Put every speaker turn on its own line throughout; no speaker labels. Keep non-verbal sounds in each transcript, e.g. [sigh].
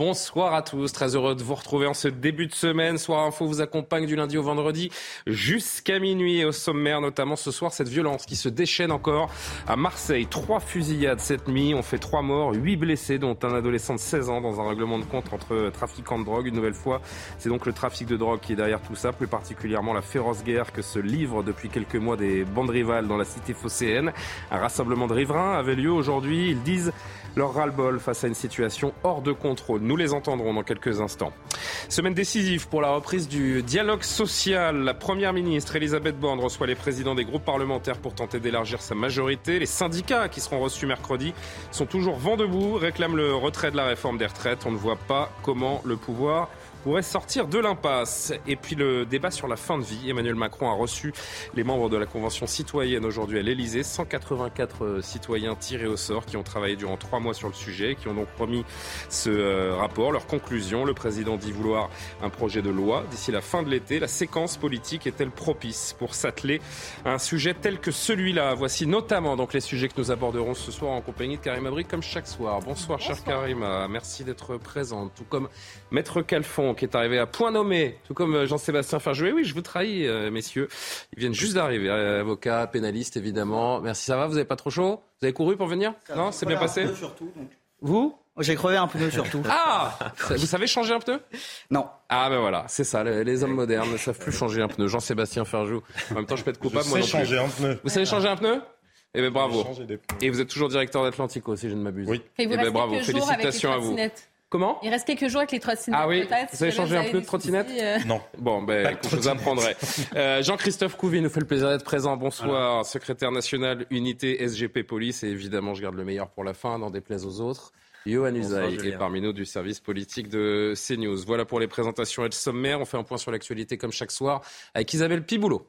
Bonsoir à tous, très heureux de vous retrouver en ce début de semaine. Soir Info vous accompagne du lundi au vendredi jusqu'à minuit au sommaire notamment ce soir cette violence qui se déchaîne encore à Marseille. Trois fusillades cette nuit, on fait trois morts, huit blessés dont un adolescent de 16 ans dans un règlement de compte entre trafiquants de drogue. Une nouvelle fois, c'est donc le trafic de drogue qui est derrière tout ça, plus particulièrement la féroce guerre que se livrent depuis quelques mois des bandes rivales dans la cité phocéenne. Un rassemblement de riverains avait lieu aujourd'hui, ils disent leur ras-le-bol face à une situation hors de contrôle. Nous les entendrons dans quelques instants. Semaine décisive pour la reprise du dialogue social. La première ministre Elisabeth Borne reçoit les présidents des groupes parlementaires pour tenter d'élargir sa majorité. Les syndicats qui seront reçus mercredi sont toujours vent debout, réclament le retrait de la réforme des retraites. On ne voit pas comment le pouvoir pourrait sortir de l'impasse. Et puis le débat sur la fin de vie. Emmanuel Macron a reçu les membres de la Convention citoyenne aujourd'hui à l'Elysée. 184 euh, citoyens tirés au sort qui ont travaillé durant trois mois sur le sujet, qui ont donc promis ce euh, rapport, leur conclusion. Le président dit vouloir un projet de loi d'ici la fin de l'été. La séquence politique est-elle propice pour s'atteler à un sujet tel que celui-là? Voici notamment donc les sujets que nous aborderons ce soir en compagnie de Karim Abri comme chaque soir. Bonsoir, Bonsoir. cher Karim. Merci d'être présent. Tout comme Maître Calfon qui est arrivé à point nommé, tout comme euh, Jean-Sébastien Ferjouet. Oui, je vous trahis, euh, messieurs. Ils viennent juste d'arriver. Euh, avocat, pénaliste, évidemment. Merci, ça va Vous n'avez pas trop chaud? Vous avez couru pour venir? Non, c'est bien passé? surtout, Vous?
J'ai crevé un pneu surtout.
Ah Vous savez changer un pneu?
Non.
Ah ben voilà, c'est ça, les, hommes modernes ne savent plus changer un pneu. Jean-Sébastien Ferjou. En même temps, je peux être coupable.
Je sais changer un pneu.
Vous savez changer un pneu? Eh bien, bravo. Et vous êtes toujours directeur d'Atlantico, si je ne m'abuse.
Oui.
Et,
vous eh bien, bravo. Félicitations à vous.
Comment
Il reste quelques jours avec les trottinettes.
Ah oui Vous avez changé un peu de trottinette
euh.
Non.
Bon, ben, je vous apprendrai. Euh, Jean-Christophe Couvi nous fait le plaisir d'être présent. Bonsoir, secrétaire national unité SGP Police. Et évidemment, je garde le meilleur pour la fin, n'en déplaise aux autres. Johan Usaï est parmi nous du service politique de CNews. Voilà pour les présentations et le sommaire. On fait un point sur l'actualité comme chaque soir avec Isabelle Piboulot.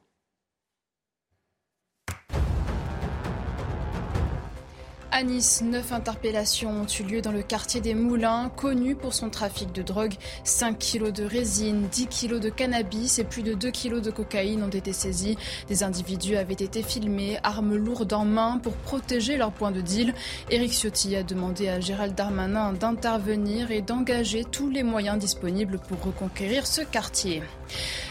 À Nice, neuf interpellations ont eu lieu dans le quartier des Moulins, connu pour son trafic de drogue. 5 kilos de résine, 10 kilos de cannabis et plus de 2 kilos de cocaïne ont été saisis. Des individus avaient été filmés, armes lourdes en main pour protéger leur point de deal. Éric Ciotti a demandé à Gérald Darmanin d'intervenir et d'engager tous les moyens disponibles pour reconquérir ce quartier.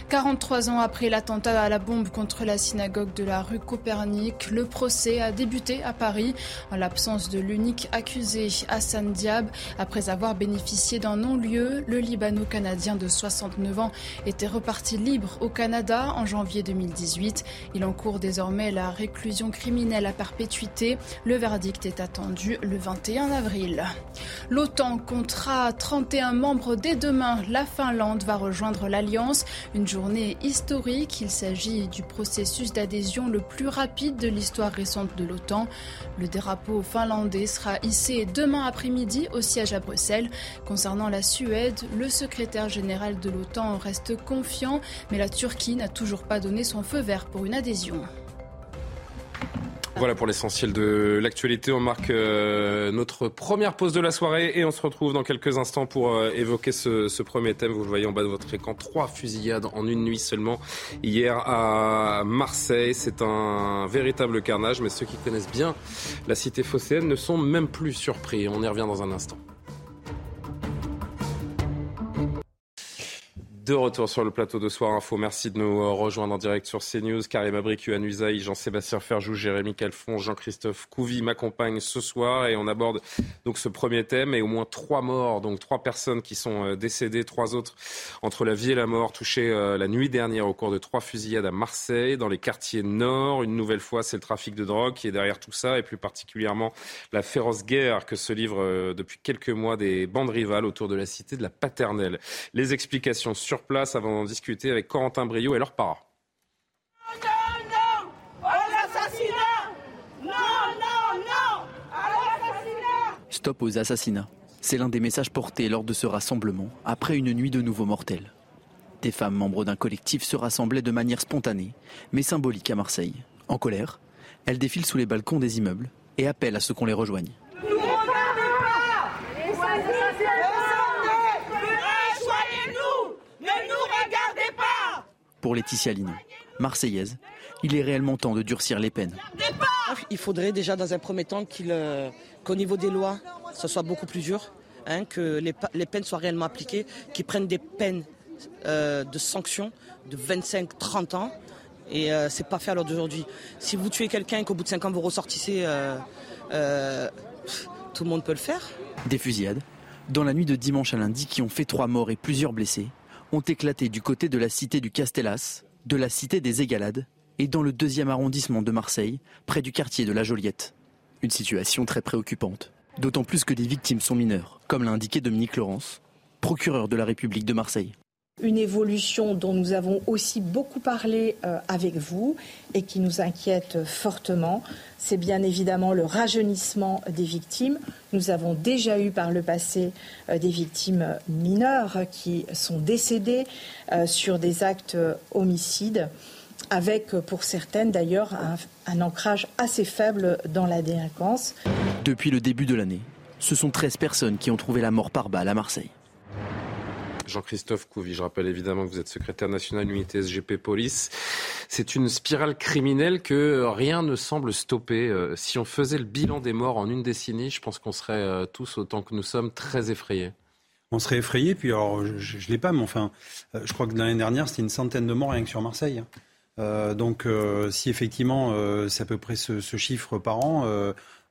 43 ans après l'attentat à la bombe contre la synagogue de la rue Copernic, le procès a débuté à Paris en l'absence de l'unique accusé, Hassan Diab. Après avoir bénéficié d'un non-lieu, le Libano-Canadien de 69 ans était reparti libre au Canada en janvier 2018. Il encourt désormais la réclusion criminelle à perpétuité. Le verdict est attendu le 21 avril. L'OTAN comptera 31 membres dès demain. La Finlande va rejoindre l'Alliance. Une journée historique. Il s'agit du processus d'adhésion le plus rapide de l'histoire récente de l'OTAN. Le drapeau finlandais sera hissé demain après-midi au siège à Bruxelles. Concernant la Suède, le secrétaire général de l'OTAN reste confiant, mais la Turquie n'a toujours pas donné son feu vert pour une adhésion.
Voilà pour l'essentiel de l'actualité. On marque euh, notre première pause de la soirée et on se retrouve dans quelques instants pour euh, évoquer ce, ce, premier thème. Vous le voyez en bas de votre écran, trois fusillades en une nuit seulement hier à Marseille. C'est un véritable carnage, mais ceux qui connaissent bien la cité phocéenne ne sont même plus surpris. On y revient dans un instant. De retour sur le plateau de Soir Info. Merci de nous euh, rejoindre en direct sur CNews. Karim Yuan Usaï, Jean-Sébastien Ferjou, Jérémy Calfon, Jean-Christophe Couvi m'accompagnent ce soir et on aborde donc ce premier thème et au moins trois morts, donc trois personnes qui sont euh, décédées, trois autres entre la vie et la mort touchées euh, la nuit dernière au cours de trois fusillades à Marseille, dans les quartiers nord. Une nouvelle fois, c'est le trafic de drogue qui est derrière tout ça et plus particulièrement la féroce guerre que se livrent depuis quelques mois des bandes rivales autour de la cité de la Paternelle. Les explications sur place avant d'en discuter avec Corentin Brio et leur para.
Non, non, non, non
Stop aux assassinats. C'est l'un des messages portés lors de ce rassemblement, après une nuit de nouveaux mortels. Des femmes membres d'un collectif se rassemblaient de manière spontanée, mais symbolique à Marseille. En colère, elles défilent sous les balcons des immeubles et appellent à ce qu'on les rejoigne. Pour Laetitia Lino, marseillaise, il est réellement temps de durcir les peines.
Il faudrait déjà dans un premier temps euh, qu'au niveau des lois, ce soit beaucoup plus dur, hein, que les, peines soient réellement appliquées, qu'ils prennent des peines euh, de sanctions de 25-30 ans. Et euh, c'est pas fait à l'heure d'aujourd'hui. Si vous tuez quelqu'un et qu'au bout de 5 ans vous ressortissez, tout le monde peut le faire.
Des fusillades, dans la nuit de dimanche à lundi, qui ont fait trois morts et plusieurs blessés, ont éclaté du côté de la cité du Castellas, de la cité des Égalades et dans le deuxième arrondissement de Marseille, près du quartier de la Joliette. Une situation très préoccupante, d'autant plus que des victimes sont mineures, comme l'a indiqué Dominique Laurence, procureur de la République de Marseille
une évolution dont nous avons aussi beaucoup parlé euh, avec vous et qui nous inquiète fortement. C'est bien évidemment le rajeunissement des victimes. Nous avons déjà eu par le passé euh, des victimes mineures qui sont décédées euh, sur des actes homicides, avec pour certaines d'ailleurs un, un ancrage assez faible dans la délinquance.
Depuis le début de l'année, ce sont 13 personnes qui ont trouvé la mort par balle à Marseille.
Jean-Christophe Couvi, je rappelle évidemment que vous êtes secrétaire national de l'unité SGP Police. C'est une spirale criminelle que rien ne semble stopper. Euh, si on faisait le bilan des morts en une décennie, je pense qu'on serait euh, tous, autant que nous sommes, très effrayés.
On serait effrayés, puis alors je ne l'ai pas, mais enfin, euh, je crois que l'année dernière, c'était une centaine de morts rien que sur Marseille. donc si effectivement c'est à peu près ce chiffre par an,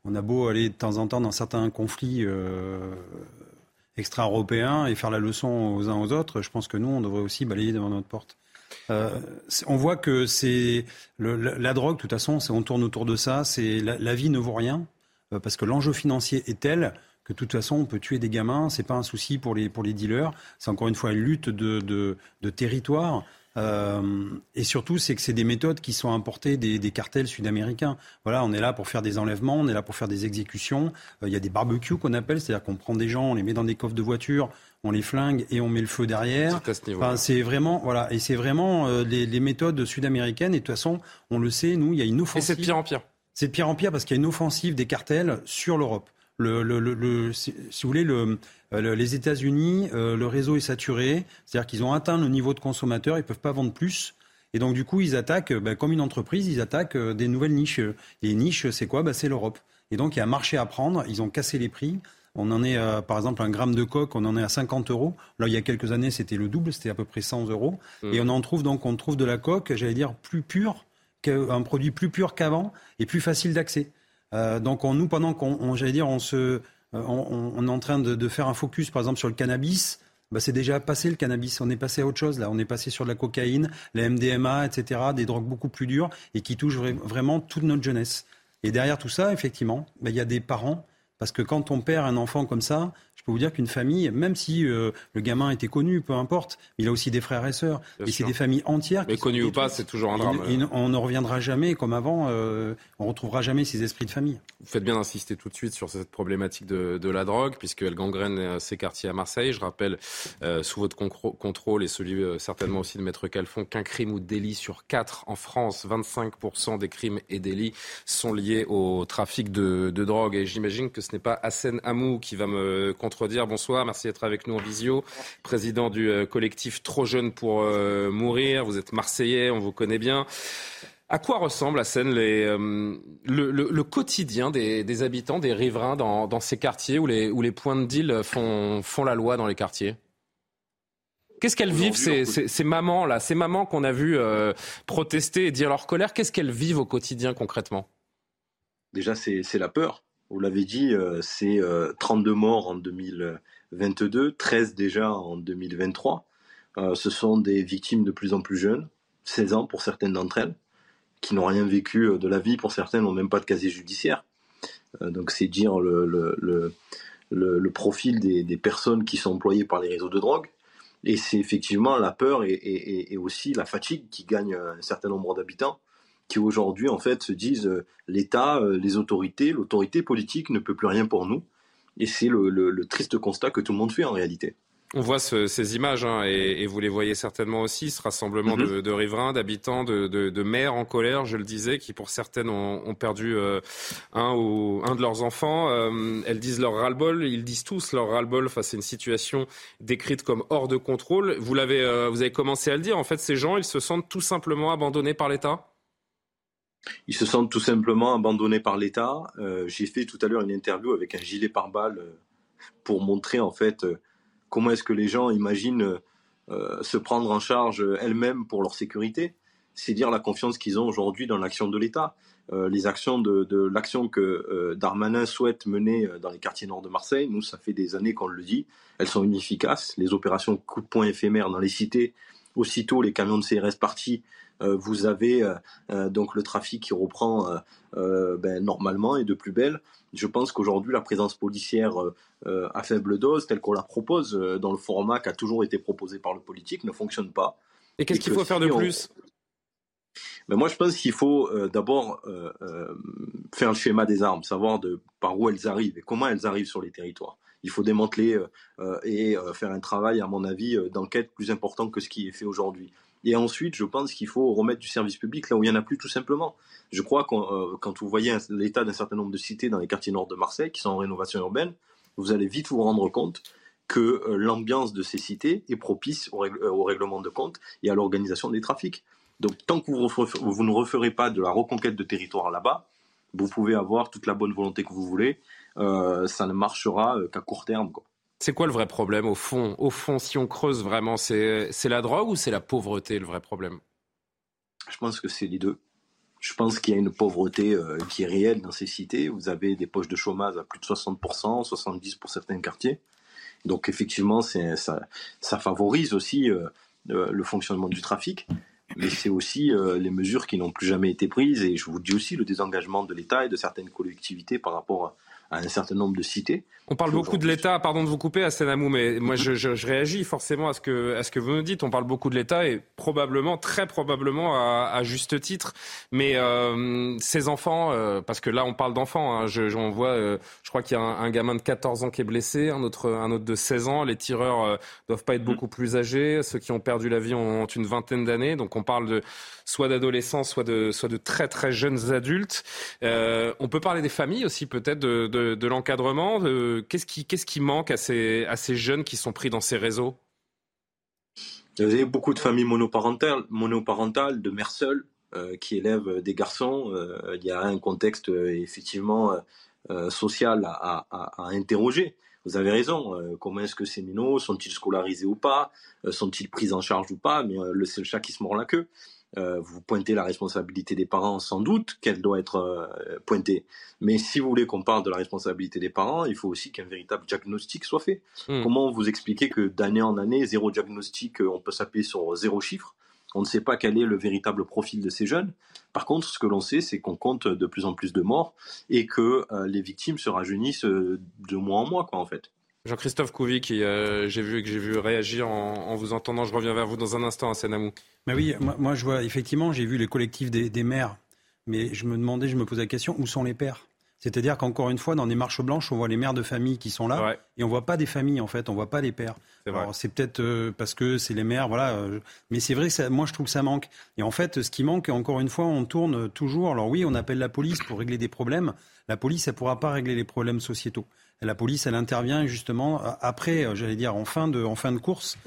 on a beau aller de temps en temps dans certains conflits extra-européens et faire la leçon aux uns aux autres, je pense que nous, on devrait aussi balayer devant notre porte. Euh, on voit que c'est la, drogue, de toute façon, on tourne autour de ça. C'est la, vie ne vaut rien euh, parce que l'enjeu financier est tel que de toute façon on peut tuer des gamins. C'est pas un souci pour les pour les dealers. C'est encore une fois une lutte de, de, de territoire. Euh, et surtout, c'est que c'est des méthodes qui sont importées des, cartels sud-américains. Voilà, on est là pour faire des enlèvements, on est là pour faire des exécutions. Euh, il y a des barbecues qu'on appelle, c'est-à-dire qu'on prend des gens, on les met dans des coffres de voiture, on les flingue et on met le feu derrière. C'est vraiment, voilà, et c'est vraiment euh, les, méthodes sud-américaines. Et de toute façon, on le sait, nous, il y a une offensive.
Et c'est de pire en pire.
C'est de pire en pire parce qu'il y a une offensive des cartels sur l'Europe. Le, le, si vous voulez, le, euh, les États-Unis, euh, le réseau est saturé, c'est-à-dire qu'ils ont atteint le niveau de consommateurs, ils ne peuvent pas vendre plus. Et donc, du coup, ils attaquent, ben, comme une entreprise, ils attaquent euh, des nouvelles niches. Les niches, c'est quoi? Ben, C'est l'Europe. Et donc, il y a un marché à prendre. Ils ont cassé les prix. On en est, par exemple, un gramme de coque, on en est à 50 euros. Là, il y a quelques années, c'était le double, c'était à peu près 100 euros. Mmh. Et on en trouve donc, on trouve de la coque, j'allais dire, plus pure, un produit plus pur qu'avant et plus facile d'accès. Donc, on, nous, pendant qu'on, j'allais dire, on se, euh, on, est en train de, faire un focus, par exemple, sur le cannabis. Bah, c'est déjà passé le cannabis. On est passé à autre chose là. On est passé sur la cocaïne, la MDMA, etc. Des drogues beaucoup plus dures et qui touchent vraiment toute notre jeunesse. Et derrière tout ça, effectivement, bah, il y a des parents. Parce que quand on perd un enfant comme ça, je peux vous dire qu'une famille, même si euh, le gamin était connu, peu importe, il a aussi des frères et sœurs. et c'est des familles entières.
Mais connu ou pas, c'est toujours un drame.
on ne reviendra jamais comme avant. Euh, on retrouvera jamais ces esprits de famille.
Vous faites bien d'insister tout de suite sur cette problématique de, la drogue, puisqu'elle gangrène euh, ces quartiers à Marseille. Je rappelle, sous votre contrôle et celui certainement aussi de Maître Calfon, qu'un crime ou délit sur quatre en France, 25% des crimes et délits sont liés au trafic de, de drogue. Et j'imagine que ce n'est pas Hassan Amou qui va me contredire. Bonsoir, merci d'être avec nous en visio. Président du euh, collectif Trop jeune pour euh, mourir. Vous êtes Marseillais, on vous connaît bien. À quoi ressemble, Hassan, les, euh, le, quotidien des, habitants, des riverains dans, ces quartiers où les, où les points de deal font, font la loi dans les quartiers? Qu'est-ce qu'elles vivent, ces, ces, mamans-là, ces mamans qu'on a vues protester et dire leur colère? Qu'est-ce qu'elles vivent au quotidien concrètement?
Déjà, c'est la peur. Vous l'avez dit, euh, c'est 32 euh, morts en 2022, 13 déjà en 2023. Euh, ce sont des victimes de plus en plus jeunes, 16 ans pour certaines d'entre elles, qui n'ont rien vécu de la vie, pour certaines n'ont même pas de casier judiciaire. donc c'est dire le, le, le, profil des, des, personnes qui sont employées par les réseaux de drogue. Et c'est effectivement la peur et, et, et, aussi la fatigue qui gagne un certain nombre d'habitants qui aujourd'hui en fait se disent euh, l'État, euh, les autorités, l'autorité politique ne peut plus rien pour nous. Et c'est le triste constat que tout le monde fait en réalité.
On voit ces images, hein, et, vous les voyez certainement aussi, ce rassemblement mhm. de, riverains, d'habitants, de, de, mères en colère, je le disais, qui pour certaines ont, perdu euh, un ou un de leurs enfants. Elles disent leur ras-le-bol, ils disent tous leur ras-le-bol face à une situation décrite comme hors de contrôle. Vous l'avez, vous avez commencé à le dire. En fait, ces gens, ils se sentent tout simplement abandonnés par l'État?
Ils se sentent tout simplement abandonnés par l'État. J'ai fait tout à l'heure une interview avec un gilet pare-balles pour montrer en fait comment est-ce que les gens imaginent euh, se prendre en charge elles-mêmes pour leur sécurité C'est dire la confiance qu'ils ont aujourd'hui dans l'action de l'État. Euh, les actions l'action que euh, Darmanin souhaite mener dans les quartiers nord de Marseille, nous, ça fait des années qu'on le dit, elles sont inefficaces. Les opérations coup de poing éphémères dans les cités, aussitôt les camions de CRS partis, vous avez donc le trafic qui reprend ben, normalement et de plus belle. Je pense qu'aujourd'hui, la présence policière euh, à faible dose, telle qu'on la propose euh, dans le format qui a toujours été proposé par le politique, ne fonctionne pas.
Et qu'est-ce qu'il faut faire de plus?
Mais moi, je pense qu'il faut euh, d'abord faire le schéma des armes, savoir de, par où elles arrivent et comment elles arrivent sur les territoires. Il faut démanteler et faire un travail, à mon avis, d'enquête plus important que ce qui est fait aujourd'hui. Et ensuite, je pense qu'il faut remettre du service public là où il n'y en a plus tout simplement. Je crois que quand vous voyez l'état d'un certain nombre de cités dans les quartiers nord de Marseille qui sont en rénovation urbaine, vous allez vite vous rendre compte que euh, l'ambiance de ces cités est propice au, euh, règlement de compte et à l'organisation des trafics. Donc tant que vous, ne referez pas de la reconquête de territoire là-bas, vous pouvez avoir toute la bonne volonté que vous voulez, euh, ça ne marchera qu'à court terme.
C'est quoi le vrai problème au fond? Au fond, si on creuse vraiment, c'est la drogue ou c'est la pauvreté le vrai problème?
Je pense que c'est les deux. Je pense qu'il y a une pauvreté euh, qui est réelle dans ces cités. Vous avez des poches de chômage à plus de 60%, 70% pour certains quartiers. Donc effectivement, ça, favorise aussi euh, le fonctionnement du trafic, mais c'est aussi euh, les mesures qui n'ont plus jamais été prises. Et je vous dis aussi le désengagement de l'État et de certaines collectivités par rapport à, un certain nombre de cités.
On parle beaucoup de l'État, pardon de vous couper, à Sénamou, mais moi je, je, je, réagis forcément à ce, que, à ce que vous nous dites. On parle beaucoup de l'État et probablement, très probablement à, à juste titre. Mais euh, ces enfants, euh, parce que là on parle d'enfants, hein, je, vois, euh, je crois qu'il y a un, un, gamin de 14 ans qui est blessé, un autre, un autre de 16 ans. Les tireurs euh, doivent pas être beaucoup plus âgés. Ceux qui ont perdu la vie ont, ont une vingtaine d'années. Donc on parle de soit d'adolescents, soit de, soit de très très jeunes adultes. On peut parler des familles aussi peut-être de, de, de l'encadrement. Qu'est-ce qui, qu'est-ce qui manque à ces, jeunes qui sont pris dans ces réseaux?
Vous avez beaucoup de familles monoparentales, monoparentales de mères seules euh, qui élèvent des garçons. Euh, il y a un contexte euh, effectivement social à, interroger. Vous avez raison. comment est-ce que ces minots sont-ils scolarisés ou pas? Sont-ils pris en charge ou pas? Mais c'est le chat qui se mord la queue. Euh, vous pointez la responsabilité des parents, sans doute qu'elle doit être euh, pointée. Mais si vous voulez qu'on parle de la responsabilité des parents, il faut aussi qu'un véritable diagnostic soit fait. Hmm. Comment vous expliquer que d'année en année, zéro diagnostic, euh, on peut s'appuyer sur zéro chiffre? On ne sait pas quel est le véritable profil de ces jeunes. Par contre, ce que l'on sait, c'est qu'on compte de plus en plus de morts et que les victimes se rajeunissent de mois en mois, quoi, en fait.
Jean-Christophe Couvi, qui j'ai vu que j'ai vu réagir en, vous entendant. Je reviens vers vous dans un instant à Sénamou.
Mais oui, moi, je vois effectivement, j'ai vu les collectifs des, des, maires, mais je me demandais, je me posais la question, où sont les pères? C'est-à-dire qu'encore une fois, dans les marches blanches, on voit les mères de famille qui sont là, et on voit pas des familles en fait, on voit pas les pères. C'est peut-être euh, parce que c'est les mères, voilà. Euh, mais c'est vrai, ça, moi je trouve que ça manque. Et en fait, ce qui manque, encore une fois, on tourne toujours. Alors oui, on appelle la police pour régler des problèmes. La police, elle pourra pas régler les problèmes sociétaux. La police, elle intervient justement après, euh, j'allais dire, en fin de, en fin de course.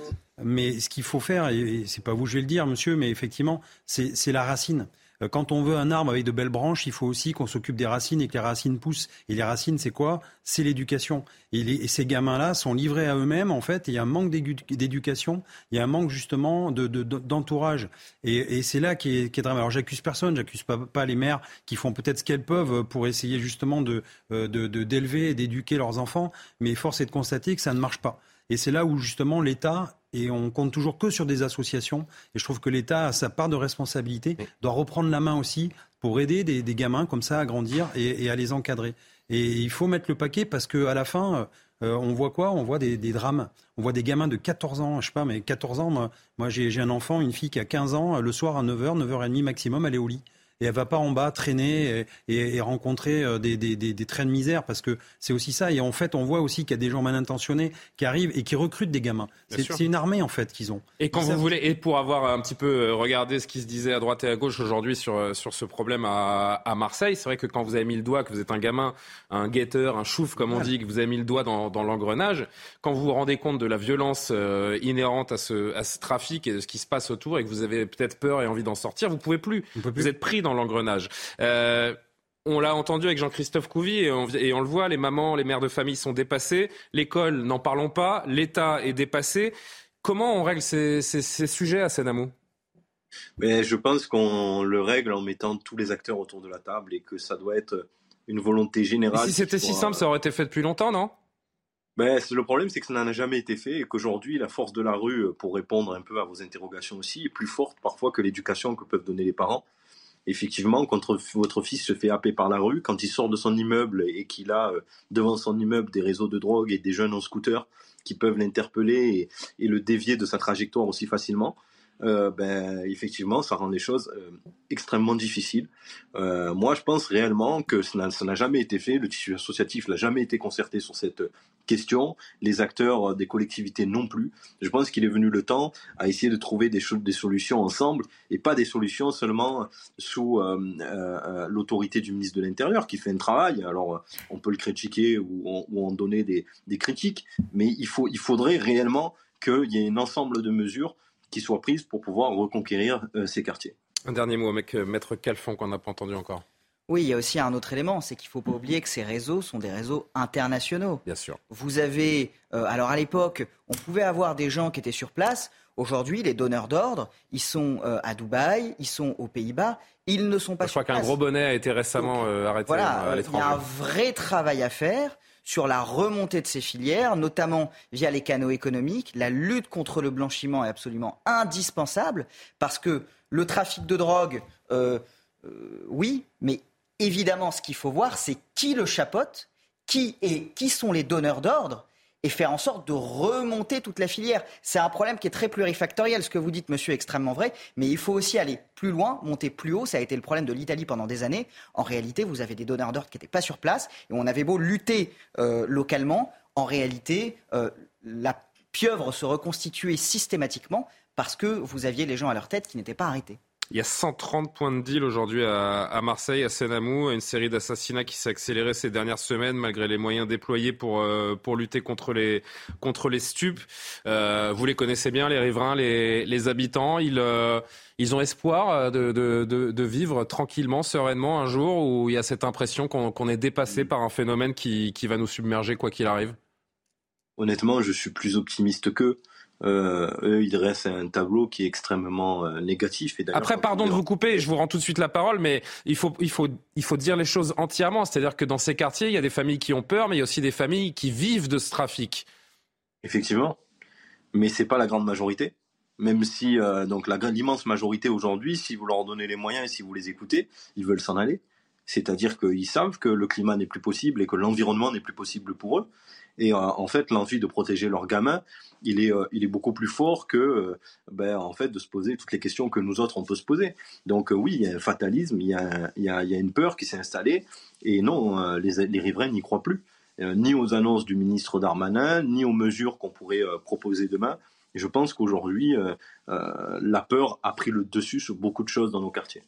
Mais ce qu'il faut faire, et c'est pas vous je vais le dire, monsieur, mais effectivement, c'est la racine. Euh, quand on veut un arbre avec de belles branches, il faut aussi qu'on s'occupe des racines et que les racines poussent. Et les racines, c'est quoi? C'est l'éducation. Et, ces gamins-là sont livrés à eux-mêmes, en fait. il y a un manque d'éducation, il y a un manque justement d'entourage. De, et, c'est là qui est, drame. Alors j'accuse personne, j'accuse pas, les mères qui font peut-être ce qu'elles peuvent pour essayer justement de euh, d'élever et d'éduquer leurs enfants. Mais force est de constater que ça ne marche pas. Et c'est là où justement l'État et on compte toujours que sur des associations. Et je trouve que l'État a sa part de responsabilité, doit reprendre la main aussi pour aider des, gamins comme ça à grandir et, à les encadrer. Et il faut mettre le paquet parce qu'à la fin, euh, on voit quoi? On voit des, drames. On voit des gamins de 14 ans, je sais pas, mais 14 ans, moi, j'ai un enfant, une fille qui a 15 ans, le soir à 9h, 9h30 maximum, elle est au lit. Et elle va pas en bas traîner et, rencontrer euh, des, des, des, traits de misère parce que c'est aussi ça. Et en fait, on voit aussi qu'il y a des gens mal intentionnés qui arrivent et qui recrutent des gamins. C'est une armée en fait qu'ils ont.
Et quand vous voulez, et pour avoir un petit peu euh, regardé ce qui se disait à droite et à gauche aujourd'hui sur, euh, sur ce problème à, à Marseille, c'est vrai que quand vous avez mis le doigt, que vous êtes un gamin, un guetteur, un chouf comme on dit, que vous avez mis le doigt dans, dans l'engrenage, quand vous vous rendez compte de la violence inhérente à ce, à ce trafic et de ce qui se passe autour et que vous avez peut-être peur et envie d'en sortir, vous pouvez plus. Vous êtes pris dans l'engrenage. Euh, on l'a entendu avec Jean-Christophe Couvi et on, le voit, les mamans, les mères de famille sont dépassées, l'école, n'en parlons pas, l'État est dépassé. Comment on règle ces, sujets à Sénamou
Mais Je pense qu'on le règle en mettant tous les acteurs autour de la table et que ça doit être une volonté générale.
si c'était si simple, ça aurait été fait depuis longtemps, non?
Ben, le problème, c'est que ça n'en a jamais été fait et qu'aujourd'hui, la force de la rue, pour répondre un peu à vos interrogations aussi, est plus forte parfois que l'éducation que peuvent donner les parents effectivement, quand votre fils se fait happer par la rue, quand il sort de son immeuble et qu'il a euh, devant son immeuble des réseaux de drogue et des jeunes en scooter qui peuvent l'interpeller et, le dévier de sa trajectoire aussi facilement, euh, ben, effectivement, ça rend les choses euh, extrêmement difficiles. Euh, moi, je pense réellement que ça n'a jamais été fait. Le tissu associatif n'a jamais été concerté sur cette question. Les acteurs des collectivités non plus. Je pense qu'il est venu le temps à essayer de trouver des, solutions ensemble et pas des solutions seulement sous l'autorité du ministre de l'Intérieur qui fait un travail. Alors, on peut le critiquer ou, en donner des, des critiques, mais il, faut, il faudrait réellement qu'il y ait un ensemble de mesures qui soient prises pour pouvoir reconquérir euh, ces quartiers.
Un dernier mot avec euh, Maître Calfon qu'on n'a pas entendu encore.
Oui, il y a aussi un autre élément, c'est qu'il ne faut pas oublier que ces réseaux sont des réseaux internationaux.
Bien sûr.
Vous avez, euh, alors à l'époque, on pouvait avoir des gens qui étaient sur place. Aujourd'hui, les donneurs d'ordre, ils sont à Dubaï, ils sont aux Pays-Bas, ils ne sont pas
sur place. Je crois qu'un gros bonnet a été récemment arrêté
voilà, Il y a un vrai travail à faire sur la remontée de ces filières, notamment via les canaux économiques. La lutte contre le blanchiment est absolument indispensable parce que le trafic de drogue, euh, euh, oui, mais évidemment, ce qu'il faut voir, c'est qui le chapote, qui, est, qui sont les donneurs d'ordre et faire en sorte de remonter toute la filière. C'est un problème qui est très plurifactoriel. Ce que vous dites, monsieur, est extrêmement vrai, mais il faut aussi aller plus loin, monter plus haut. Ça a été le problème de l'Italie pendant des années. En réalité, vous avez des donneurs d'ordre qui n'étaient pas sur place, et on avait beau lutter euh, localement, en réalité, euh, la pieuvre se reconstituait systématiquement parce que vous aviez les gens à leur tête qui n'étaient pas arrêtés.
Il y a 130 points de deal aujourd'hui à, Marseille, à Senamou, une série d'assassinats qui s'est accélérée ces dernières semaines malgré les moyens déployés pour, euh, pour lutter contre les, contre les stupes. Euh, vous les connaissez bien, les riverains, les, les habitants. Ils, euh, ils ont espoir de, de, de, vivre tranquillement, sereinement un jour où il y a cette impression qu'on est dépassé par un phénomène qui, qui va nous submerger quoi qu'il arrive?
Honnêtement, je suis plus optimiste qu'eux. Euh, eux, ils dressent un tableau qui est extrêmement euh, négatif.
Et Après, pardon de vous couper, je vous rends tout de suite la parole, mais il faut, il faut, il faut dire les choses entièrement. C'est-à-dire que dans ces quartiers, il y a des familles qui ont peur, mais il y a aussi des familles qui vivent de ce trafic.
Effectivement, mais c'est pas la grande majorité. Même si euh, donc la l'immense majorité aujourd'hui, si vous leur donnez les moyens et si vous les écoutez, ils veulent s'en aller. C'est-à-dire qu'ils savent que le climat n'est plus possible et que l'environnement n'est plus possible pour eux. Et euh, en fait, l'envie de protéger leurs gamins, il est, euh, il est beaucoup plus fort que, euh, ben, en fait, de se poser toutes les questions que nous autres on peut se poser. Donc oui, il y a un fatalisme, il y a, il y a, il y a une peur qui s'est installée. Et non, les, les riverains n'y croient plus, ni aux annonces du ministre Darmanin, ni aux mesures qu'on pourrait proposer demain. Je pense qu'aujourd'hui, la peur a pris le dessus sur beaucoup de choses dans nos quartiers.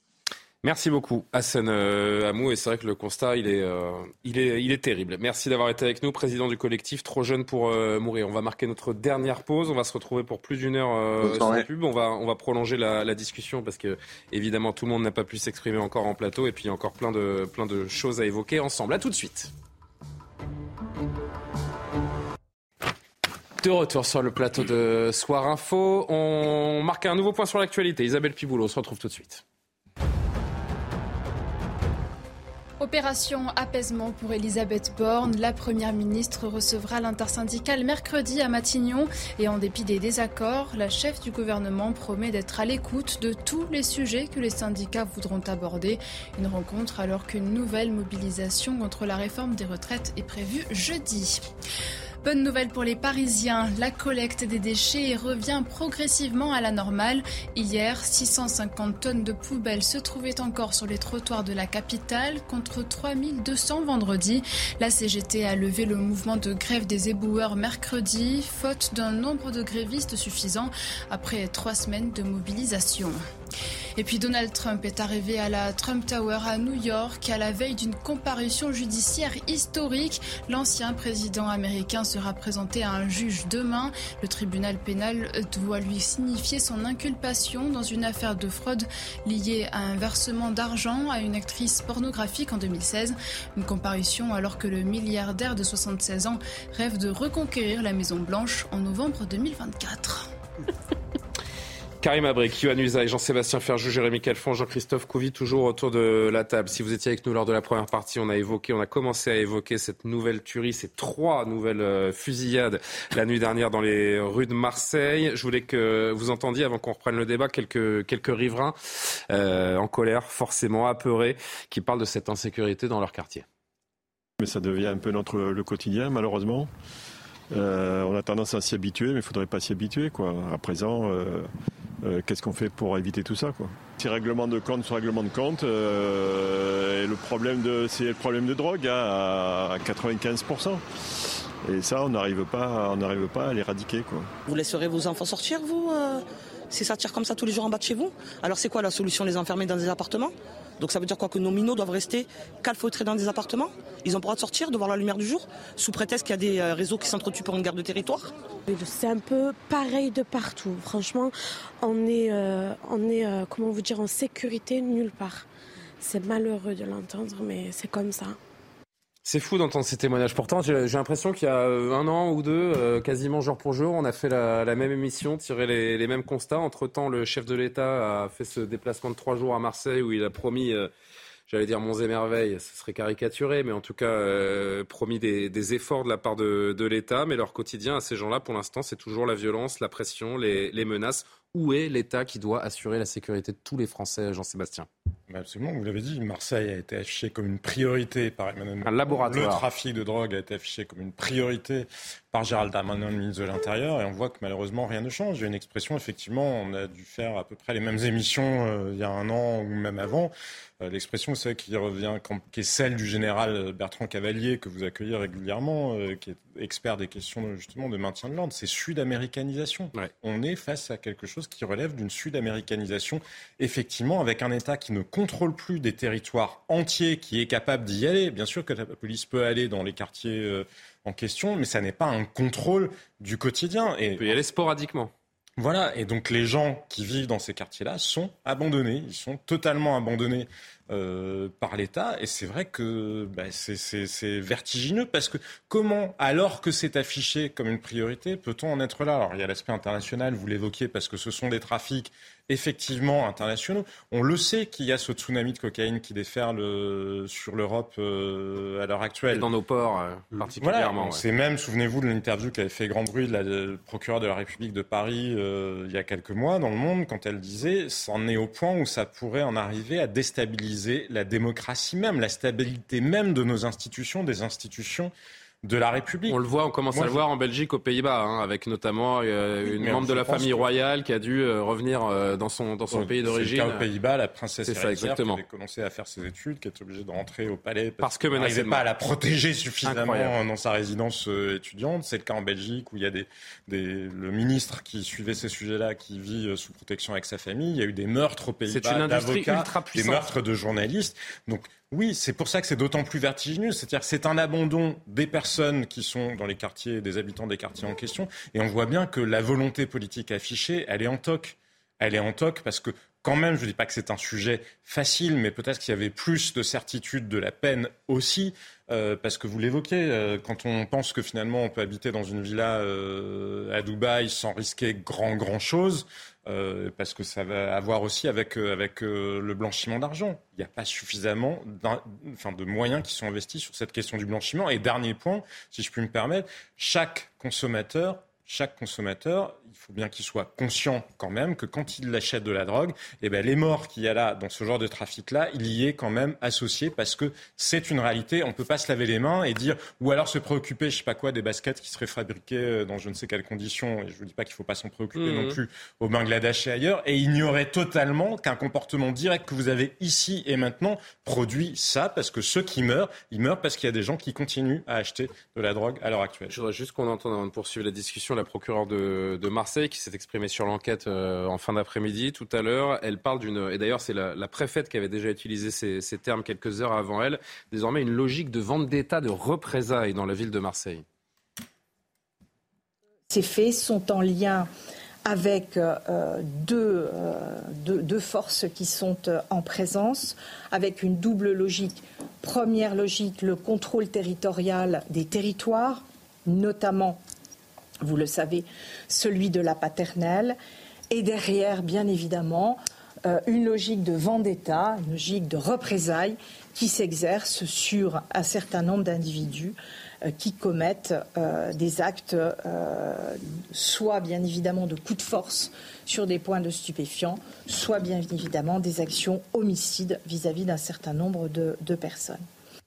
Merci beaucoup, Hassan euh, Amou. Et c'est vrai que le constat, il est, euh, il est, il est terrible. Merci d'avoir été avec nous, président du collectif Trop jeune pour euh, mourir. On va marquer notre dernière pause. On va se retrouver pour plus d'une heure sans pub. On va, on va prolonger la, la, discussion parce que, évidemment, tout le monde n'a pas pu s'exprimer encore en plateau. Et puis, il y a encore plein de, plein de choses à évoquer ensemble. À tout de suite. De retour sur le plateau de Soir Info. On marque un nouveau point sur l'actualité. Isabelle Piboulot, on se retrouve tout de suite.
Opération apaisement pour Elisabeth Borne. La Première ministre recevra l'intersyndicale mercredi à Matignon et en dépit des désaccords, la chef du gouvernement promet d'être à l'écoute de tous les sujets que les syndicats voudront aborder. Une rencontre alors qu'une nouvelle mobilisation contre la réforme des retraites est prévue jeudi. Bonne nouvelle pour les Parisiens, la collecte des déchets revient progressivement à la normale. Hier, 650 tonnes de poubelles se trouvaient encore sur les trottoirs de la capitale contre 3200 vendredi. La CGT a levé le mouvement de grève des éboueurs mercredi, faute d'un nombre de grévistes suffisant après trois semaines de mobilisation. Et puis Donald Trump est arrivé à la Trump Tower à New York à la veille d'une comparution judiciaire historique. L'ancien président américain sera présenté à un juge demain. Le tribunal pénal doit lui signifier son inculpation dans une affaire de fraude liée à un versement d'argent à une actrice pornographique en 2016. Une comparution alors que le milliardaire de 76 ans rêve de reconquérir la Maison Blanche en novembre 2024. [laughs]
Karim Abrik, Yohann Usaï, Jean-Sébastien Ferjou, Jérémy Calfon, Jean-Christophe Couvi, toujours autour de la table. Si vous étiez avec nous lors de la première partie, on a évoqué, on a commencé à évoquer cette nouvelle tuerie, ces trois nouvelles euh, fusillades la nuit dernière dans les rues de Marseille. Je voulais que vous entendiez, avant qu'on reprenne le débat, quelques, quelques riverains euh, en colère, forcément apeurés, qui parlent de cette insécurité dans leur quartier.
Mais ça devient un peu notre le quotidien, malheureusement. Euh, on a tendance à s'y habituer, mais il ne faudrait pas s'y habituer. Quoi. À présent, euh, qu'est-ce qu'on fait pour éviter tout ça quoi? Petit règlement de compte sur règlement de compte, et le problème de, c'est le problème de drogue hein, à 95%. Et ça, on n'arrive pas, à l'éradiquer.
Vous laisserez vos enfants sortir, vous Si ça tire comme ça tous les jours en bas de chez vous Alors c'est quoi la solution Les enfermer dans des appartements? Donc ça veut dire quoi? Que nos minots doivent rester calfeutrés dans des appartements? Ils ont le droit de sortir, de voir la lumière du jour? Sous prétexte qu'il y a des euh, réseaux qui s'entretuent pour une guerre de territoire?
C'est un peu pareil de partout. Franchement, on est, euh, on euh, vous dire, en sécurité nulle part. C'est malheureux de l'entendre, mais c'est comme ça.
C'est fou d'entendre ces témoignages. Pourtant, j'ai l'impression qu'il y a euh, un an ou deux, euh, quasiment jour pour jour, on a fait la, même émission, tiré les, mêmes constats. Entre-temps, le chef de l'État a fait ce déplacement de trois jours à Marseille où il a promis, euh, j'allais dire monts et merveilles, ce serait caricaturé, mais en tout cas promis des, efforts de la part de, l'État. Mais leur quotidien à ces gens-là, pour l'instant, c'est toujours la violence, la pression, les menaces. Où est l'État qui doit assurer la sécurité de tous les Français, Jean-Sébastien?
Absolument, vous l'avez dit, Marseille a été affiché comme une priorité par Emmanuel Macron.
Un laboratoire.
Le trafic de drogue a été affiché comme une priorité par Gérald Darmanin, ministre de l'Intérieur, et on voit que malheureusement rien ne change. Il y a une expression, effectivement, on a dû faire à peu près les mêmes émissions euh, il y a un an ou même avant. Euh, l'expression, c'est qui revient, qui est celle du général Bertrand Cavalier, que vous accueillez régulièrement, euh, qui est expert des questions justement de maintien de l'ordre. C'est sud-américanisation. On est face à quelque chose qui relève d'une sud-américanisation, effectivement, avec un État qui ne contrôle plus des territoires entiers, qui est capable d'y aller. Bien sûr que la police peut aller dans les quartiers en question, mais ça n'est pas un contrôle du quotidien.
Et, il peut y aller sporadiquement.
Voilà, et donc les gens qui vivent dans ces quartiers-là sont abandonnés, ils sont totalement abandonnés euh, par l'État. Et c'est vrai que bah, c'est vertigineux parce que comment, alors que c'est affiché comme une priorité, peut-on en être là? Alors il y a l'aspect international, vous l'évoquiez, parce que ce sont des trafics effectivement internationaux. On le sait qu'il y a ce tsunami de cocaïne qui déferle euh, sur l'Europe euh, à l'heure actuelle.
dans nos ports euh, particulièrement.
C'est même, souvenez-vous de l'interview qui avait fait grand bruit de la procureure de la République de Paris il y a quelques mois dans le monde, quand elle disait, c'en est au point où ça pourrait en arriver à déstabiliser la démocratie même, la stabilité même de nos institutions, des institutions de la République.
On le voit, on commence à le voir en Belgique, aux Pays-Bas, hein, avec notamment euh, une membre de la famille royale qui a dû euh, revenir euh, dans son, dans son pays d'origine.
aux Pays-Bas, la princesse Héritière qui avait commencé à faire ses études, qui est obligée de rentrer au palais
parce, parce que
n'arrivait pas à la protéger suffisamment dans sa résidence étudiante. C'est le cas en Belgique où il y a des, des le ministre qui suivait ces sujets-là, qui vit sous protection avec sa famille. Il y a eu des meurtres aux Pays-Bas d'avocats, des meurtres de journalistes. Donc oui, c'est pour ça que c'est d'autant plus vertigineux. C'est-à-dire que c'est un abandon des personnes qui sont dans les quartiers, des habitants des quartiers en question. Et on voit bien que la volonté politique affichée, elle est en toc. Elle est en toc parce que quand même, je ne dis pas que c'est un sujet facile, mais peut-être qu'il y avait plus de certitude de la peine aussi, euh, parce que vous l'évoquez, euh, quand on pense que finalement on peut habiter dans une villa euh, à Dubaï sans risquer grand grand chose, parce que ça va avoir aussi avec avec le blanchiment d'argent. Il n'y a pas suffisamment enfin, de moyens qui sont investis sur cette question du blanchiment. Et dernier point, si je puis me permettre, chaque consommateur chaque consommateur, il faut bien qu'il soit conscient quand même que quand il achète de la drogue, eh ben, les morts qu'il y a là dans ce genre de trafic-là, il y est quand même associé parce que c'est une réalité. On ne peut pas se laver les mains et dire, ou alors se préoccuper, je sais pas quoi, des baskets qui seraient fabriquées euh, dans je ne sais quelles conditions. Et je ne dis pas qu'il ne faut pas s'en préoccuper non mmh. plus au Bangladesh et ailleurs. Et ignorer totalement qu'un comportement direct que vous avez ici et maintenant produit ça parce que ceux qui meurent, ils meurent parce qu'il y a des gens qui continuent à acheter de la drogue à l'heure actuelle.
Je voudrais juste qu'on entende avant de poursuivre la discussion la procureure de, Marseille qui s'est exprimée sur l'enquête euh, en fin d'après-midi tout à l'heure. Elle parle d'une, et d'ailleurs c'est la, préfète qui avait déjà utilisé ces, ces termes quelques heures avant elle, désormais une logique de vente d'État, de représailles dans la ville de Marseille.
Ces faits sont en lien avec euh, euh, deux, deux, forces qui sont en présence, avec une double logique. Première logique, le contrôle territorial des territoires, notamment, vous le savez, celui de la paternelle, et derrière, bien évidemment, euh, une logique de vendetta, une logique de représailles qui s'exerce sur un certain nombre d'individus euh, qui commettent euh, des actes, soit bien évidemment de coups de force sur des points de stupéfiants, soit bien évidemment des actions homicides vis-à-vis d'un certain nombre de personnes.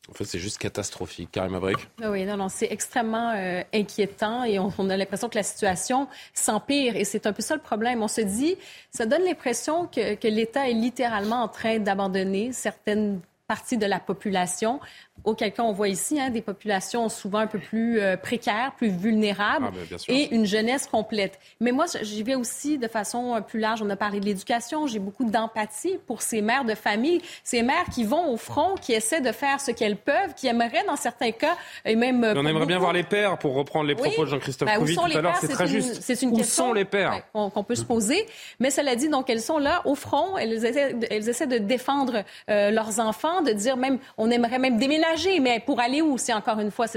En fait, c'est juste catastrophique. Karim Abrik.
Ah oui, non, non, c'est extrêmement euh, inquiétant et on, a l'impression que la situation s'empire et c'est un peu ça le problème. On se dit, ça donne l'impression que, que l'État est littéralement en train d'abandonner certaines parties de la population auquel cas on voit ici hein, des populations souvent un peu plus euh, précaires, plus vulnérables ah, ben, et une jeunesse complète. Mais moi, j'y vais aussi de façon euh, plus large. On a parlé de l'éducation. J'ai beaucoup d'empathie pour ces mères de famille, ces mères qui vont au front, qui essaient de faire ce qu'elles peuvent, qui aimeraient dans certains cas, et même.
Euh, on aimerait bien voir les pères, pour reprendre les propos de Jean-Christophe ben, tout à l'heure. C'est très juste.
C'est une
où
question
sont les pères?
Qu'on peut se poser. Mais cela dit, donc elles sont là au front. Elles essaient, elles essaient de défendre leurs enfants, de dire même, on aimerait même déménager mais pour aller où? C'est encore une fois,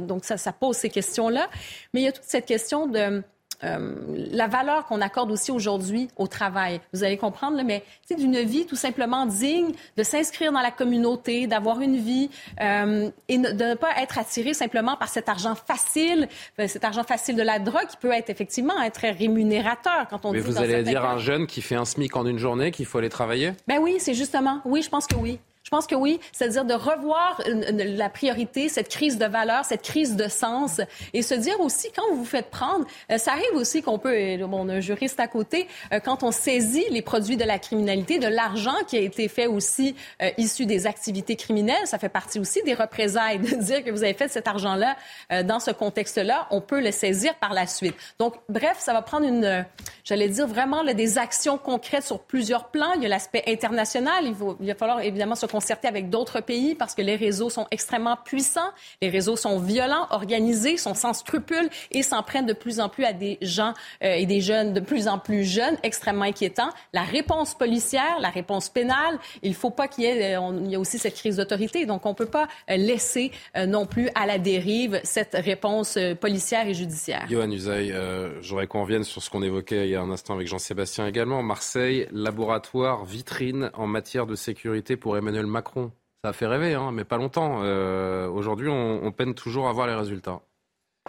donc ça, ça pose ces questions-là. Mais il y a toute cette question de euh, la valeur qu'on accorde aussi aujourd'hui au travail. Vous allez comprendre, mais c'est d'une vie tout simplement digne, de s'inscrire dans la communauté, d'avoir une vie euh, et de ne pas être attiré simplement par cet argent facile, euh, cet argent facile de la drogue qui peut être effectivement être très rémunérateur quand on
mais
dit.
vous allez dire à un jeune qui fait un SMIC en une journée qu'il faut aller travailler?
Ben oui, c'est justement. Oui, je pense que oui. Je pense que oui, c'est-à-dire de revoir la priorité, cette crise de valeur, cette crise de sens, et se dire aussi quand vous vous faites prendre, euh, ça arrive aussi qu'on peut, bon, un juriste à côté, euh, quand on saisit les produits de la criminalité, de l'argent qui a été fait aussi euh, issu des activités criminelles, ça fait partie aussi des représailles de [laughs] dire que vous avez fait cet argent-là dans ce contexte-là, on peut le saisir par la suite. Donc, bref, ça va prendre une, j'allais dire vraiment des actions concrètes sur plusieurs plans. Il y a l'aspect international, il, il va falloir évidemment se avec d'autres pays parce que les réseaux sont extrêmement puissants, les réseaux sont violents, organisés, sont sans scrupules et s'en prennent de plus en plus à des gens euh, et des jeunes de plus en plus jeunes, extrêmement inquiétants. La réponse policière, la réponse pénale, il faut pas qu'il y ait, euh, il y a aussi cette crise d'autorité, donc on peut pas euh, laisser non plus à la dérive cette réponse policière et judiciaire.
Johan Usaï, j'aurais qu'on revienne sur ce qu'on évoquait il y a un instant avec Jean-Sébastien également. Marseille, laboratoire vitrine en matière de sécurité pour Emmanuel. Ça a fait rêver, hein, mais pas longtemps. Euh, aujourd'hui, on, peine toujours à voir les résultats.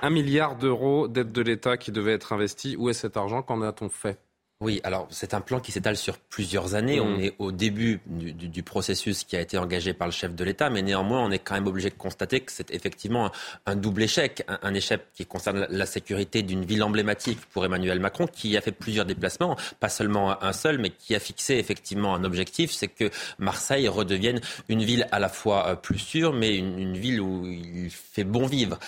Un milliard d'euros d'aide de l'État qui devait être investi. Où est cet argent? Qu'en a-t-on fait?
Oui, alors c'est un plan qui s'étale sur plusieurs années. On mmh. est au début du, processus qui a été engagé par le chef de l'État, mais néanmoins, on est quand même obligé de constater que c'est effectivement un, double échec. Un, échec qui concerne la sécurité d'une ville emblématique pour Emmanuel Macron, qui a fait plusieurs déplacements, pas seulement un seul, mais qui a fixé effectivement un objectif, c'est que Marseille redevienne une ville à la fois euh, plus sûre, mais une, ville où il fait bon vivre.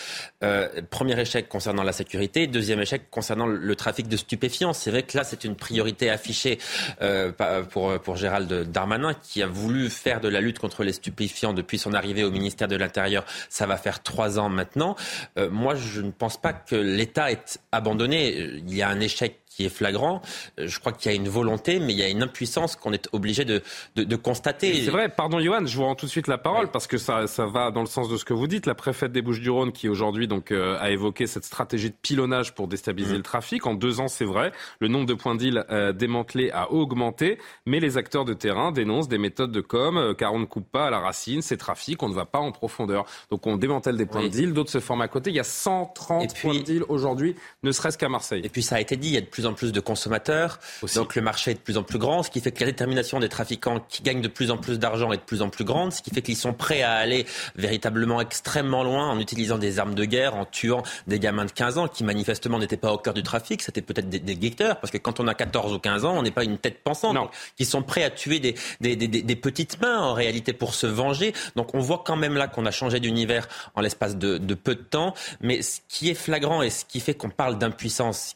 Euh, premier échec concernant la sécurité, deuxième échec concernant le trafic de stupéfiants. C'est vrai que là, c'est une priorité affichée euh, pour, Gérald Darmanin, qui a voulu faire de la lutte contre les stupéfiants depuis son arrivée au ministère de l'Intérieur. Ça va faire trois ans maintenant. Euh, moi, je ne pense pas que l'État est abandonné. Il y a un échec qui est flagrant. Euh, je crois qu'il y a une volonté, mais il y a une impuissance qu'on est obligé de, de, constater.
C'est vrai, pardon Johan, je vous rends tout de suite la parole parce que ça, ça va dans le sens de ce que vous dites. La préfète des Bouches-du-Rhône qui aujourd'hui donc euh, a évoqué cette stratégie de pilonnage pour déstabiliser mmh. le trafic. En deux ans, c'est vrai, le nombre de points d'île euh, démantelés a augmenté, mais les acteurs de terrain dénoncent des méthodes de com, euh, car on ne coupe pas à la racine ces trafics, on ne va pas en profondeur. Donc on démantèle des points de deal, d'autres se forment à côté. Il y a 130 points de deal aujourd'hui, ne serait-ce qu'à Marseille.
Et puis ça a été dit, il y a de plus en plus de consommateurs, donc le marché est de plus en plus grand, ce qui fait que la détermination des trafiquants qui gagnent de plus en plus d'argent est de plus en plus grande, ce qui fait qu'ils sont prêts à aller véritablement extrêmement loin en utilisant des armes de guerre, en tuant des gamins de 15 ans qui manifestement n'étaient pas au cœur du trafic, c'était peut-être des, des parce que quand on a 14 ou 15 ans, on n'est pas une tête pensante, donc, qui sont prêts à tuer des, des, des, des, petites mains en réalité pour se venger. Donc on voit quand même là qu'on a changé d'univers en l'espace de, de peu de temps, mais ce qui est flagrant et ce qui fait qu'on parle d'impuissance,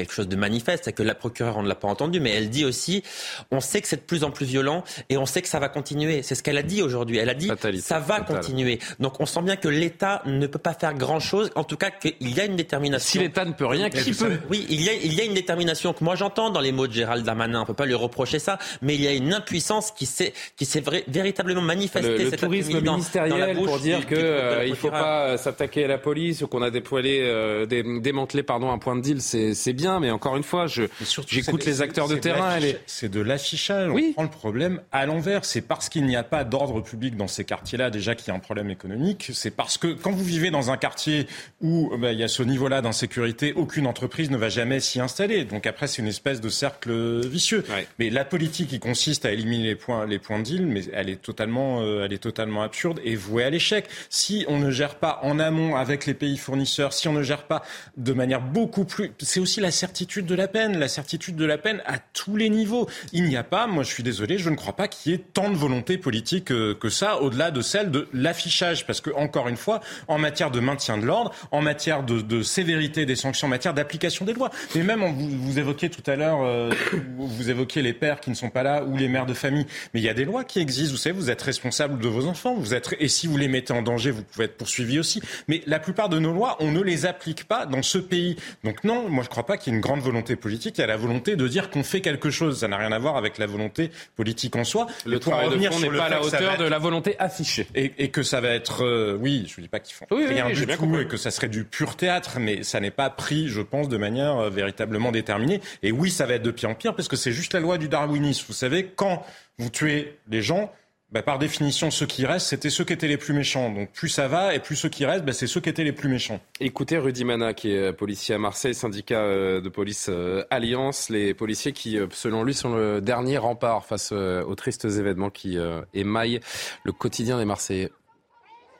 quelque chose de manifeste, c'est que la procureure, on ne l'a pas entendu, mais elle dit aussi, on sait que c'est de plus en plus violent et on sait que ça va continuer. C'est ce qu'elle a dit aujourd'hui. Elle a dit, ça va continuer. Donc on sent bien que l'État ne peut pas faire grand-chose, en tout cas qu'il y a une détermination.
Si l'État ne peut rien, qui peut?
Oui, il y, a, il y a une détermination que moi j'entends dans les mots de Gérald Darmanin, on ne peut pas lui reprocher ça, mais il y a une impuissance qui s'est, qui s'est véritablement manifestée.
Le, le tourisme ministériel pour dire qu'il euh, ne faut pas euh, s'attaquer à la police ou qu'on a déployé, euh, démantelé pardon, un point de deal, c'est bien mais encore une fois, j'écoute les acteurs de terrain.
C'est de l'affichage. On prend le problème à l'envers. C'est parce qu'il n'y a pas d'ordre public dans ces quartiers-là, déjà qu'il y a un problème économique. C'est parce que quand vous vivez dans un quartier où bah, il y a ce niveau-là d'insécurité, aucune entreprise ne va jamais s'y installer. Donc après, c'est une espèce de cercle vicieux. Mais la politique qui consiste à éliminer les points, les points de deal, mais elle est totalement, euh, elle est totalement absurde et vouée à l'échec. Si on ne gère pas en amont avec les pays fournisseurs, si on ne gère pas de manière beaucoup plus, c'est aussi la certitude de la peine, la certitude de la peine à tous les niveaux. Il n'y a pas, moi je suis désolé, je ne crois pas qu'il y ait tant de volonté politique euh, que ça, au-delà de celle de l'affichage. Parce que, encore une fois, en matière de maintien de l'ordre, en matière de, sévérité des sanctions, en matière d'application des lois, mais même vous, évoquiez tout à l'heure, euh, vous évoquiez les pères qui ne sont pas là ou les mères de famille, mais il y a des lois qui existent, vous savez, vous êtes responsable de vos enfants, vous êtes, et si vous les mettez en danger, vous pouvez être poursuivi aussi. Mais la plupart de nos lois, on ne les applique pas dans ce pays. Donc non, moi je ne crois pas qu'il une grande volonté politique, il y a la volonté de dire qu'on fait quelque chose. Ça n'a rien à voir avec la volonté politique en soi.
Le travail de fond n'est pas à la hauteur de la volonté affichée.
Et, que ça va être, euh, oui, je ne dis pas qu'ils font rien du tout et que ça serait du pur théâtre, mais ça n'est pas pris, je pense, de manière euh, véritablement déterminée. Et oui, ça va être de pire en pire parce que c'est juste la loi du darwinisme. Vous savez, quand vous tuez les gens, bah, par définition, ceux qui restent, c'était ceux qui étaient les plus méchants. Donc plus ça va, et plus ceux qui restent, bah, c'est ceux qui étaient les plus méchants.
Écoutez Rudy Mana, qui est policier à Marseille, syndicat euh, de police euh, Alliance, les policiers qui, euh, selon lui, sont le dernier rempart face aux tristes événements qui émaillent le quotidien des Marseillais.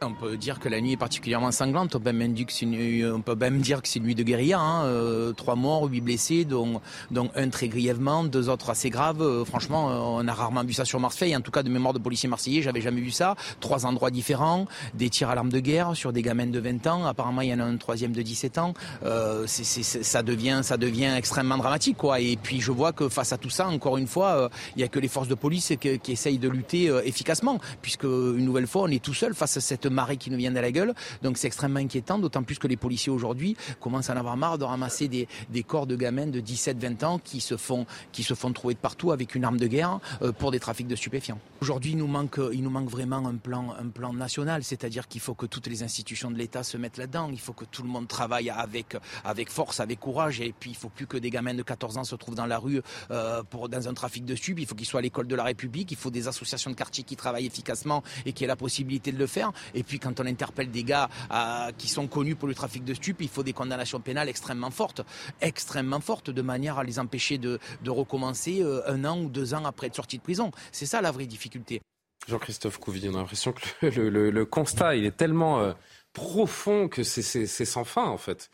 On peut dire que la nuit est particulièrement sanglante. On peut même dire que c'est une, nuit de guérilla. Hein. Euh, trois morts, huit blessés, dont, dont un très grièvement, deux autres assez graves. Euh, franchement, euh, on a rarement vu ça sur Marseille. En tout cas, de mémoire de policiers marseillais, j'avais jamais vu ça. Trois endroits différents, des tirs à l'arme de guerre sur des gamins de 20 ans. Apparemment, il y en a un troisième de 17 ans. Euh, ça devient, ça devient extrêmement dramatique. Et puis, je vois que face à tout ça, encore une fois, il y a que les forces de police qui, qui essayent de lutter efficacement, puisque une nouvelle fois, on est tout seul face à cette marée qui nous vient de la gueule. Donc c'est extrêmement inquiétant, d'autant plus que les policiers aujourd'hui commencent à en avoir marre de ramasser des, corps de gamins de 17-20 ans qui se font qui se font trouver de partout avec une arme de guerre euh, pour des trafics de stupéfiants. Aujourd'hui, il nous manque il nous manque vraiment un plan un plan national, c'est-à-dire qu'il faut que toutes les institutions de l'État se mettent là-dedans. Il faut que tout le monde travaille avec avec force, avec courage, et puis il faut plus que des gamins de 14 ans se trouvent dans la rue euh, pour dans un trafic de stupes. Il faut qu'ils soient à l'école de la République. Il faut des associations de quartier qui travaillent efficacement et qui aient la possibilité de le faire. Puis quand on interpelle des gars euh, qui sont connus pour le trafic de stupes, il faut des condamnations pénales extrêmement fortes, extrêmement fortes, de manière à les empêcher de, recommencer euh, un an ou deux ans après être sortis de prison. C'est ça la vraie difficulté.
Jean-Christophe Couvi, on a l'impression que le, constat, il est tellement euh, profond que c'est sans fin, en fait.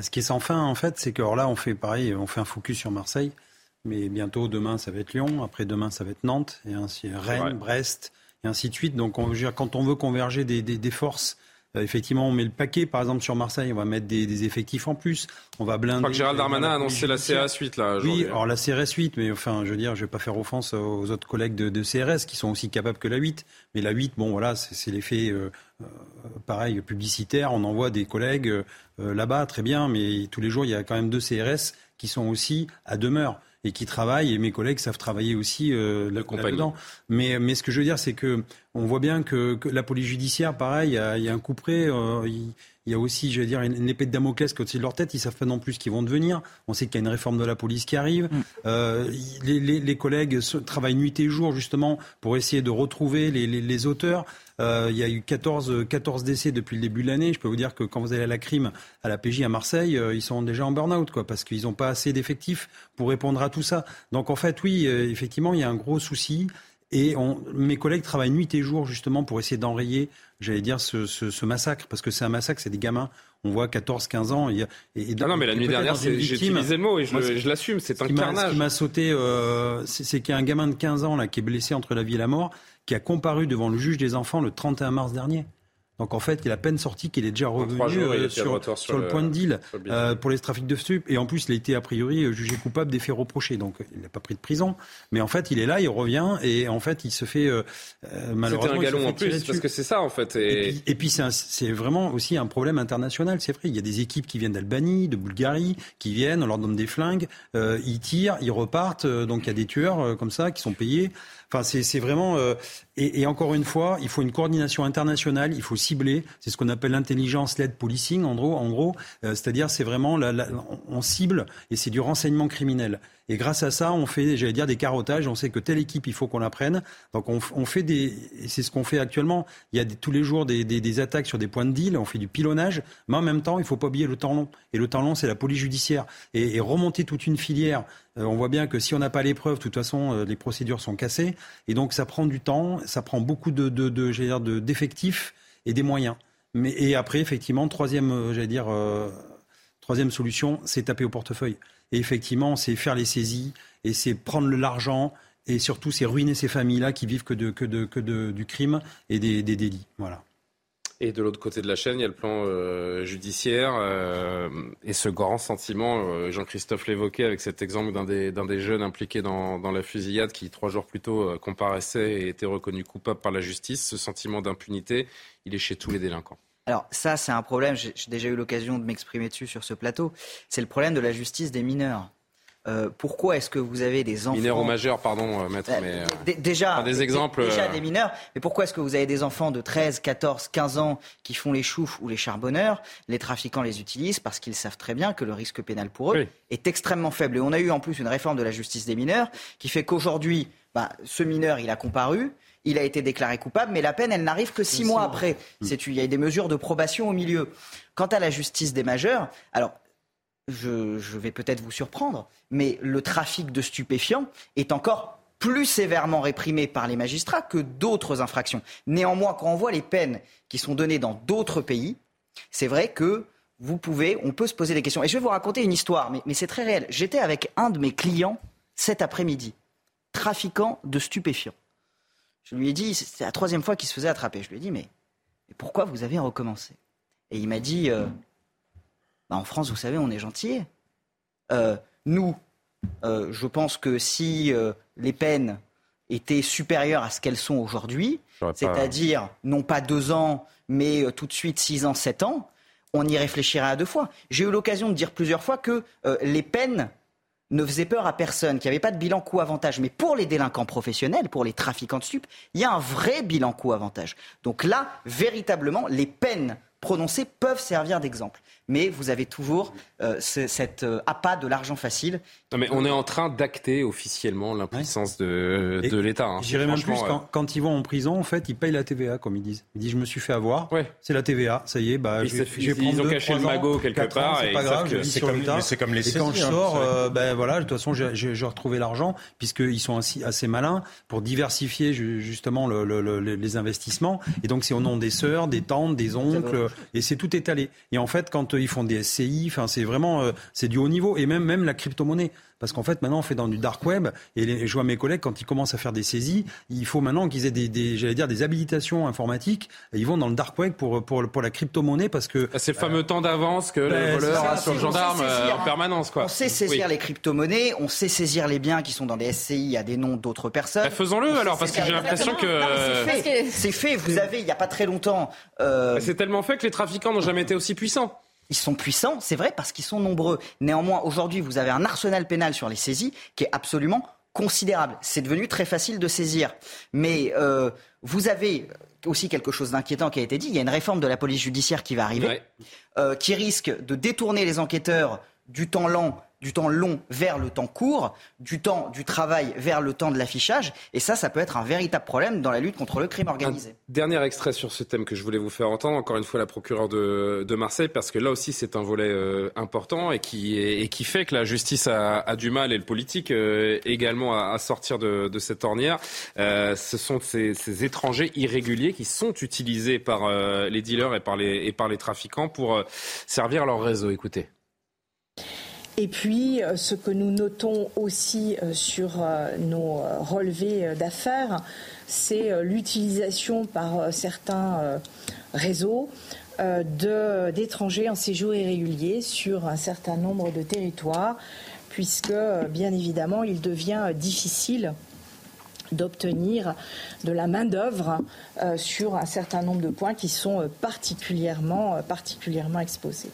Ce qui est sans fin, en fait, c'est que là, on fait pareil, on fait un focus sur Marseille, mais bientôt, demain, ça va être Lyon, après demain, ça va être Nantes, et ainsi Rennes, Brest, et ainsi de suite. Donc, on, quand on veut converger des, forces, euh, effectivement, on met le paquet, par exemple, sur Marseille, on va mettre des, effectifs en plus. On va blinder. Je
crois que Gérald Darmanin a annoncé la CRS 8, là.
Oui, alors la CRS 8, mais enfin, je veux dire, je vais pas faire offense aux autres collègues de, CRS qui sont aussi capables que la 8. Mais la 8, bon, voilà, c'est l'effet, euh, euh, pareil, publicitaire. On envoie des collègues là-bas, très bien, mais tous les jours, il y a quand même deux CRS qui sont aussi à demeure et qui travaillent, et mes collègues savent travailler aussi euh, là-dedans. Mais, mais ce que je veux dire, c'est que on voit bien que, la police judiciaire, pareil, il y a, un coup près. Il y a aussi, je veux dire, une, épée de Damoclès qui au-dessus de leur tête. Ils savent pas non plus ce qu'ils vont devenir. On sait qu'il y a une réforme de la police qui arrive. Mm. Euh, les, collègues travaillent nuit et jour justement pour essayer de retrouver les, auteurs. Euh, il y a eu 14, 14 décès depuis le début de l'année. Je peux vous dire que quand vous allez à la crime, à la PJ à Marseille, euh, ils sont déjà en burn-out, quoi, parce qu'ils n'ont pas assez d'effectifs pour répondre à tout ça. Donc en fait, oui, effectivement, il y a un gros souci. Et mes collègues travaillent nuit et jour justement pour essayer d'enrayer j'allais dire, ce, massacre, parce que c'est un massacre, c'est des gamins, on voit 14, 15 ans. Et,
et, non, mais la nuit dernière, j'ai utilisé le mot et je, l'assume, c'est un carnage.
Ce qui m'a sauté, euh, c'est qu'il y a un gamin de 15 ans là, qui est blessé entre la vie et la mort, qui a comparu devant le juge des enfants le 31 mars dernier. Donc en fait, il a peine sorti qu'il est déjà revenu euh, sur, sur, le, point de deal euh, pour les trafics de stupes. Et en plus, il a été a priori euh, jugé coupable des faits reprochés. Donc il n'a pas pris de prison. Mais en fait, il est là, il revient et en fait, il se fait euh, malheureusement.
C'était un galon en plus parce que c'est ça en fait.
Et, et puis, c'est vraiment aussi un problème international. C'est vrai. Il y a des équipes qui viennent d'Albanie, de Bulgarie, qui viennent, on leur donne des flingues, ils tirent, ils repartent. donc il y a des tueurs comme ça qui sont payés. Enfin, c'est vraiment. Euh, et, encore une fois, il faut une coordination internationale. Il faut cibler. C'est ce qu'on appelle l'intelligence led policing, en gros. Euh, c'est-à-dire, c'est vraiment on cible et c'est du renseignement criminel. Et grâce à ça, on fait, j'allais dire, des carottages. On sait que telle équipe, il faut qu'on la prenne. Donc on, on fait des, c'est ce qu'on fait actuellement. Il y a des, tous les jours des, des, des, attaques sur des points de deal. On fait du pilonnage, mais en même temps, il faut pas oublier le temps long. Et le temps long, c'est la police judiciaire. Et, et, remonter toute une filière. Euh, on voit bien que si on n'a pas les preuves, de toute façon, euh, les procédures sont cassées. Et donc ça prend du temps, ça prend beaucoup de, de, de j'allais dire, d'effectifs et des moyens. Mais et après, effectivement, troisième, euh, j'allais dire. Troisième solution, c'est taper au portefeuille. Et effectivement, c'est faire les saisies et c'est prendre l'argent et surtout c'est ruiner ces familles-là qui vivent que, de, que, de, que de, du crime et des, délits. Voilà.
Et de l'autre côté de la chaîne, il y a le plan euh, judiciaire euh, et ce grand sentiment, euh, Jean-Christophe l'évoquait avec cet exemple d'un des, des, jeunes impliqués dans, dans, la fusillade qui, trois jours plus tôt, comparaissait et était reconnu coupable par la justice. Ce sentiment d'impunité, il est chez tous les délinquants.
Alors ça, c'est un problème, j'ai déjà eu l'occasion de m'exprimer dessus sur ce plateau, c'est le problème de la justice des mineurs. Euh, pourquoi est-ce que vous avez des enfants
mineurs ou majeurs, pardon, euh, maître,
mais euh, déjà
des exemples,
déjà des mineurs. Mais pourquoi est-ce que vous avez des enfants de 13, 14, 15 ans qui font les choufs ou les charbonneurs Les trafiquants les utilisent parce qu'ils savent très bien que le risque pénal pour eux est extrêmement faible. Et on a eu en plus une réforme de la justice des mineurs qui fait qu'aujourd'hui, bah, ce mineur, il a comparu il a été déclaré coupable, mais la peine, elle n'arrive que six mois après. Mm. Il y a des mesures de probation au milieu. Quant à la justice des majeurs, alors je, vais peut-être vous surprendre, mais le trafic de stupéfiants est encore plus sévèrement réprimé par les magistrats que d'autres infractions. Néanmoins, quand on voit les peines qui sont données dans d'autres pays, c'est vrai que vous pouvez, on peut se poser des questions. Et je vais vous raconter une histoire, mais c'est très réel. J'étais avec un de mes clients cet après-midi, trafiquant de stupéfiants. Je lui ai dit, c'est la troisième fois qu'il se faisait attraper. Je lui ai dit, mais, pourquoi vous avez recommencé? Et il m'a dit, euh, bah, en France, vous savez, on est gentil. Euh, nous, euh, je pense que si les peines étaient supérieures à ce qu'elles sont aujourd'hui, c'est-à-dire non pas deux ans, mais tout de suite six ans, sept ans, on y réfléchirait à deux fois. J'ai eu l'occasion de dire plusieurs fois que les peines ne faisait peur à personne, qu'il n'y pas de bilan coût-avantage. Mais pour les délinquants professionnels, pour les trafiquants de stupes, il y a un vrai bilan coût-avantage. Donc là, véritablement, les peines prononcées peuvent servir d'exemple mais vous avez toujours euh, cet euh, appât de l'argent facile.
Non, mais on est en train d'acter officiellement l'impuissance de, de l'État.
Hein. J'irais même plus, quand, ils vont en prison, en fait, ils payent la TVA, comme ils disent. Ils disent, je me suis fait avoir, c'est la TVA, ça y est, bah,
je, ils, ont caché le magot quelque part.
C'est pas grave, je vis sur l'État.
C'est comme les Et
quand je
hein,
sors, euh, ben voilà, de toute façon, j'ai retrouvé l'argent, puisqu'ils sont assez, assez malins pour diversifier justement le, les investissements. Et donc, c'est au nom des sœurs, des tantes, des oncles, et c'est tout étalé. Et en fait, quand ils font des SCI. Enfin, c'est vraiment euh, c'est du haut niveau et même même la crypto-monnaie. Parce qu'en fait, maintenant, on fait dans du dark web. Et je vois mes collègues, quand ils commencent à faire des saisies, il faut maintenant qu'ils aient des, j'allais dire, des habilitations informatiques. Et ils vont dans le dark web pour, pour, pour la crypto-monnaie parce que.
C'est le fameux temps d'avance que le ben, voleur a sur le gendarme euh, en permanence, quoi.
On sait saisir les crypto-monnaies, on sait saisir les biens qui sont dans des SCI à des noms d'autres personnes. Ben,
faisons-le alors, parce que j'ai l'impression que.
C'est fait. Vous avez, il n'y a pas très longtemps.
Euh, c'est tellement fait que les trafiquants n'ont jamais été aussi puissants.
Ils sont puissants, c'est vrai, parce qu'ils sont nombreux. Néanmoins, aujourd'hui, vous avez un arsenal pénal sur les saisies qui est absolument considérable. C'est devenu très facile de saisir. Mais euh, vous avez aussi quelque chose d'inquiétant qui a été dit. Il y a une réforme de la police judiciaire qui va arriver, euh, qui risque de détourner les enquêteurs du temps lent du temps long vers le temps court, du temps du travail vers le temps de l'affichage. Et ça, ça peut être un véritable problème dans la lutte contre le crime organisé.
dernier extrait sur ce thème que je voulais vous faire entendre, encore une fois la procureure de, Marseille, parce que là aussi c'est un volet euh, important et qui, et qui fait que la justice a, du mal et le politique euh, également à, sortir de, cette ornière. Euh, ce sont ces, ces, étrangers irréguliers qui sont utilisés par les dealers et par les, et par les trafiquants pour servir leur réseau. Écoutez.
Et puis, euh, ce que nous notons aussi euh, sur euh, nos relevés d'affaires, c'est l'utilisation par certains réseaux d'étrangers en séjour irrégulier sur un certain nombre de territoires, puisque, bien évidemment, il devient difficile d'obtenir de la main-d'œuvre sur un certain nombre de points qui sont particulièrement, particulièrement exposés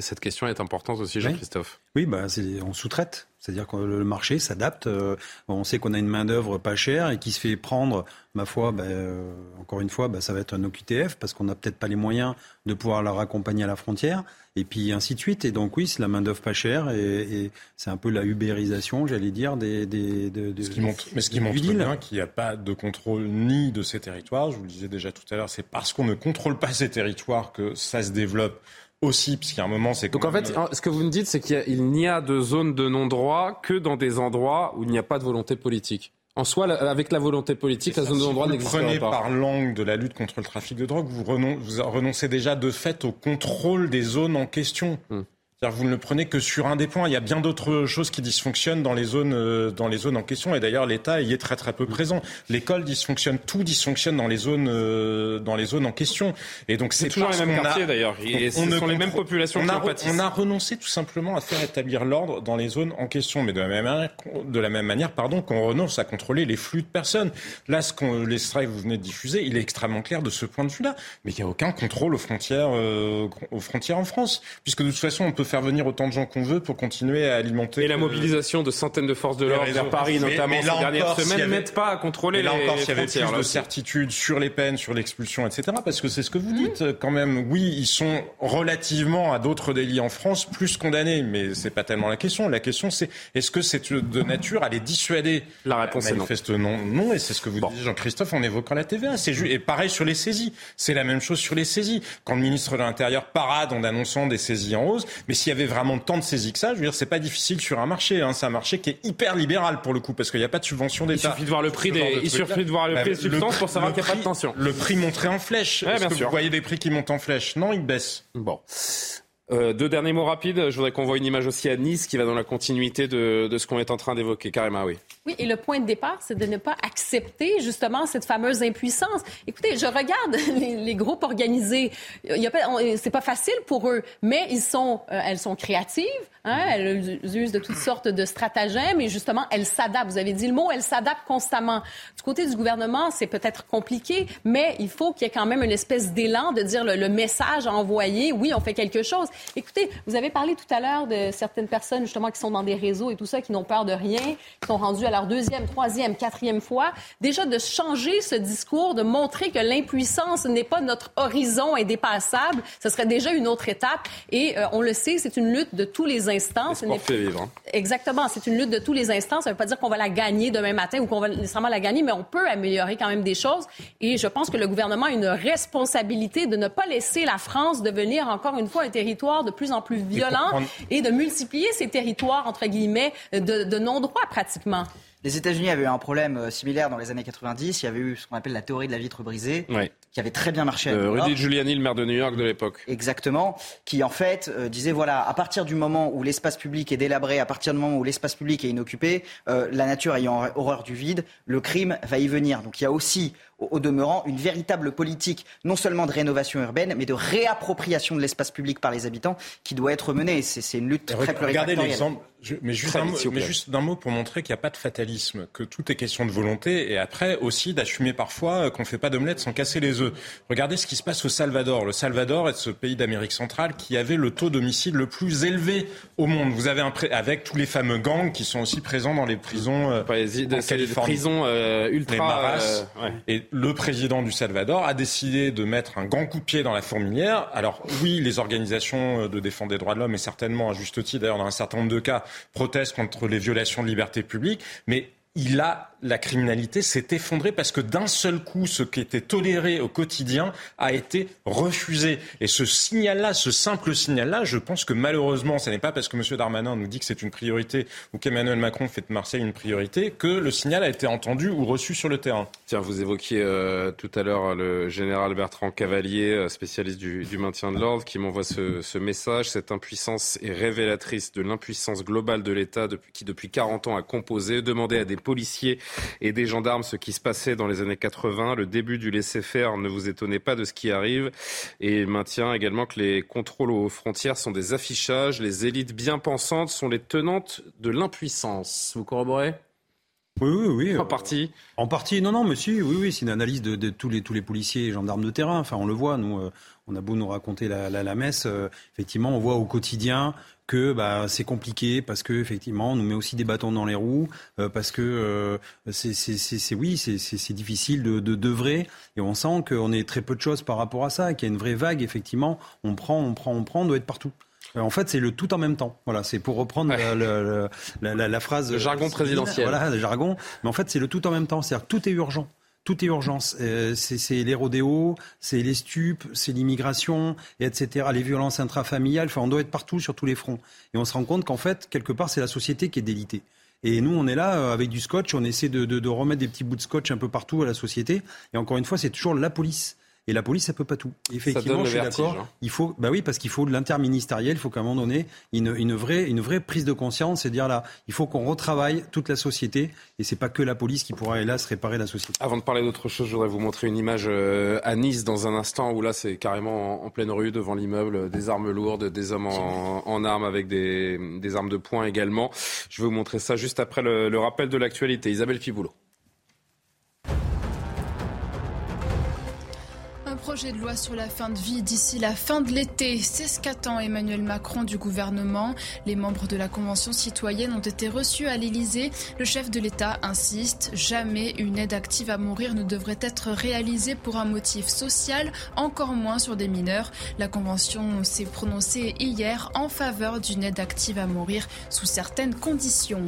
cette question est importante aussi, Jean-Christophe.
Oui, bah, on sous-traite. C'est-à-dire que le marché s'adapte. Euh, on sait qu'on a une main-d'œuvre pas chère et qui se fait prendre, ma foi, bah, euh, encore une fois, bah, ça va être un OQTF parce qu'on n'a peut-être pas les moyens de pouvoir leur accompagner à la frontière. Et puis ainsi de suite. Et donc, oui, c'est la main-d'œuvre pas chère et, c'est un peu la ubérisation, j'allais dire, des. des
de, ce qui montre, mais ce qui montre bien qu'il n'y a pas de contrôle ni de ces territoires. Je vous le disais déjà tout à l'heure, c'est parce qu'on ne contrôle pas ces territoires que ça se développe aussi, a un moment, c'est
Donc en fait, ce que vous me dites, c'est qu'il n'y a de zone de non-droit que dans des endroits où il n'y a pas de volonté politique. En soi, avec la volonté politique, la zone de non-droit n'existe pas.
Vous prenez par l'angle de la lutte contre le trafic de drogue, vous, renoncez déjà de fait au contrôle des zones en question. Hmm. Vous ne le prenez que sur un des points. Il y a bien d'autres choses qui dysfonctionnent dans les zones, euh, dans les zones en question. Et d'ailleurs, l'État y est très très peu présent. L'école dysfonctionne, tout dysfonctionne dans les zones, euh, dans les zones en question. Et donc
c'est toujours les mêmes quartiers d'ailleurs. Ce sont les mêmes populations
on
qui
a, On a renoncé tout simplement à faire établir l'ordre dans les zones en question, mais de la même manière, de la même manière, pardon, qu'on renonce à contrôler les flux de personnes. Là, ce qu'on l'extrait que vous venez de diffuser, il est extrêmement clair de ce point de vue-là. Mais il n'y a aucun contrôle aux frontières, euh, aux frontières en France, puisque de toute façon, on peut faire venir autant de gens qu'on veut pour continuer à alimenter.
Et la mobilisation de centaines de forces de l'ordre vers Paris, notamment ces dernières semaines, n'aide pas à contrôler
là
les
encore, s'il y avait plus de certitude sur les peines, sur l'expulsion, etc. Parce que c'est ce que vous dites mmh. quand même. Oui, ils sont relativement à d'autres délits en France plus condamnés, mais c'est pas tellement la question. La question, c'est est-ce que c'est de nature à les dissuader?
La réponse est
non. non. et c'est ce que vous dites, Jean-Christophe, en évoquant la TVA. C'est et pareil sur les saisies. C'est la même chose sur les saisies. Quand le ministre de l'Intérieur parade en annonçant des saisies en hausse, mais s'il y avait vraiment tant de saisies que ça. Je veux dire, c'est pas difficile sur un marché. Hein. C'est un marché qui est hyper libéral pour le coup, parce qu'il n'y a pas de subvention d'État.
Il suffit de voir le prix des, il suffit de voir le prix des substances pour savoir qu'il n'y a pas de tension.
Le prix monterait en flèche. Est-ce que vous voyez des prix qui montent en flèche? Non, ils baissent.
Bon. Euh, deux derniers mots rapides. Je voudrais qu'on voit une image aussi à Nice qui va dans la continuité de, de ce qu'on est en train d'évoquer. Carrément, oui.
Oui, et le point de départ, c'est de ne pas accepter justement cette fameuse impuissance. Écoutez, je regarde [laughs] les, groupes organisés. C'est pas facile pour eux, mais ils sont, euh, elles sont créatives. Hein, elles usent de toutes sortes de stratagèmes et justement, elles s'adaptent. Vous avez dit le mot, elles s'adaptent constamment. Du côté du gouvernement, c'est peut-être compliqué, mais il faut qu'il y ait quand même une espèce d'élan de dire le, message envoyé. Oui, on fait quelque chose. Écoutez, vous avez parlé tout à l'heure de certaines personnes justement qui sont dans des réseaux et tout ça, qui n'ont peur de rien, qui sont rendues à leur deuxième, troisième, quatrième fois. Déjà de changer ce discours, de montrer que l'impuissance n'est pas notre horizon indépassable, ce serait déjà une autre étape. Et euh, on le sait, c'est une lutte de tous les instants.
Ce fait vivre. Hein.
Exactement, c'est une lutte de tous les instants. Ça ne veut pas dire qu'on va la gagner demain matin ou qu'on va nécessairement la gagner, mais on peut améliorer quand même des choses. Et je pense que le gouvernement a une responsabilité de ne pas laisser la France devenir encore une fois un territoire de plus en plus violent et de multiplier ces territoires, entre guillemets, de, de non-droit pratiquement.
Les États-Unis avaient eu un problème euh, similaire dans les années 90. Il y avait eu ce qu'on appelle la théorie de la vitre brisée, qui avait très bien marché.
Euh, Rudy Giuliani, le maire de New York de l'époque.
Exactement, qui en fait euh, disait voilà, à partir du moment où l'espace public est délabré, à partir du moment où l'espace public est inoccupé, la nature ayant horreur du vide, le crime va y venir. Donc il y a aussi au, demeurant une véritable politique, non seulement de rénovation urbaine, mais de réappropriation de l'espace public par les habitants, qui doit être menée. C'est une lutte très.
Regardez l'exemple mais juste, un, mais juste d'un mot pour montrer qu'il n'y a pas de fatalisme, que tout est question de volonté et après aussi d'assumer parfois qu'on ne fait pas d'omelette sans casser les œufs. Regardez ce qui se passe au Salvador. Le Salvador est ce pays d'Amérique centrale qui avait le taux d'homicide le plus élevé au monde. Vous avez un avec tous les fameux gangs qui sont aussi présents dans les prisons euh,
les prisons euh, ultra.
Euh, et le président du Salvador a décidé de mettre un grand coup de pied dans la fourmilière. Alors oui, les organisations de défense des droits de l'homme et certainement à juste titre d'ailleurs dans un certain nombre de cas proteste contre les violations de liberté publique, mais il a la criminalité s'est effondrée parce que d'un seul coup, ce qui était toléré au quotidien a été refusé. Et ce signal-là, ce simple signal-là, je pense que malheureusement, ce n'est pas parce que M. Darmanin nous dit que c'est une priorité ou qu'Emmanuel Macron fait de Marseille une priorité que le signal a été entendu ou reçu sur le terrain.
Tiens, vous évoquiez euh, tout à l'heure le général Bertrand Cavalier, euh, spécialiste du, du, maintien de l'ordre, qui m'envoie ce, ce, message. Cette impuissance est révélatrice de l'impuissance globale de l'État qui, depuis 40 ans, a composé, demandé à des policiers et des gendarmes ce qui se passait dans les années 80. Le début du laisser-faire ne vous étonnez pas de ce qui arrive. Et il maintient également que les contrôles aux frontières sont des affichages. Les élites bien pensantes sont les tenantes de l'impuissance. Vous corroborez?
Oui, oui, oui.
En partie
En partie, non, non, mais si, oui, oui, c'est une analyse de, tous, les, tous les policiers et gendarmes de terrain. Enfin, on le voit, nous, euh, on a beau nous raconter la, la, messe, euh, effectivement, on voit au quotidien que bah, c'est compliqué parce que effectivement on nous met aussi des bâtons dans les roues euh, parce que euh, c'est oui c'est difficile de d'œuvrer et on sent qu'on est très peu de choses par rapport à ça qu'il y a une vraie vague effectivement on prend on prend on prend on doit être partout euh, en fait, c'est le tout en même temps. Voilà, c'est pour reprendre la, la, la, phrase.
Le jargon présidentiel.
Voilà, le jargon. Mais en fait, c'est le tout en même temps. C'est-à-dire tout est urgent tout est urgence. Euh, c'est les rodéos, c'est les stupes, c'est l'immigration, etc. Les violences intrafamiliales. Enfin, on doit être partout sur tous les fronts. Et on se rend compte qu'en fait, quelque part, c'est la société qui est délitée. Et nous, on est là euh, avec du scotch, on essaie de, de, remettre des petits bouts de scotch un peu partout à la société. Et encore une fois, c'est toujours la police et la police, ça peut pas tout.
Effectivement, je suis d'accord. Hein.
Il faut, bah oui, parce qu'il faut de l'interministériel. Il faut qu'à un moment donné, une, une, vraie, une vraie prise de conscience, c'est dire là, il faut qu'on retravaille toute la société. Et c'est pas que la police qui pourra, hélas, réparer la société.
Avant de parler d'autre chose, je voudrais vous montrer une image euh, à Nice dans un instant où là, c'est carrément en, pleine rue devant l'immeuble, des armes lourdes, des hommes en, armes avec des, des, armes de poing également. Je vais vous montrer ça juste après le, le rappel de l'actualité. Isabelle Piboulot.
Projet de loi sur la fin de vie d'ici la fin de l'été. C'est ce qu'attend Emmanuel Macron du gouvernement. Les membres de la Convention citoyenne ont été reçus à l'Élysée. Le chef de l'État insiste, jamais une aide active à mourir ne devrait être réalisée pour un motif social, encore moins sur des mineurs. La Convention s'est prononcée hier en faveur d'une aide active à mourir sous certaines conditions.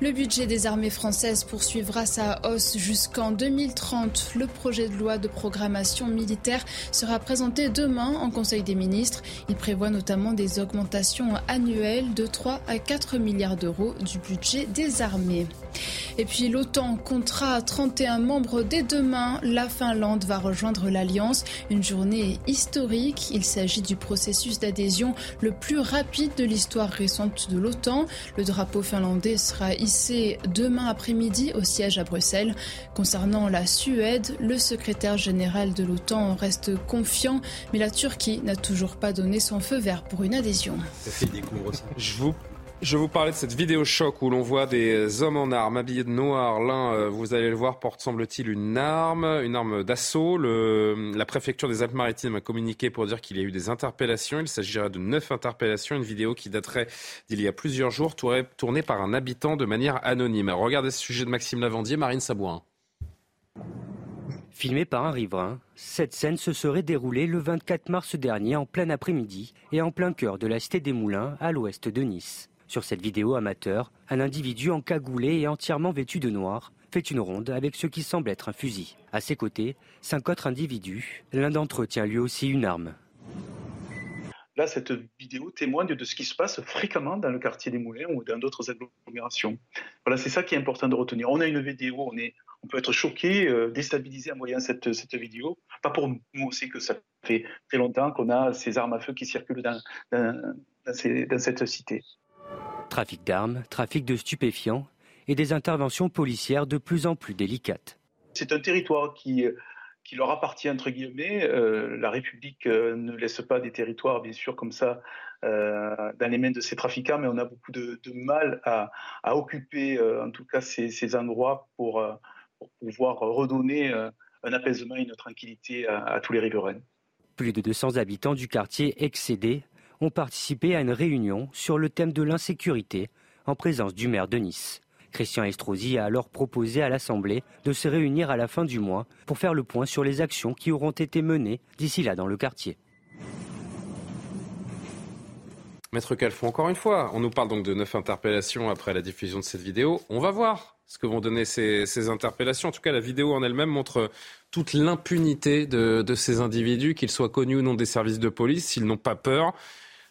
Le budget des armées françaises poursuivra sa hausse jusqu'en 2030. Le projet de loi de programmation militaire sera présenté demain en Conseil des ministres. Il prévoit notamment des augmentations annuelles de 3 à 4 milliards d'euros du budget des armées. Et puis l'OTAN comptera 31 membres dès demain. La Finlande va rejoindre l'Alliance. Une journée historique. Il s'agit du processus d'adhésion le plus rapide de l'histoire récente de l'OTAN. Le drapeau finlandais sera hissé demain après-midi au siège à Bruxelles. Concernant la Suède, le secrétaire général de l'OTAN reste confiant, mais la Turquie n'a toujours pas donné son feu vert pour une adhésion.
Je vous je vous parlais de cette vidéo choc où l'on voit des hommes en armes habillés de noir. L'un, euh, vous allez le voir, porte semble-t-il une arme, une arme d'assaut. La préfecture des Alpes-Maritimes a communiqué pour dire qu'il y a eu des interpellations. Il s'agirait de neuf interpellations. Une vidéo qui daterait d'il y a plusieurs jours, tournée par un habitant de manière anonyme. Regardez ce sujet de Maxime Lavandier, Marine Sabouin.
Filmé par un riverain, cette scène se serait déroulée le 24 mars dernier en plein après-midi et en plein cœur de la cité des Moulins à l'ouest de Nice. Sur cette vidéo amateur, un individu encagoulé et entièrement vêtu de noir fait une ronde avec ce qui semble être un fusil. À ses côtés, cinq autres individus. L'un d'entre eux tient lui aussi une arme.
Là, cette vidéo témoigne de ce qui se passe fréquemment dans le quartier des Moulins ou dans d'autres agglomérations. Voilà, c'est ça qui est important de retenir. On a une vidéo, on, peut être choqué, euh, déstabilisé en voyant cette, cette, vidéo. Pas pour nous aussi que ça fait très longtemps qu'on a ces armes à feu qui circulent dans cette cité.
Trafic d'armes, trafic de stupéfiants et des interventions policières de plus en plus délicates.
C'est un territoire qui, qui leur appartient, entre guillemets. la République ne laisse pas des territoires, bien sûr, comme ça, dans les mains de ces trafiquants, mais on a beaucoup de, mal à, occuper, en tout cas, ces, endroits pour, pouvoir redonner un apaisement et une tranquillité à, à tous les riverains.
Plus de 200 habitants du quartier excédé ont participé à une réunion sur le thème de l'insécurité en présence du maire de Nice. Christian Estrosi a alors proposé à l'Assemblée de se réunir à la fin du mois pour faire le point sur les actions qui auront été menées d'ici là dans le quartier.
Maître Calfon, encore une fois, on nous parle donc de neuf interpellations après la diffusion de cette vidéo. On va voir ce que vont donner ces, interpellations. En tout cas, la vidéo en elle-même montre toute l'impunité de, de, ces individus, qu'ils soient connus ou non des services de police, s'ils n'ont pas peur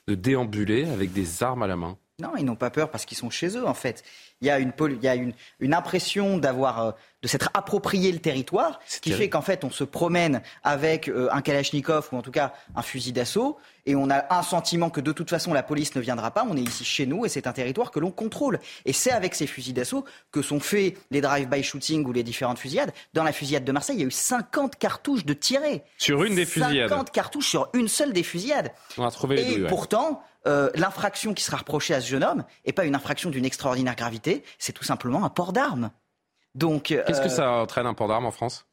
de déambuler avec des armes à la main.
Non, ils n'ont pas peur parce qu'ils sont chez eux, en fait. Il y a une, il y a une, une impression d'avoir, euh, de s'être approprié le territoire, ce qui fait qu'en fait, on se promène avec euh, un Kalachnikov ou en tout cas un fusil d'assaut, et on a un sentiment que de toute façon la police ne viendra pas. On est ici chez nous et c'est un territoire que l'on contrôle. Et c'est avec ces fusils d'assaut que sont faits les drive-by shooting ou les différentes fusillades. Dans la fusillade de Marseille, il y a eu 50 cartouches de tirées.
Sur une des fusillades.
50 cartouches sur une seule des fusillades.
On a trouvé les
Et pourtant, euh, l'infraction qui sera reprochée à ce jeune homme n'est pas une infraction d'une extraordinaire gravité, c'est tout simplement un port d'armes. Donc,
qu'est-ce que euh, ça entraîne un port d'armes en France?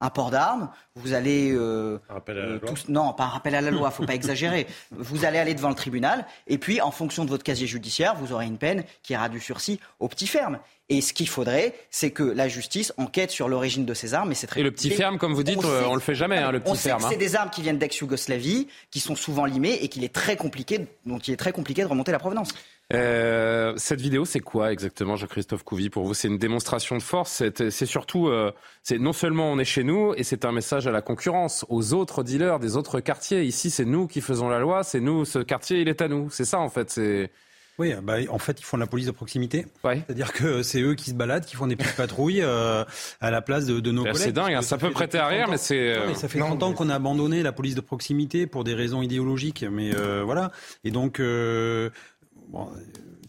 Un port d'armes, vous allez euh, euh non, pas un rappel à la loi, faut pas [laughs] exagérer. Vous allez aller devant le tribunal et puis en fonction de votre casier judiciaire, vous aurez une peine qui ira du sursis au petit ferme. Et ce qu'il faudrait, c'est que la justice enquête sur l'origine de ces armes. Et, c'est très
et le petit ferme, comme vous dites, on, ne le fait jamais, hein, le petit
on
ferme.
Sait que c'est hein. des armes qui viennent d'ex-Yougoslavie, qui sont souvent limées et qu'il est très compliqué, dont il est très compliqué de remonter la provenance.
Euh, cette vidéo, c'est quoi exactement, Jean-Christophe Couvi, pour vous? C'est une démonstration de force. C'est surtout, euh, c'est non seulement on est chez nous, et c'est un message à la concurrence, aux autres dealers des autres quartiers. Ici, c'est nous qui faisons la loi, c'est nous, ce quartier, il est à nous. C'est ça, en fait. C'est
oui, bah, en fait, ils font de la police de proximité. C'est-à-dire que c'est eux qui se baladent, qui font des petites patrouilles euh, à la place de, de nos collègues.
C'est dingue, hein, ça, peut prêter à rire, mais c'est...
Euh, ça fait 30 ans qu'on a abandonné la police de proximité pour des raisons idéologiques, mais euh, voilà. Et donc... Bon,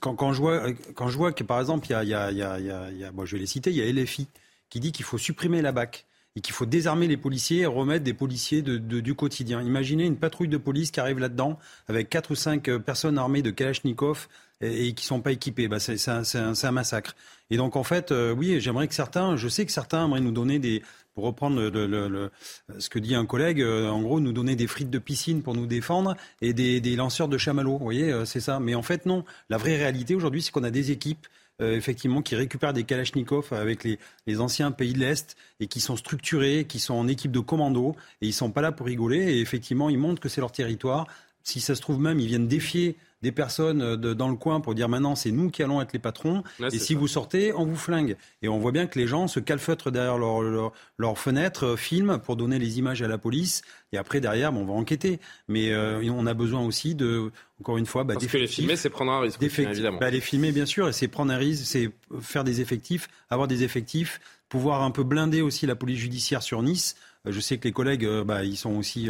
quand, quand, je vois, quand je vois que, par exemple, il y a, y a, y a, y a moi, je vais les citer, il y a LFI qui dit qu'il faut supprimer la BAC et qu'il faut désarmer les policiers et remettre des policiers de, du quotidien. Imaginez une patrouille de police qui arrive là-dedans avec quatre ou cinq personnes armées de Kalachnikov et, qui sont pas équipés. Bah, c'est un, un, massacre. Et donc en fait, euh, oui, j'aimerais que certains, je sais que certains aimeraient nous donner des, pour reprendre le, ce que dit un collègue, euh, en gros, nous donner des frites de piscine pour nous défendre et des, des lanceurs de chamallows. Vous voyez, euh, c'est ça. Mais en fait, non. La vraie réalité aujourd'hui, c'est qu'on a des équipes effectivement, qui récupèrent des Kalachnikov avec les, les, anciens pays de l'Est et qui sont structurés, qui sont en équipe de commando et ils sont pas là pour rigoler. Et effectivement, ils montrent que c'est leur territoire. Si ça se trouve même, ils viennent défier des personnes euh, dans le coin pour dire maintenant c'est nous qui allons être les patrons et si vous sortez, on vous flingue. Et on voit bien que les gens se calfeutrent derrière leurs leur, leur fenêtres, euh, filment pour donner les images à la police et après derrière on va enquêter. Mais euh, on a besoin aussi de encore une fois,
bah, parce que les filmer, c'est prendre un risque, évidemment.
Bah, les filmer, bien sûr, et c'est prendre un risque, c'est faire des effectifs, avoir des effectifs, pouvoir un peu blinder aussi la police judiciaire sur Nice. Je sais que les collègues, bah, ils sont aussi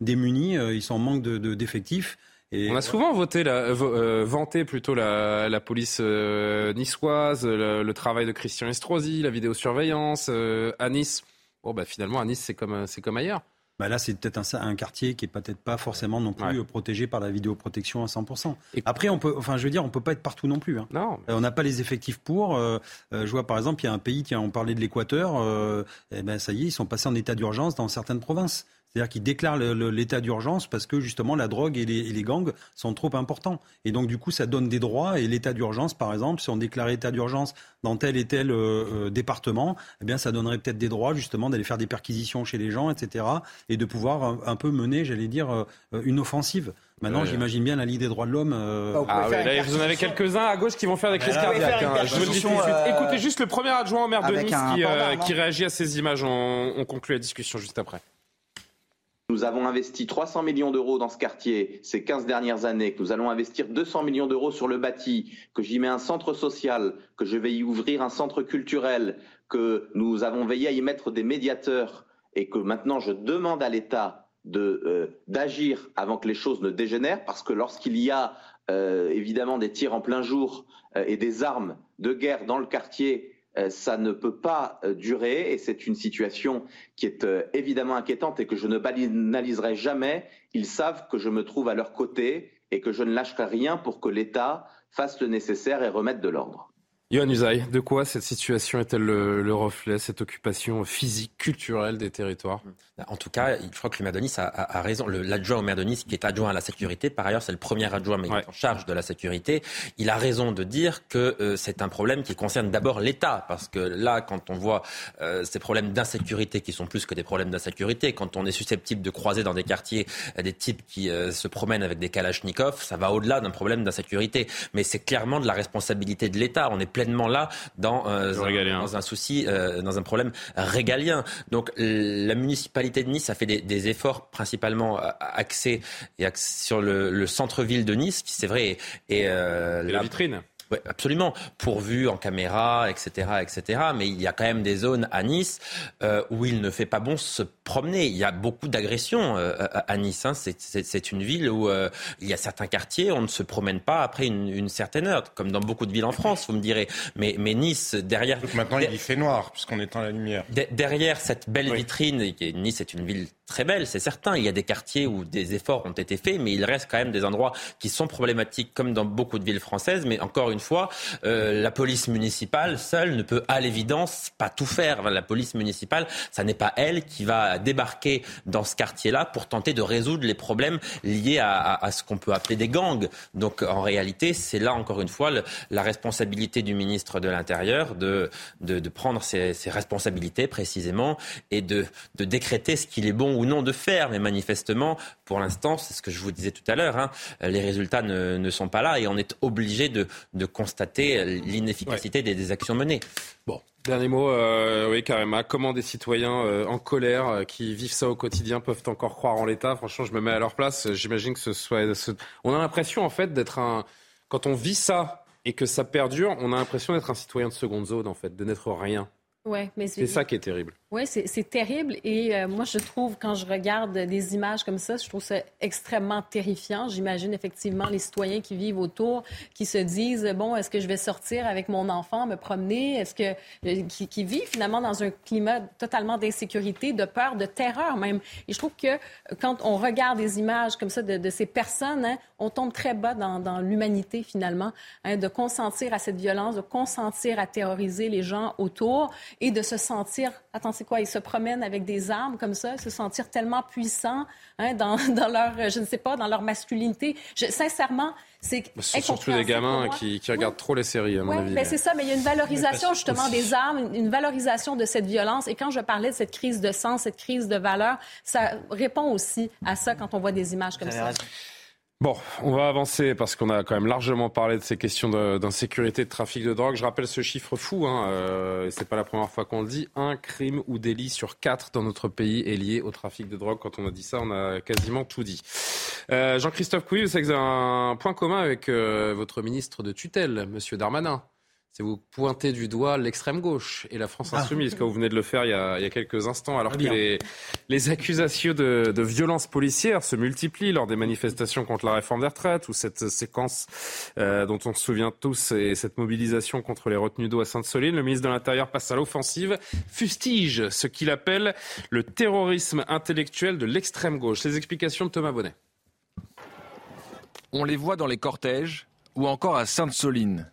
démunis, ils sont en manque d'effectifs
on a souvent voté la, euh, vanté plutôt la, la police euh, niçoise, le, travail de Christian Estrosi, la vidéosurveillance euh, à Nice. Bon, bah, finalement, à Nice, c'est comme, c'est comme ailleurs.
Bah là, c'est peut-être un, un, quartier qui est peut-être pas forcément non plus protégé par la vidéoprotection à 100%. Et Après, on peut, enfin, je veux dire, on peut pas être partout non plus. Hein.
Non.
on n'a pas les effectifs pour. je vois par exemple, il y a un pays, tiens, on parlait de l'Équateur. eh ben, ça y est, ils sont passés en état d'urgence dans certaines provinces. C'est-à-dire qu'ils déclarent l'état d'urgence parce que justement la drogue et les, gangs sont trop importants. Et donc du coup, ça donne des droits. Et l'état d'urgence, par exemple, si on déclarait état d'urgence dans tel et tel euh, euh, département, eh bien ça donnerait peut-être des droits justement d'aller faire des perquisitions chez les gens, etc. Et de pouvoir un, peu mener, j'allais dire, euh, une offensive. Maintenant, j'imagine bien la Ligue des droits de l'homme.
Ah, oui, vous en avez quelques-uns à gauche qui vont faire des crises cardiaques. Hein. Je le dis tout de suite. Écoutez juste le premier adjoint au maire de Nice qui, qui, réagit à ces images. On, on conclut la discussion juste après.
Nous avons investi 300 millions d'euros dans ce quartier ces 15 dernières années, que nous allons investir 200 millions d'euros sur le bâti, que j'y mets un centre social, que je vais y ouvrir un centre culturel, que nous avons veillé à y mettre des médiateurs et que maintenant je demande à l'État euh, d'agir avant que les choses ne dégénèrent, parce que lorsqu'il y a euh, évidemment des tirs en plein jour euh, et des armes de guerre dans le quartier, ça ne peut pas durer et c'est une situation qui est évidemment inquiétante et que je ne banaliserai jamais. Ils savent que je me trouve à leur côté et que je ne lâcherai rien pour que l'État fasse le nécessaire et remette de l'ordre.
Yohann Usaï, de quoi cette situation est-elle le, reflet, cette occupation physique, culturelle des territoires?
En tout cas, je crois que le maire de Nice a, raison. L'adjoint au maire de Nice, qui est adjoint à la sécurité, par ailleurs, c'est le premier adjoint mais en charge de la sécurité, il a raison de dire que euh, c'est un problème qui concerne d'abord l'État. Parce que là, quand on voit euh, ces problèmes d'insécurité, qui sont plus que des problèmes d'insécurité, quand on est susceptible de croiser dans des quartiers euh, des types qui se promènent avec des kalachnikovs, ça va au-delà d'un problème d'insécurité. Mais c'est clairement de la responsabilité de l'État. On est pleinement là dans, euh, un, dans un souci, euh, dans un problème régalien. Donc la municipalité de Nice a fait des, efforts principalement euh, axés et sur le, centre-ville de Nice, qui c'est vrai
et, la vitrine.
Oui, absolument. Pourvu en caméra, etc., etc. Mais il y a quand même des zones à Nice euh, où il ne fait pas bon se promener. Il y a beaucoup d'agressions euh, à Nice. Hein. C'est une ville où euh, il y a certains quartiers, on ne se promène pas après une, une, certaine heure, comme dans beaucoup de villes en France, vous me direz. Mais, mais Nice, derrière...
Donc maintenant, il fait noir, puisqu'on éteint la lumière.
derrière cette belle vitrine, Nice est une ville très belle, c'est certain. Il y a des quartiers où des efforts ont été faits, mais il reste quand même des endroits qui sont problématiques, comme dans beaucoup de villes françaises. Mais encore une fois, euh, la police municipale seule ne peut, à l'évidence, pas tout faire. la police municipale, ça n'est pas elle qui va débarquer dans ce quartier-là pour tenter de résoudre les problèmes liés à, ce qu'on peut appeler des gangs. Donc, en réalité, c'est là encore une fois la responsabilité du ministre de l'Intérieur de, de, prendre ses, responsabilités précisément et de, de décréter ce qu'il est bon ou non de faire. Mais manifestement, pour l'instant, c'est ce que je vous disais tout à l'heure, hein, les résultats ne, ne, sont pas là et on est obligé de, de constater l'inefficacité des, actions menées.
Bon, Dernier mot, euh, oui, carrément. Comment des citoyens euh, en colère euh, qui vivent ça au quotidien peuvent encore croire en l'État? Franchement, je me mets à leur place. J'imagine que ce soit. On a l'impression, en fait, d'être un. Quand on vit ça et que ça perdure, on a l'impression d'être un citoyen de seconde zone, en fait, de n'être rien.
Ouais, mais
c'est ça qui est terrible.
Oui, c'est terrible. Et euh, moi, je trouve, quand je regarde des images comme ça, je trouve ça extrêmement terrifiant. J'imagine effectivement les citoyens qui vivent autour, qui se disent, bon, est-ce que je vais sortir avec mon enfant, me promener? Est-ce que... Euh, qui, vivent finalement dans un climat totalement d'insécurité, de peur, de terreur même. Et je trouve que quand on regarde des images comme ça de, ces personnes, hein, on tombe très bas dans, l'humanité finalement, hein, de consentir à cette violence, de consentir à terroriser les gens autour et de se sentir, attends, c'est quoi? Ils se promènent avec des armes comme ça, se sentir tellement puissants hein, dans, [laughs] dans, leur, je ne sais pas, dans leur masculinité. Je, sincèrement, c'est
Ce sont surtout des gamins qui, qui, regardent trop les séries, à mon avis.
Ben c'est ça, mais il y a une valorisation justement des armes, une valorisation de cette violence. Et quand je parlais de cette crise de sens, cette crise de valeur, ça répond aussi à ça quand on voit des images comme ça.
Bon, on va avancer parce qu'on a quand même largement parlé de ces questions d'insécurité, de, trafic de drogue. Je rappelle ce chiffre fou, hein, euh, c'est pas la première fois qu'on le dit. Un crime ou délit sur quatre dans notre pays est lié au trafic de drogue. Quand on a dit ça, on a quasiment tout dit. Euh, Jean-Christophe Couy, vous savez que vous avez un point commun avec euh, votre ministre de tutelle, Monsieur Darmanin c'est vous pointer du doigt l'extrême gauche et la France ah. insoumise, comme vous venez de le faire il y a, quelques instants, alors que les, accusations de, de violences policières se multiplient lors des manifestations contre la réforme des retraites, ou cette séquence euh, dont on se souvient tous, et cette mobilisation contre les retenues d'eau à Sainte-Soline. Le ministre de l'Intérieur passe à l'offensive, fustige ce qu'il appelle le terrorisme intellectuel de l'extrême gauche. Les explications de Thomas Bonnet.
On les voit dans les cortèges ou encore à Sainte-Soline.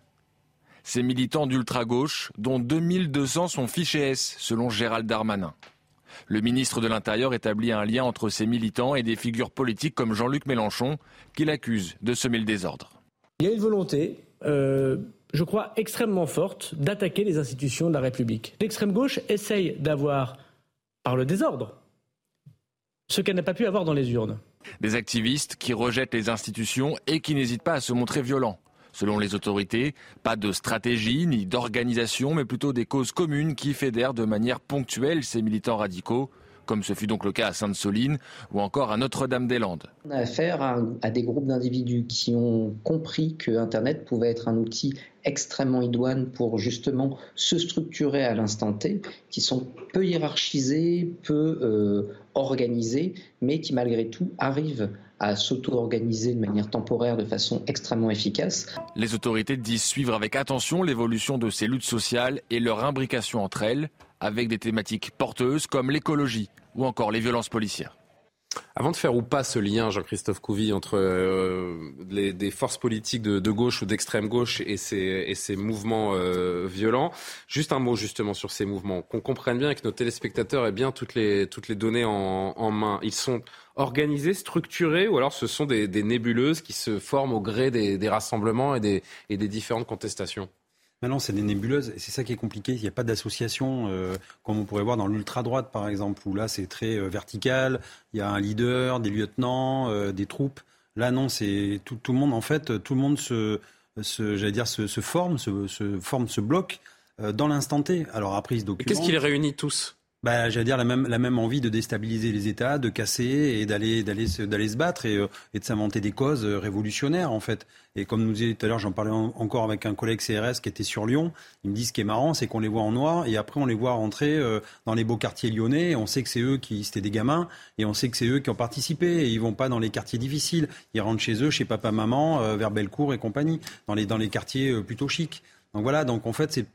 Ces militants d'ultra-gauche, dont 2200 sont fichés S, selon Gérald Darmanin. Le ministre de l'Intérieur établit un lien entre ces militants et des figures politiques comme Jean-Luc Mélenchon, qu'il accuse de semer le désordre.
Il y a une volonté, euh, je crois, extrêmement forte d'attaquer les institutions de la République. L'extrême gauche essaye d'avoir, par le désordre, ce qu'elle n'a pas pu avoir dans les urnes.
Des activistes qui rejettent les institutions et qui n'hésitent pas à se montrer violents. Selon les autorités, pas de stratégie ni d'organisation, mais plutôt des causes communes qui fédèrent de manière ponctuelle ces militants radicaux comme ce fut donc le cas à Sainte-Soline ou encore à Notre-Dame-des-Landes.
On a affaire à, des groupes d'individus qui ont compris que Internet pouvait être un outil extrêmement idoine pour justement se structurer à l'instant T, qui sont peu hiérarchisés, peu euh, organisés, mais qui malgré tout arrivent à s'auto-organiser de manière temporaire de façon extrêmement efficace.
Les autorités disent suivre avec attention l'évolution de ces luttes sociales et leur imbrication entre elles, avec des thématiques porteuses comme l'écologie ou encore les violences policières.
Avant de faire ou pas ce lien, Jean-Christophe Couvi, entre euh, les, des forces politiques de, gauche ou d'extrême gauche et ces, et ces mouvements euh, violents, juste un mot justement sur ces mouvements, qu'on comprenne bien et que nos téléspectateurs aient bien toutes les, toutes les données en, main. Ils sont organisés, structurés, ou alors ce sont des, nébuleuses qui se forment au gré des, rassemblements et des, et des différentes contestations?
Maintenant, c'est des nébuleuses, et c'est ça qui est compliqué. Il n'y a pas d'association, euh, comme on pourrait voir dans l'ultra-droite, par exemple, où là, c'est très euh, vertical. Il y a un leader, des lieutenants, euh, des troupes. Là, non, c'est tout, tout, le monde, en fait, tout le monde se, se j'allais dire, se, se forme, se, se, forme, se bloque dans l'instant T. Alors après, ils se
Qu'est-ce qui les réunit tous?
Bah, j'allais dire la même, la même envie de déstabiliser les États, de casser et d'aller, d'aller, se, d'aller se battre et, euh, et de s'inventer des causes euh, révolutionnaires en fait. Et comme nous disait tout à l'heure, j'en parlais encore avec un collègue CRS qui était sur Lyon. Il me dit ce qui est marrant, c'est qu'on les voit en noir et après on les voit rentrer euh, dans les beaux quartiers lyonnais. on sait que c'est eux qui c'était des gamins et on sait que c'est eux qui ont participé. Et ils vont pas dans les quartiers difficiles. Ils rentrent chez eux, chez papa, maman, vers Bellecour et compagnie, dans les dans les quartiers plutôt chics. Donc voilà, donc en fait, c'est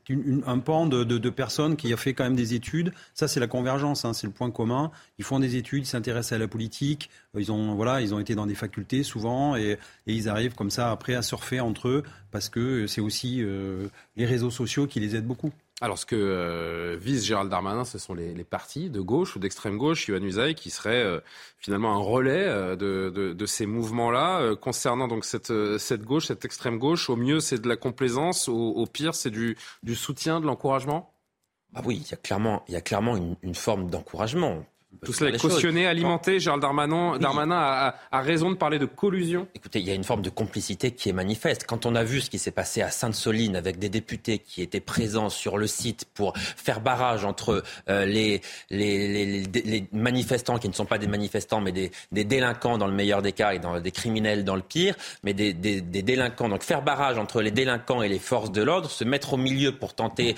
un pan de, personnes qui a fait quand même des études. Ça, c'est la convergence, hein, c'est le point commun. Ils font des études, ils s'intéressent à la politique. Euh, ils ont, voilà, ils ont été dans des facultés souvent et, ils arrivent comme ça après à surfer entre eux parce que c'est aussi euh, les réseaux sociaux qui les aident beaucoup.
Alors, ce que euh, vise Gérald Darmanin, ce sont les, partis de gauche ou d'extrême gauche, Yohann Usaï, qui serait euh, finalement un relais euh, de, ces mouvements-là. concernant donc cette, cette gauche, cette extrême gauche, au mieux, c'est de la complaisance, au, pire, c'est du, du soutien, de l'encouragement?
Ah oui, il y a clairement, il y a clairement une forme d'encouragement.
Tout cela est cautionné, alimenté. Gérald Darmanin, Darmanin a, raison de parler de collusion.
Écoutez, il y a une forme de complicité qui est manifeste. Quand on a vu ce qui s'est passé à Sainte-Soline avec des députés qui étaient présents sur le site pour faire barrage entre euh, les, les, manifestants qui ne sont pas des manifestants, mais des, délinquants dans le meilleur des cas et dans, des criminels dans le pire, mais des, délinquants. Donc faire barrage entre les délinquants et les forces de l'ordre, se mettre au milieu pour tenter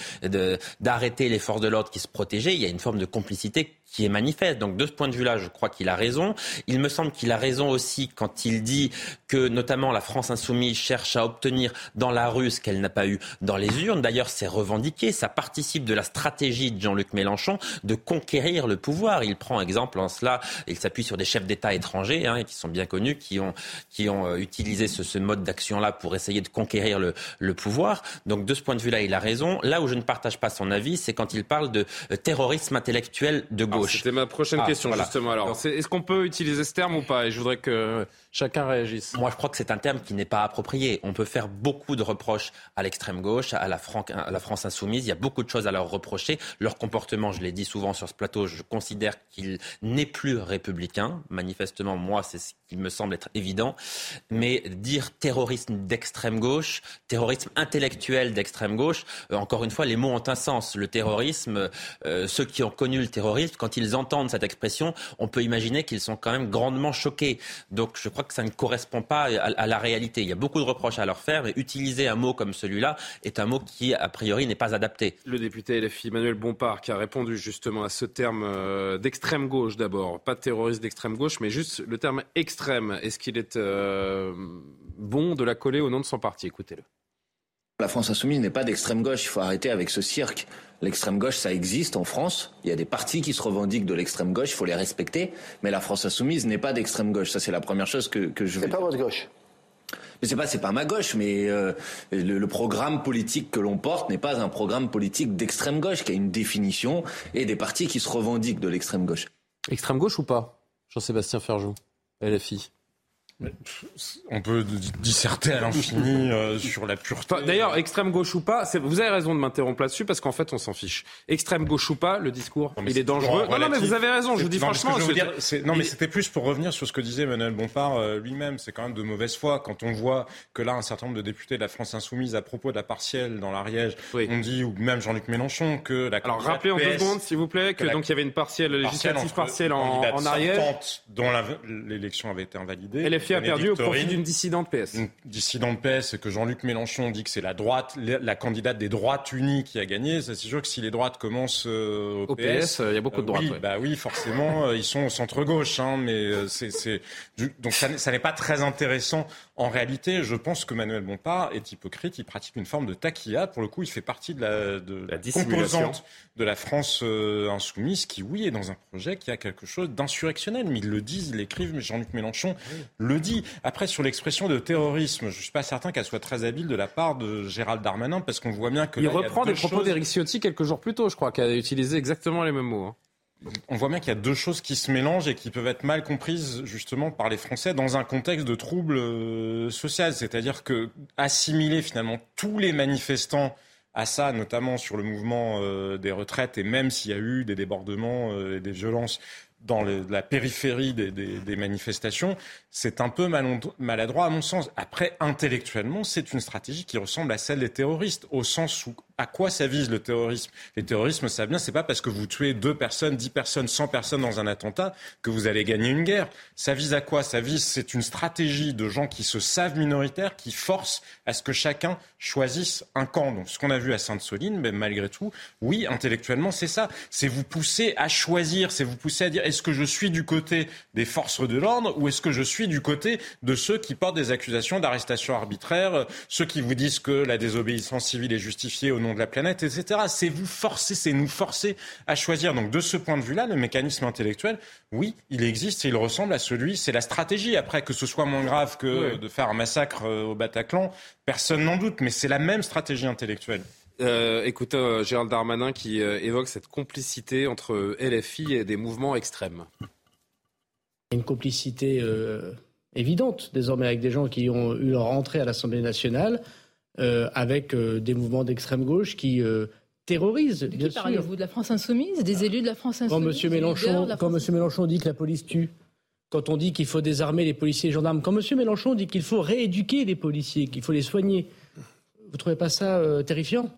d'arrêter les forces de l'ordre qui se protégeaient, il y a une forme de complicité qui est manifeste. Donc de ce point de vue-là, je crois qu'il a raison. Il me semble qu'il a raison aussi quand il dit que notamment la France insoumise cherche à obtenir dans la rue ce qu'elle n'a pas eu dans les urnes. D'ailleurs, c'est revendiqué. Ça participe de la stratégie de Jean-Luc Mélenchon de conquérir le pouvoir. Il prend exemple en cela. Il s'appuie sur des chefs d'État étrangers hein, qui sont bien connus, qui ont, qui ont euh, utilisé ce, ce mode d'action-là pour essayer de conquérir le, le pouvoir. Donc de ce point de vue-là, il a raison. Là où je ne partage pas son avis, c'est quand il parle de euh, terrorisme intellectuel de gauche.
C'était ma prochaine ah, question, justement. Alors, est-ce qu'on peut utiliser ce terme ou pas? Et je voudrais que chacun réagisse.
Moi, je crois que c'est un terme qui n'est pas approprié. On peut faire beaucoup de reproches à l'extrême gauche, à la, France insoumise. Il y a beaucoup de choses à leur reprocher. Leur comportement, je l'ai dit souvent sur ce plateau, je considère qu'il n'est plus républicain. Manifestement, moi, c'est ce qui me semble être évident. Mais dire terrorisme d'extrême gauche, terrorisme intellectuel d'extrême gauche, euh, encore une fois, les mots ont un sens. Le terrorisme, euh, ceux qui ont connu le terrorisme, quand ils entendent cette expression, on peut imaginer qu'ils sont quand même grandement choqués. Donc, je crois que ça ne correspond pas à, la réalité. Il y a beaucoup de reproches à leur faire, mais utiliser un mot comme celui-là est un mot qui, a priori, n'est pas adapté.
Le député LFI Manuel Bompard qui a répondu justement à ce terme euh, d'extrême gauche d'abord, pas de terroriste d'extrême gauche, mais juste le terme extrême. Est-ce qu'il est, euh, bon de la coller au nom de son parti? Écoutez-le.
La France insoumise n'est pas d'extrême gauche, il faut arrêter avec ce cirque. L'extrême gauche, ça existe en France. Il y a des partis qui se revendiquent de l'extrême gauche, il faut les respecter. Mais la France insoumise n'est pas d'extrême gauche. Ça, c'est la première chose que, que je
veux. C'est pas votre gauche.
Mais c'est pas, c'est pas ma gauche, mais euh, le, programme politique que l'on porte n'est pas un programme politique d'extrême gauche, qui a une définition et des partis qui se revendiquent de l'extrême gauche.
Extrême gauche ou pas? Jean-Sébastien Ferjou, LFI
on peut disserter à l'infini euh, sur la pureté.
D'ailleurs, extrême gauche ou pas, vous avez raison de m'interrompre là-dessus parce qu'en fait, on s'en fiche. Extrême gauche ou pas, le discours, il est, dangereux. Non, non, mais vous avez raison. Je vous dis franchement.
non, mais c'était plus pour revenir sur ce que disait Manuel Bompard euh, lui-même. C'est quand même de mauvaise foi quand on voit que là, un certain nombre de députés de la France insoumise, à propos de la partielle dans l'Ariège, on dit ou même Jean-Luc Mélenchon que la.
Alors rappelez en deux secondes, s'il vous plaît, que, donc il y avait une partielle législative partielle en, en Ariège,
dont l'élection avait été invalidée
LFI a perdu au profit d'une dissidente PS.
Une dissidente PS et que Jean-Luc Mélenchon dit que c'est la droite, la candidate des droites unies qui a gagné. C'est sûr que si les droites commencent au,
PS, il y a beaucoup de droites.
oui, bah oui, forcément, ils sont au centre gauche, hein, mais c'est donc ça, ça n'est pas très intéressant en réalité, je pense que Manuel Bompard est hypocrite. Il pratique une forme de taquilla. Pour le coup, il fait partie de la, de la, composante de la France euh, insoumise qui, oui, est dans un projet qui a quelque chose d'insurrectionnel. Mais ils le disent, ils l'écrivent. Mais Jean-Luc Mélenchon le dit. Après, sur l'expression de terrorisme, je ne suis pas certain qu'elle soit très habile de la part de Gérald Darmanin parce qu'on voit bien que.
Il reprend des propos d'Éric Ciotti quelques jours plus tôt, je crois, qui a utilisé exactement les mêmes mots. Hein
on voit bien qu'il y a deux choses qui se mélangent et qui peuvent être mal comprises justement par les Français dans un contexte de trouble euh, social. C'est-à-dire que assimiler finalement tous les manifestants à ça, notamment sur le mouvement euh, des retraites, et même s'il y a eu des débordements euh, et des violences dans la périphérie des, manifestations, c'est un peu maladroit à mon sens. Après, intellectuellement, c'est une stratégie qui ressemble à celle des terroristes, au sens où à quoi ça vise le terrorisme? Les terrorismes, ça bien, c'est pas parce que vous tuez deux personnes, dix personnes, cent personnes dans un attentat que vous allez gagner une guerre. Ça vise à quoi? Ça vise, c'est une stratégie de gens qui se savent minoritaires, qui forcent à ce que chacun choisisse un camp. Donc, ce qu'on a vu à Sainte-Soline, mais malgré tout, oui, intellectuellement, c'est ça. C'est vous pousser à choisir, c'est vous pousser à dire est-ce que je suis du côté des forces de l'ordre ou est-ce que je suis du côté de ceux qui portent des accusations d'arrestation arbitraire, ceux qui vous disent que la désobéissance civile est justifiée au nom de la planète, etc. C'est vous forcer, c'est nous forcer à choisir. Donc de ce point de vue-là, le mécanisme intellectuel, oui, il existe et il ressemble à celui, c'est la stratégie. Après, que ce soit moins grave que de faire un massacre euh, au Bataclan, personne n'en doute, mais c'est la même stratégie intellectuelle.
Euh, écoutez euh, Gérald Darmanin qui euh, évoque cette complicité entre LFI et des mouvements extrêmes.
Une complicité évidente désormais avec des gens qui ont eu leur entrée à l'Assemblée nationale, avec des mouvements d'extrême gauche qui terrorisent.
De qui parlez-vous? De la France insoumise? Des élus de la France insoumise
Quand M. Mélenchon, quand Monsieur Mélenchon dit que la police tue, quand on dit qu'il faut désarmer les policiers et les gendarmes, quand M. Mélenchon dit qu'il faut rééduquer les policiers, qu'il faut les soigner, vous ne trouvez pas ça terrifiant?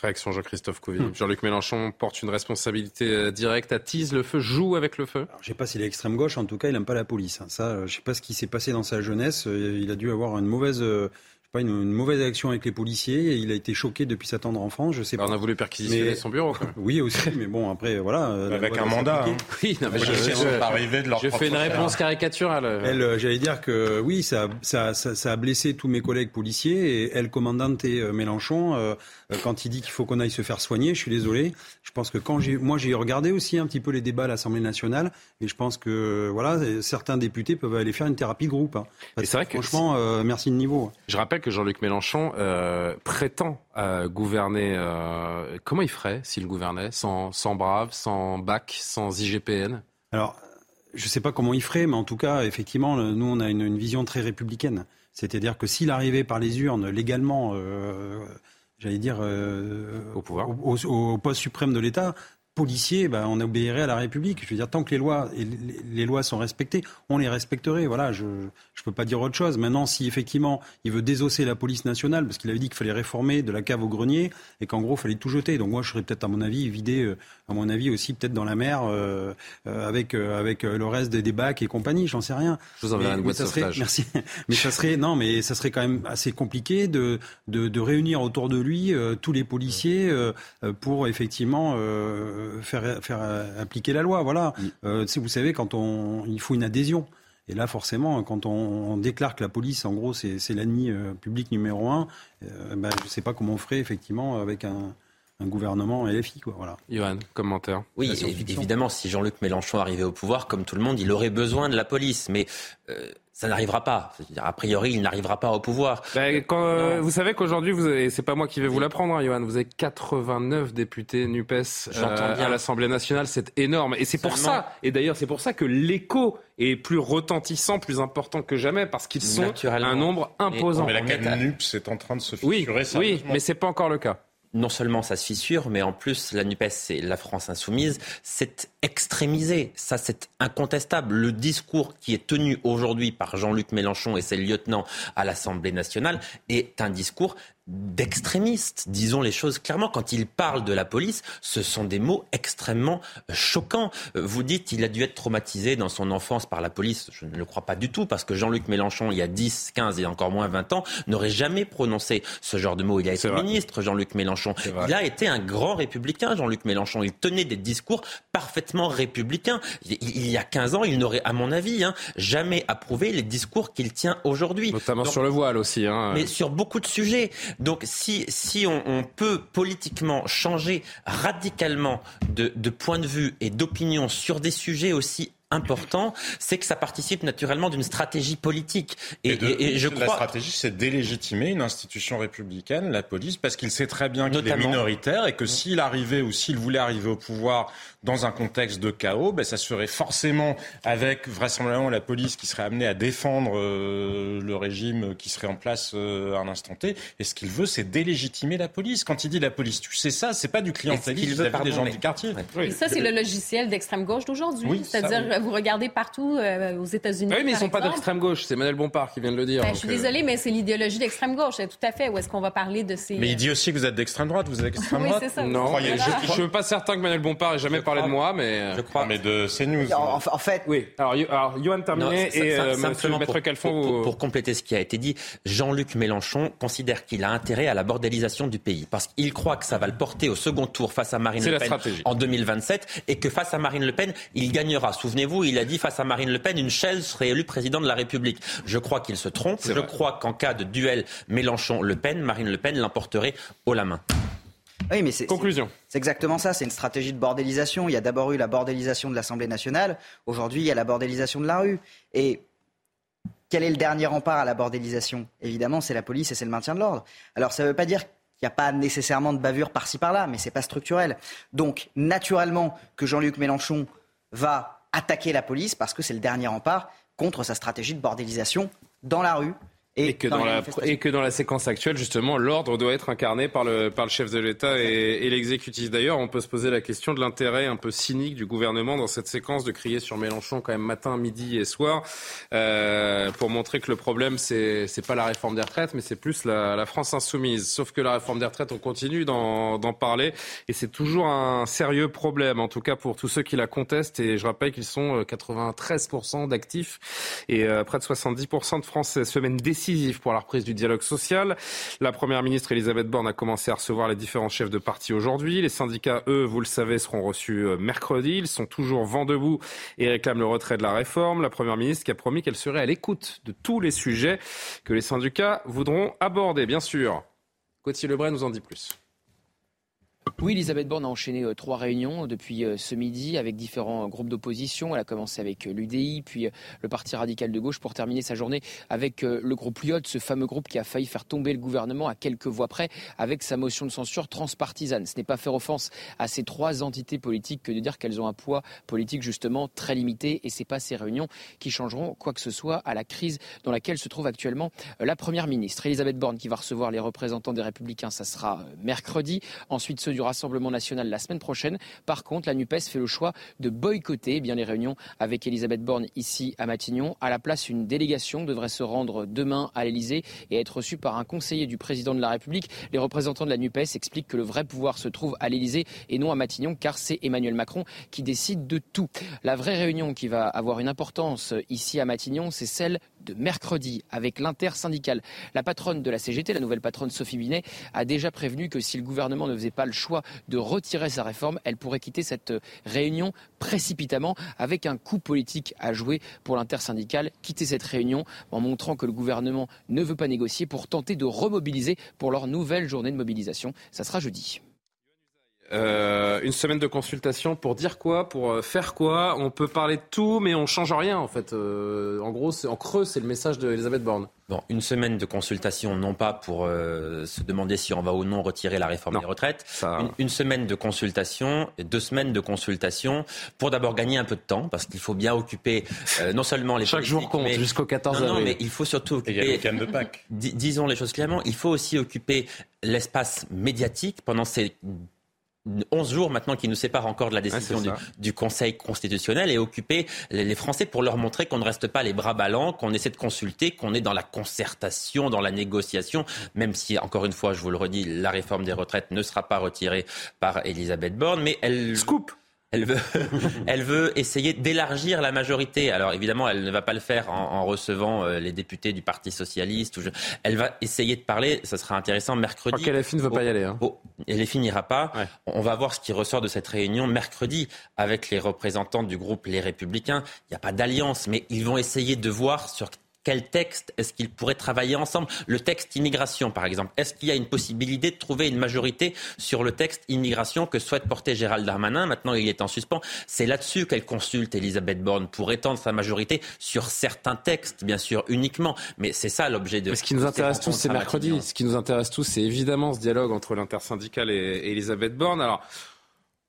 Réaction Jean-Christophe Couvi. Hmm. Jean-Luc Mélenchon porte une responsabilité euh, directe, attise le feu, joue avec le feu.
je ne sais pas s'il est extrême gauche, en tout cas, il n'aime pas la police. Hein. Ça, je ne sais pas ce qui s'est passé dans sa jeunesse. Euh, il a dû avoir une mauvaise euh, pas une, mauvaise action avec les policiers. il a été choqué depuis sa tendre enfance. Je sais pas.
On a voulu perquisitionner son bureau. [laughs]
Oui aussi, mais bon après voilà.
Avec un mandat. Hein.
Oui, non, mais je, je, fais une réponse caricaturale.
Elle, euh, j'allais dire que oui, ça, ça, ça, a blessé tous mes collègues policiers et elle, commandante et euh, Mélenchon, euh, quand il dit qu'il faut qu'on aille se faire soigner, je suis désolé. Je pense que quand j'ai, moi j'ai regardé aussi un petit peu les débats à l'Assemblée nationale et je pense que voilà, certains députés peuvent aller faire une thérapie de groupe. Hein. C'est vrai que franchement, merci de niveau.
Je rappelle que Jean-Luc Mélenchon euh, prétend euh, gouverner. Euh, comment il ferait s'il gouvernait? Sans, sans Brave, sans BAC, sans IGPN
Alors, je ne sais pas comment il ferait, mais en tout cas, effectivement, nous, on a une, vision très républicaine. C'est-à-dire que s'il arrivait par les urnes légalement, j'allais dire,
au pouvoir,
au, poste suprême de l'État, policiers, ben, on obéirait à la République. Je veux dire, tant que les lois, les, lois sont respectées, on les respecterait. Voilà, je ne peux pas dire autre chose. Maintenant, si effectivement il veut désosser la police nationale, parce qu'il avait dit qu'il fallait réformer de la cave au grenier et qu'en gros, il fallait tout jeter. Donc moi, je serais peut-être, à mon avis, vidé, euh, à mon avis, aussi peut-être dans la mer euh, euh, avec, avec le reste des, bacs et compagnie, j'en sais rien.
Je vous enverrai une boîte
serait, Merci. [laughs] Mais ça serait, non, mais ça serait quand même assez compliqué de, de, de réunir autour de lui tous les policiers pour effectivement faire, faire appliquer la loi. Voilà. Euh, vous savez, quand on, il faut une adhésion. Et là, forcément, quand on, déclare que la police, en gros, c'est l'ennemi euh, public numéro un, euh, ben, je ne sais pas comment on ferait, effectivement, avec un, gouvernement LFI. Quoi, voilà.
Johan, commentaire
Oui, évidemment, si Jean-Luc Mélenchon arrivait au pouvoir, comme tout le monde, il aurait besoin de la police. Mais ça n'arrivera pas. A priori, il n'arrivera pas au pouvoir.
Ben, quand, euh, vous savez qu'aujourd'hui, vous et c'est pas moi qui vais vous l'apprendre, hein, Johan, vous avez 89 députés Nupes euh, à l'Assemblée nationale, c'est énorme. Et c'est pour ça, et d'ailleurs c'est pour ça que l'écho est plus retentissant, plus important que jamais, parce qu'ils sont un nombre imposant.
Mais la NUPS est en train de se fissurer
Oui, oui mais c'est pas encore le cas.
Non seulement ça se fissure, mais en plus, la NUPES et la France insoumise, c'est extrémisé. Ça, c'est incontestable. Le discours qui est tenu aujourd'hui par Jean-Luc Mélenchon et ses lieutenants à l'Assemblée nationale est un discours d'extrémistes. Disons les choses clairement. Quand il parle de la police, ce sont des mots extrêmement choquants. Vous dites qu'il a dû être traumatisé dans son enfance par la police. Je ne le crois pas du tout parce que Jean-Luc Mélenchon, il y a 10, 15 et encore moins 20 ans, n'aurait jamais prononcé ce genre de mots. Il a été ministre, Jean-Luc Mélenchon. Il a été un grand républicain, Jean-Luc Mélenchon. Il tenait des discours parfaitement républicains. Il y a 15 ans, il n'aurait, à mon avis, hein, jamais approuvé les discours qu'il tient aujourd'hui.
Notamment sur le voile aussi. Hein.
Mais sur beaucoup de sujets. Donc si, si on, peut politiquement changer radicalement de point de vue et d'opinion sur des sujets aussi important, c'est que ça participe naturellement d'une stratégie politique.
Et, et, je crois... La stratégie, c'est délégitimer une institution républicaine, la police, parce qu'il sait très bien qu'il est minoritaire et que s'il arrivait ou s'il voulait arriver au pouvoir dans un contexte de chaos, ben, ça serait forcément avec vraisemblablement la police qui serait amenée à défendre euh, le régime qui serait en place euh, à un instant T. Et ce qu'il veut, c'est délégitimer la police. Quand il dit la police, tu sais ça, c'est pas du clientélisme vis-à-vis des gens du quartier.
Et ça, c'est le logiciel d'extrême gauche d'aujourd'hui. C'est-à-dire, vous regardez partout euh, aux États-Unis.
Oui, mais ils ne sont pas d'extrême gauche. C'est Manuel Bompard qui vient de le dire.
Ben, je suis désolée, mais c'est l'idéologie d'extrême gauche. Tout à fait. Où est-ce qu'on va parler de ces.
Mais il dit aussi que vous êtes d'extrême droite. Vous êtes d'extrême droite.
oui, ça,
non, je ne suis pas certain que Manuel Bompard ait jamais parlé de moi, mais.
Je crois. Mais de CNews.
En, en fait.
Oui. Alors, alors Johan terminé et euh, simplement Maître
Calfon. Pour, pour, compléter ce qui a été dit, Jean-Luc Mélenchon considère qu'il a intérêt à la bordélisation du pays parce qu'il croit que ça va le porter au second tour face à Marine Le Pen en 2027 et que face à Marine Le Pen, il gagnera. Souvenez-vous, il a dit face à Marine Le Pen, une chaise serait élue président de la République. Je crois qu'il se trompe. Je crois qu'en cas de duel Mélenchon-Le Pen, Marine Le Pen l'emporterait haut la main.
Oui, mais c'est,
Conclusion.
C'est, exactement ça, c'est une stratégie de bordélisation. Il y a d'abord eu la bordélisation de l'Assemblée nationale, aujourd'hui il y a la bordélisation de la rue. Et quel est le dernier rempart à la bordélisation? Évidemment, c'est la police et c'est le maintien de l'ordre. Alors ça ne veut pas dire qu'il n'y a pas nécessairement de bavure par-ci par-là, mais c'est pas structurel. Donc, naturellement, que Jean-Luc Mélenchon va attaquer la police parce que c'est le dernier rempart contre sa stratégie de bordélisation dans la rue
et, que dans, la, et que dans la séquence actuelle, justement, l'ordre doit être incarné par le, par le chef de l'État et, et l'exécutif. D'ailleurs, on peut se poser la question de l'intérêt un peu cynique du gouvernement dans cette séquence de crier sur Mélenchon quand même matin, midi et soir euh, pour montrer que le problème, c'est c'est pas la réforme des retraites, mais c'est plus la, la, France insoumise. Sauf que la réforme des retraites, on continue d'en parler et c'est toujours un sérieux problème, en tout cas pour tous ceux qui la contestent. Et je rappelle qu'ils sont 93% euh, d'actifs et euh, près de 70% de Français. Semaine décisive pour la reprise du dialogue social. La Première ministre Elisabeth Borne a commencé à recevoir les différents chefs de parti aujourd'hui. Les syndicats, eux, vous le savez, seront reçus euh, mercredi. Ils sont toujours vent debout et réclament le retrait de la réforme. La Première ministre qui a promis qu'elle serait à l'écoute de tous les sujets que les syndicats voudront aborder, bien sûr. Gauthier Lebray nous en dit plus.
Oui, Elisabeth Borne a enchaîné euh, trois réunions depuis euh, ce midi avec différents euh, groupes d'opposition. Elle a commencé avec l'UDI, puis le Parti radical de gauche pour terminer sa journée avec le groupe Lyot, ce fameux groupe qui a failli faire tomber le gouvernement à quelques voix près avec sa motion de censure transpartisane. Ce n'est pas faire offense à ces trois entités politiques que de dire qu'elles ont un poids politique justement très limité et c'est pas ces réunions qui changeront quoi que ce soit à la crise dans laquelle se trouve actuellement la première ministre. Elisabeth Borne qui va recevoir les représentants des Républicains, ça sera mercredi. Ensuite, ceux du Rassemblement national la semaine prochaine. Par contre, la NUPES fait le choix de boycotter eh bien les réunions avec Elisabeth Borne ici à Matignon. À la place, une délégation devrait se rendre demain à l'Elysée et être reçue par un conseiller du président de la République. Les représentants de la NUPES expliquent que le vrai pouvoir se trouve à l'Elysée et non à Matignon car c'est Emmanuel Macron qui décide de tout. La vraie réunion qui va avoir une importance ici à Matignon, c'est celle de mercredi avec l'intersyndicale. La patronne de la CGT, la nouvelle patronne Sophie Binet, a déjà prévenu que si le gouvernement ne faisait pas le choix de retirer sa réforme, elle pourrait quitter cette réunion précipitamment avec un coup politique à jouer pour l'intersyndicale, quitter cette réunion en montrant que le gouvernement ne veut pas négocier pour tenter de remobiliser pour leur nouvelle journée de mobilisation. Ça sera jeudi.
Euh, une semaine de consultation pour dire quoi, pour euh, faire quoi. On peut parler de tout, mais on change rien en fait. Euh, en gros, en creux, c'est le message d'Elisabeth Borne.
Bon, une semaine de consultation, non pas pour se demander si on va ou non retirer la réforme des retraites. Une, semaine de consultation, deux semaines de consultation pour d'abord gagner un peu de temps, parce qu'il faut bien occuper non seulement les
chaque jour compte jusqu'au 14
avril.
Non,
mais il faut surtout occuper.
Il y a de Pâques.
disons les choses clairement. Il faut aussi occuper l'espace médiatique pendant ces 11 jours maintenant qui nous séparent encore de la décision du, Conseil constitutionnel et occuper les Français pour leur montrer qu'on ne reste pas les bras ballants, qu'on essaie de consulter, qu'on est dans la concertation, dans la négociation, même si, encore une fois, je vous le redis, la réforme des retraites ne sera pas retirée par Elisabeth Borne, mais elle...
Scoop
elle veut, [laughs] elle veut essayer d'élargir la majorité. Alors évidemment, elle ne va pas le faire en, recevant euh, les députés du Parti socialiste. Elle va essayer de parler. Ça sera intéressant mercredi.
Je crois ne veut pas y aller. Hein.
LFI n'ira pas. On va voir ce qui ressort de cette réunion mercredi avec les représentants du groupe Les Républicains. Il n'y a pas d'alliance, mais ils vont essayer de voir sur quel texte est-ce qu'ils pourraient travailler ensemble? Le texte immigration, par exemple. Est-ce qu'il y a une possibilité de trouver une majorité sur le texte immigration que souhaite porter Gérald Darmanin? Maintenant, il est en suspens. C'est là-dessus qu'elle consulte Elisabeth Borne pour étendre sa majorité sur certains textes, bien sûr, uniquement. Mais c'est ça l'objet de.
Mais ce qui nous intéresse tous, c'est mercredi. Ce qui nous intéresse tous, c'est évidemment ce dialogue entre l'intersyndicale et Elisabeth Borne. Alors.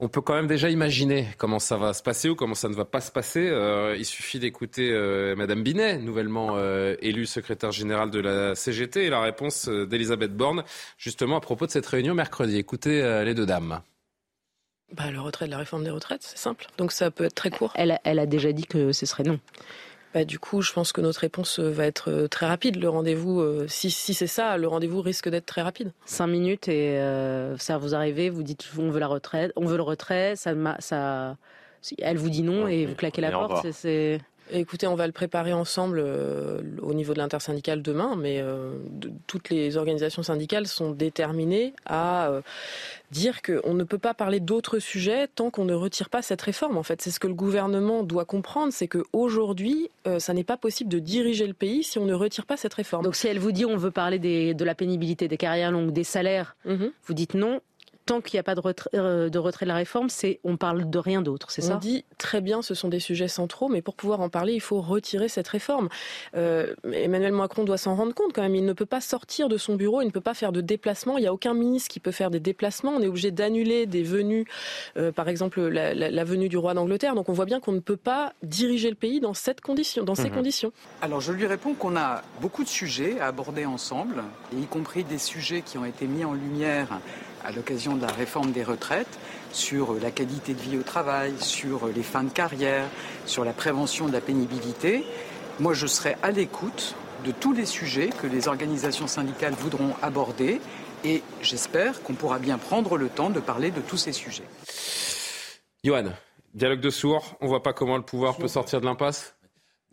On peut quand même déjà imaginer comment ça va se passer ou comment ça ne va pas se passer. Euh, il suffit d'écouter euh, Madame Binet, nouvellement euh, élue secrétaire générale de la CGT, et la réponse d'Elisabeth Borne, justement à propos de cette réunion mercredi. Écoutez les deux dames.
Bah, le retrait de la réforme des retraites, c'est simple. Donc ça peut être très court.
Elle, elle a déjà dit que ce serait non.
Bah, du coup, je pense que notre réponse euh, va être euh, très rapide. Le rendez-vous, euh, si, si c'est ça, le rendez-vous risque d'être très rapide.
Cinq minutes et ça vous arrivez, vous dites on veut la retraite, on veut le retrait, ça, ça, elle vous dit non et vous claquez la porte. C'est
Écoutez, on va le préparer ensemble euh, au niveau de l'intersyndicale demain, mais euh, toutes les organisations syndicales sont déterminées à euh, dire qu'on ne peut pas parler d'autres sujets tant qu'on ne retire pas cette réforme. En fait, c'est ce que le gouvernement doit comprendre, c'est qu'aujourd'hui, ça n'est pas possible de diriger le pays si on ne retire pas cette réforme.
Donc si elle vous dit on veut parler de la pénibilité des carrières longues, des salaires, mhm. vous dites non, tant qu'il n'y a pas de retrait, euh, de retrait de la réforme, c'est on parle de rien d'autre, c'est ça?
On dit très bien, ce sont des sujets centraux, mais pour pouvoir en parler, il faut retirer cette réforme. Euh, Emmanuel Macron doit s'en rendre compte quand même. Il ne peut pas sortir de son bureau, il ne peut pas faire de déplacements. Il n'y a aucun ministre qui peut faire des déplacements. On est obligé d'annuler des venues, euh, par exemple la, venue du roi d'Angleterre. Donc on voit bien qu'on ne peut pas diriger le pays dans cette condition, dans ces mhm. conditions.
Alors je lui réponds qu'on a beaucoup de sujets à aborder ensemble, y compris des sujets qui ont été mis en lumière à l'occasion de la réforme des retraites sur la qualité de vie au travail, sur les fins de carrière, sur la prévention de la pénibilité. Moi, je serai à l'écoute de tous les sujets que les organisations syndicales voudront aborder et j'espère qu'on pourra bien prendre le temps de parler de tous ces sujets.
Johan, dialogue de sourds, on ne voit pas comment le pouvoir peut sortir de l'impasse?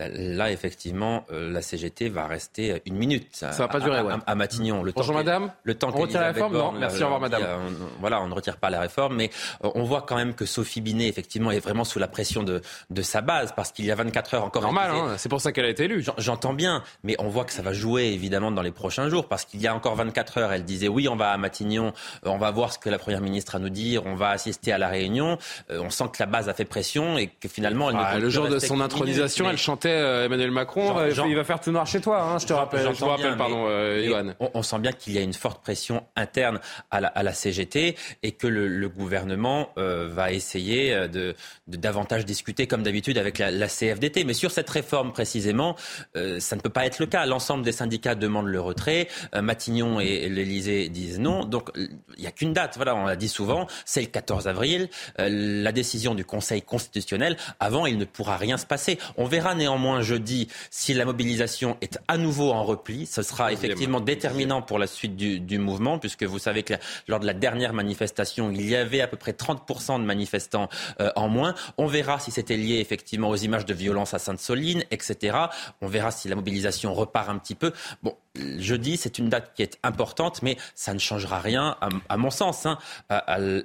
Là, effectivement, euh, la CGT va rester une minute.
Ça va pas durer,
à, à, Matignon.
Le Bonjour, madame.
Le temps
on retire la réforme Non, merci, au revoir, madame.
Euh, voilà, on ne retire pas la réforme, mais euh, on voit quand même que Sophie Binet, effectivement, est vraiment sous la pression de, de sa base, parce qu'il y a 24 heures encore.
Normal, hein, c'est pour ça qu'elle a été élue.
J'entends bien, mais on voit que ça va jouer, évidemment, dans les prochains jours, parce qu'il y a encore 24 heures, elle disait oui, on va à Matignon, on va voir ce que la première ministre a à nous dire, on va assister à la réunion. on sent que la base a fait pression et que finalement, elle
ah, Le jour de son intronisation, elle chantait Emmanuel Macron euh, il va faire tout noir chez toi, hein, je te rappelle. Je vous rappelle, pardon, euh,
On, sent bien qu'il y a une forte pression interne à la, CGT et que le, gouvernement euh, va essayer de, davantage discuter, comme d'habitude, avec la, CFDT. Mais sur cette réforme précisément, ça ne peut pas être le cas. L'ensemble des syndicats demandent le retrait. Matignon et, l'Élysée disent non. Donc il n'y a qu'une date. Voilà, on l'a dit souvent, c'est le 14 avril. la décision du Conseil constitutionnel. Avant, il ne pourra rien se passer. On verra néanmoins jeudi si la mobilisation est à nouveau en repli, ce sera effectivement déterminant pour la suite du, mouvement, puisque vous savez que lors de la dernière manifestation, il y avait à peu près 30% de manifestants euh, en moins. On verra si c'était lié effectivement aux images de violence à Sainte-Soline, etc. On verra si la mobilisation repart un petit peu. Bon, jeudi, c'est une date qui est importante, mais ça ne changera rien, à, mon sens, hein,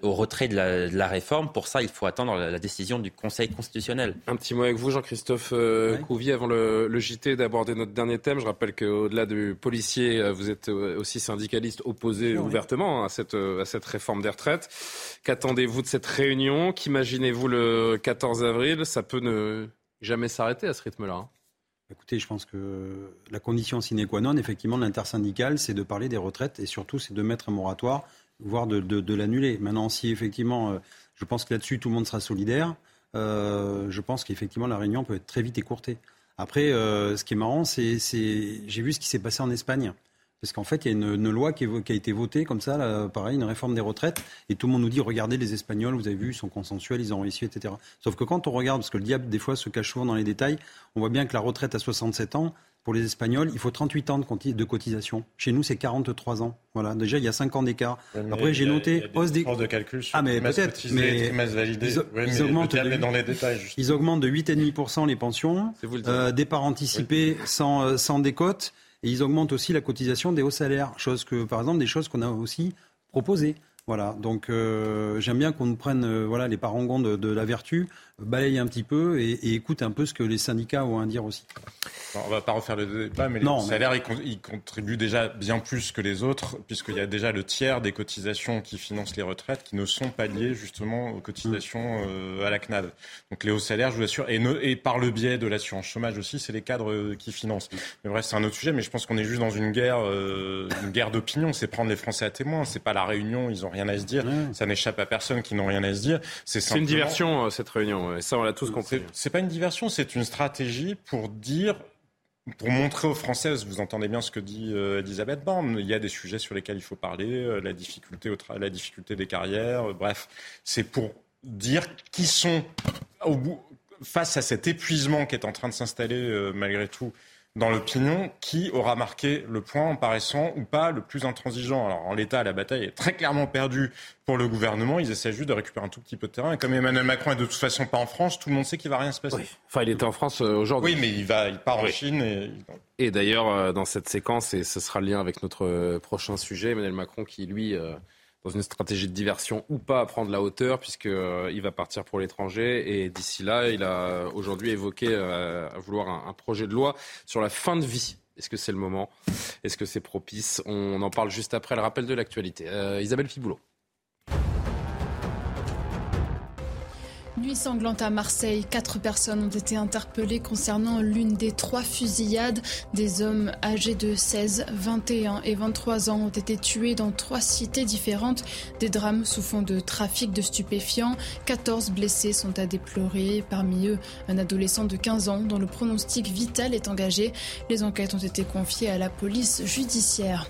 au retrait de la, réforme. Pour ça, il faut attendre la, décision du Conseil constitutionnel.
Un petit mot avec vous, Jean-Christophe euh, Couvier, avant le, le JT, d'aborder notre dernier thème. Je rappelle qu'au-delà du policier, euh, vous êtes euh, aussi syndicaliste opposé ouvertement à cette, à cette réforme des retraites. Qu'attendez-vous de cette réunion? Qu'imaginez-vous le 14 avril? Ça peut ne jamais s'arrêter à ce rythme-là. Hein.
Écoutez, je pense que la condition sine qua non, effectivement, de l'intersyndicale, c'est de parler des retraites et surtout, c'est de mettre un moratoire, voire de, l'annuler. Maintenant, si effectivement, euh, je pense que là-dessus, tout le monde sera solidaire, euh, je pense qu'effectivement, la réunion peut être très vite écourtée. Après, euh, ce qui est marrant, c'est, j'ai vu ce qui s'est passé en Espagne. Parce qu'en fait, il y a une, loi qui, a été votée comme ça, pareil, une réforme des retraites, et tout le monde nous dit regardez les Espagnols, vous avez vu, ils sont consensuels, ils ont réussi, etc. Sauf que quand on regarde, parce que le diable des fois se cache souvent dans les détails, on voit bien que la retraite à 67 ans, pour les Espagnols, il faut 38 ans de cotisation. Chez nous, c'est 43 ans. Voilà. Déjà, il y a 5 ans d'écart.
Après, j'ai noté il hausse des de calcul sur
ah, mais peut-être. Mais ils, augmentent de, dans les détails. Ils augmentent de 8,5% les pensions, euh, départ anticipé sans, euh, sans décote. Et ils augmentent aussi la cotisation des hauts salaires, chose que, par exemple, des choses qu'on a aussi proposées. Voilà, donc euh, j'aime bien qu'on prenne euh, les parangons de, la vertu, balaye un petit peu et, et, écoute un peu ce que les syndicats ont à dire aussi.
On va pas refaire le débat, mais les salaires, ils, contribuent déjà bien plus que les autres, puisqu'il y a déjà le tiers des cotisations qui financent les retraites qui ne sont pas liées justement aux cotisations euh, à la CNAD. Donc les hauts salaires, je vous assure, et, et par le biais de l'assurance chômage aussi, c'est les cadres euh, qui financent. Mais bref, c'est un autre sujet, mais je pense qu'on est juste dans une guerre, euh, une guerre d'opinion. C'est prendre les Français à témoin. C'est pas la réunion, ils ont rien à se dire. Ça n'échappe à personne qui n'ont rien à se dire.
C'est simplement... une diversion cette réunion. Ça, on l'a tous compris.
C'est pas une diversion, c'est une stratégie pour dire pour montrer aux Français, vous entendez bien ce que dit euh, Elisabeth Borne, il y a des sujets sur lesquels il faut parler, euh, la, difficulté au la difficulté des carrières, euh, bref, c'est pour dire qui sont au bout, face à cet épuisement qui est en train de s'installer malgré tout dans l'opinion qui aura marqué le point en paraissant ou pas le plus intransigeant. Alors en l'état, la bataille est très clairement perdue pour le gouvernement. Ils essaient juste de récupérer un tout petit peu de terrain. Et comme Emmanuel Macron est de toute façon pas en France, tout le monde sait qu'il va rien se passer. Oui.
Enfin, il était en France euh, aujourd'hui.
Oui, mais il va, il part en Chine. Et,
et d'ailleurs, euh, dans cette séquence, et ce sera le lien avec notre euh, prochain sujet, Emmanuel Macron qui lui dans une stratégie de diversion ou pas à prendre la hauteur puisqu'il euh, va partir pour l'étranger. Et d'ici là, il a aujourd'hui évoqué euh, à vouloir un, projet de loi sur la fin de vie. Est-ce que c'est le moment? Est-ce que c'est propice? On en parle juste après le rappel de l'actualité. Euh, Isabelle Fiboulot.
Nuit sanglante à Marseille, quatre personnes ont été interpellées concernant l'une des trois fusillades. Des hommes âgés de 16, 21 et 23 ans ont été tués dans trois cités différentes. Des drames sous fond de trafic de stupéfiants. 14 blessés sont à déplorer. Parmi eux, un adolescent de 15 ans dont le pronostic vital est engagé. Les enquêtes ont été confiées à la police judiciaire.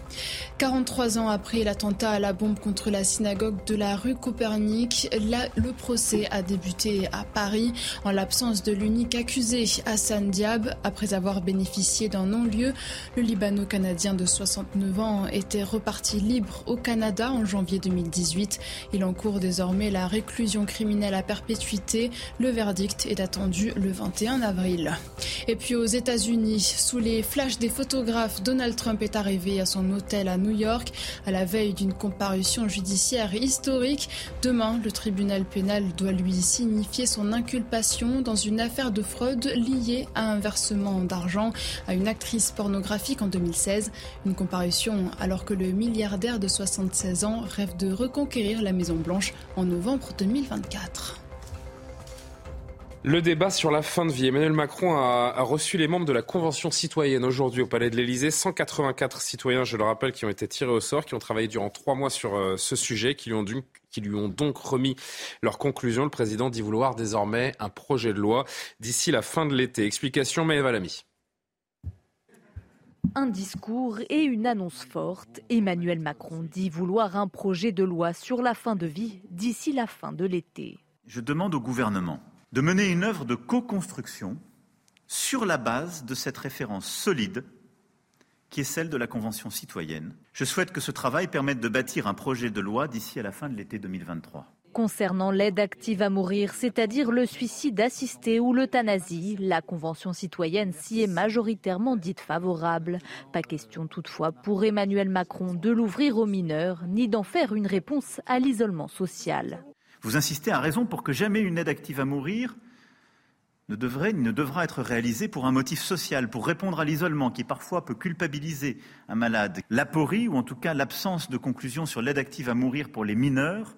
43 ans après l'attentat à la bombe contre la synagogue de la rue Copernic, le procès a débuté à Paris en l'absence de l'unique accusé, Hassan Diab. Après avoir bénéficié d'un non-lieu, le Libano-Canadien de 69 ans était reparti libre au Canada en janvier 2018. Il encourt désormais la réclusion criminelle à perpétuité. Le verdict est attendu le 21 avril. Et puis aux États-Unis, sous les flashs des photographes, Donald Trump est arrivé à son hôtel à New York à la veille d'une comparution judiciaire historique. Demain, le tribunal pénal doit lui signer son inculpation dans une affaire de fraude liée à un versement d'argent à une actrice pornographique en 2016. Une comparution alors que le milliardaire de 76 ans rêve de reconquérir la Maison Blanche en novembre 2024.
Le débat sur la fin de vie. Emmanuel Macron a, reçu les membres de la Convention citoyenne aujourd'hui au Palais de l'Élysée. 184 citoyens, je le rappelle, qui ont été tirés au sort, qui ont travaillé durant trois mois sur euh, ce sujet, qui lui, ont qui lui ont donc remis leurs conclusions. Le président dit vouloir désormais un projet de loi d'ici la fin de l'été. Explication Maëva Lamy.
Un discours et une annonce forte. Emmanuel Macron dit vouloir un projet de loi sur la fin de vie d'ici la fin de l'été.
Je demande au gouvernement de mener une œuvre de co-construction sur la base de cette référence solide qui est celle de la Convention citoyenne. Je souhaite que ce travail permette de bâtir un projet de loi d'ici à la fin de l'été 2023.
Concernant l'aide active à mourir, c'est-à-dire le suicide assisté ou l'euthanasie, la Convention citoyenne s'y est majoritairement dite favorable. Pas question toutefois pour Emmanuel Macron de l'ouvrir aux mineurs, ni d'en faire une réponse à l'isolement social.
Vous insistez à raison pour que jamais une aide active à mourir ne devrait ne devra être réalisée pour un motif social, pour répondre à l'isolement qui parfois peut culpabiliser un malade. L'aporie, ou en tout cas l'absence de conclusion sur l'aide active à mourir pour les mineurs,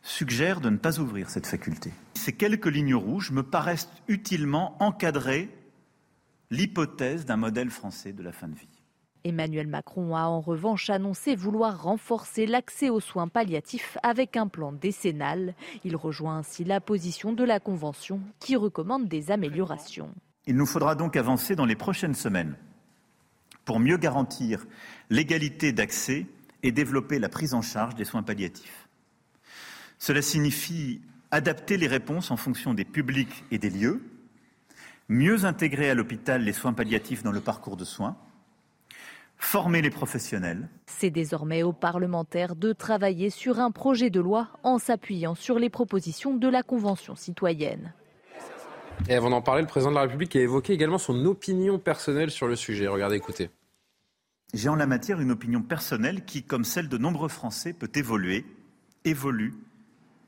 suggère de ne pas ouvrir cette faculté. Ces quelques lignes rouges me paraissent utilement encadrer l'hypothèse d'un modèle français de la fin de vie.
Emmanuel Macron a en revanche annoncé vouloir renforcer l'accès aux soins palliatifs avec un plan décennal. Il rejoint ainsi la position de la Convention qui recommande des améliorations.
Il nous faudra donc avancer dans les prochaines semaines pour mieux garantir l'égalité d'accès et développer la prise en charge des soins palliatifs. Cela signifie adapter les réponses en fonction des publics et des lieux, mieux intégrer à l'hôpital les soins palliatifs dans le parcours de soins, former les professionnels.
C'est désormais aux parlementaires de travailler sur un projet de loi en s'appuyant sur les propositions de la Convention citoyenne.
Et avant d'en parler, le président de la République a évoqué également son opinion personnelle sur le sujet. Regardez, écoutez.
J'ai en la matière une opinion personnelle qui, comme celle de nombreux Français, peut évoluer, évolue,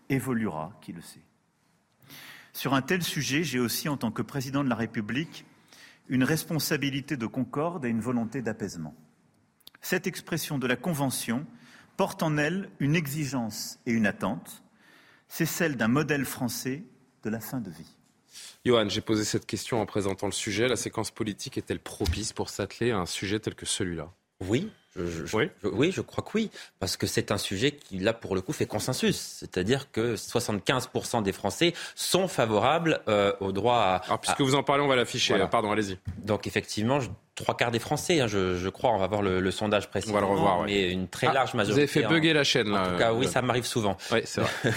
évoluera, qui le sait. Sur un tel sujet, j'ai aussi, en tant que président de la République, une responsabilité de concorde et une volonté d'apaisement. Cette expression de la Convention porte en elle une exigence et une attente. C'est celle d'un modèle français de la fin de vie.
Johan, j'ai posé cette question en présentant le sujet. La séquence politique est-elle propice pour s'atteler à un sujet tel que celui-là?
Oui, oui. Je, crois que oui, parce que c'est un sujet qui, là, pour le coup, fait consensus. C'est-à-dire que 75% des Français sont favorables euh, au droit à...
Alors, puisque vous en parlez, on va l'afficher. Pardon, allez-y.
Donc, effectivement, trois quarts des Français, hein, je, crois. On va voir le, sondage précis.
On va le revoir.
Mais une très ah, large majorité.
Vous avez fait bugger la chaîne, là.
En tout cas, oui, ça m'arrive souvent. [laughs]
Oui, c'est vrai. [laughs]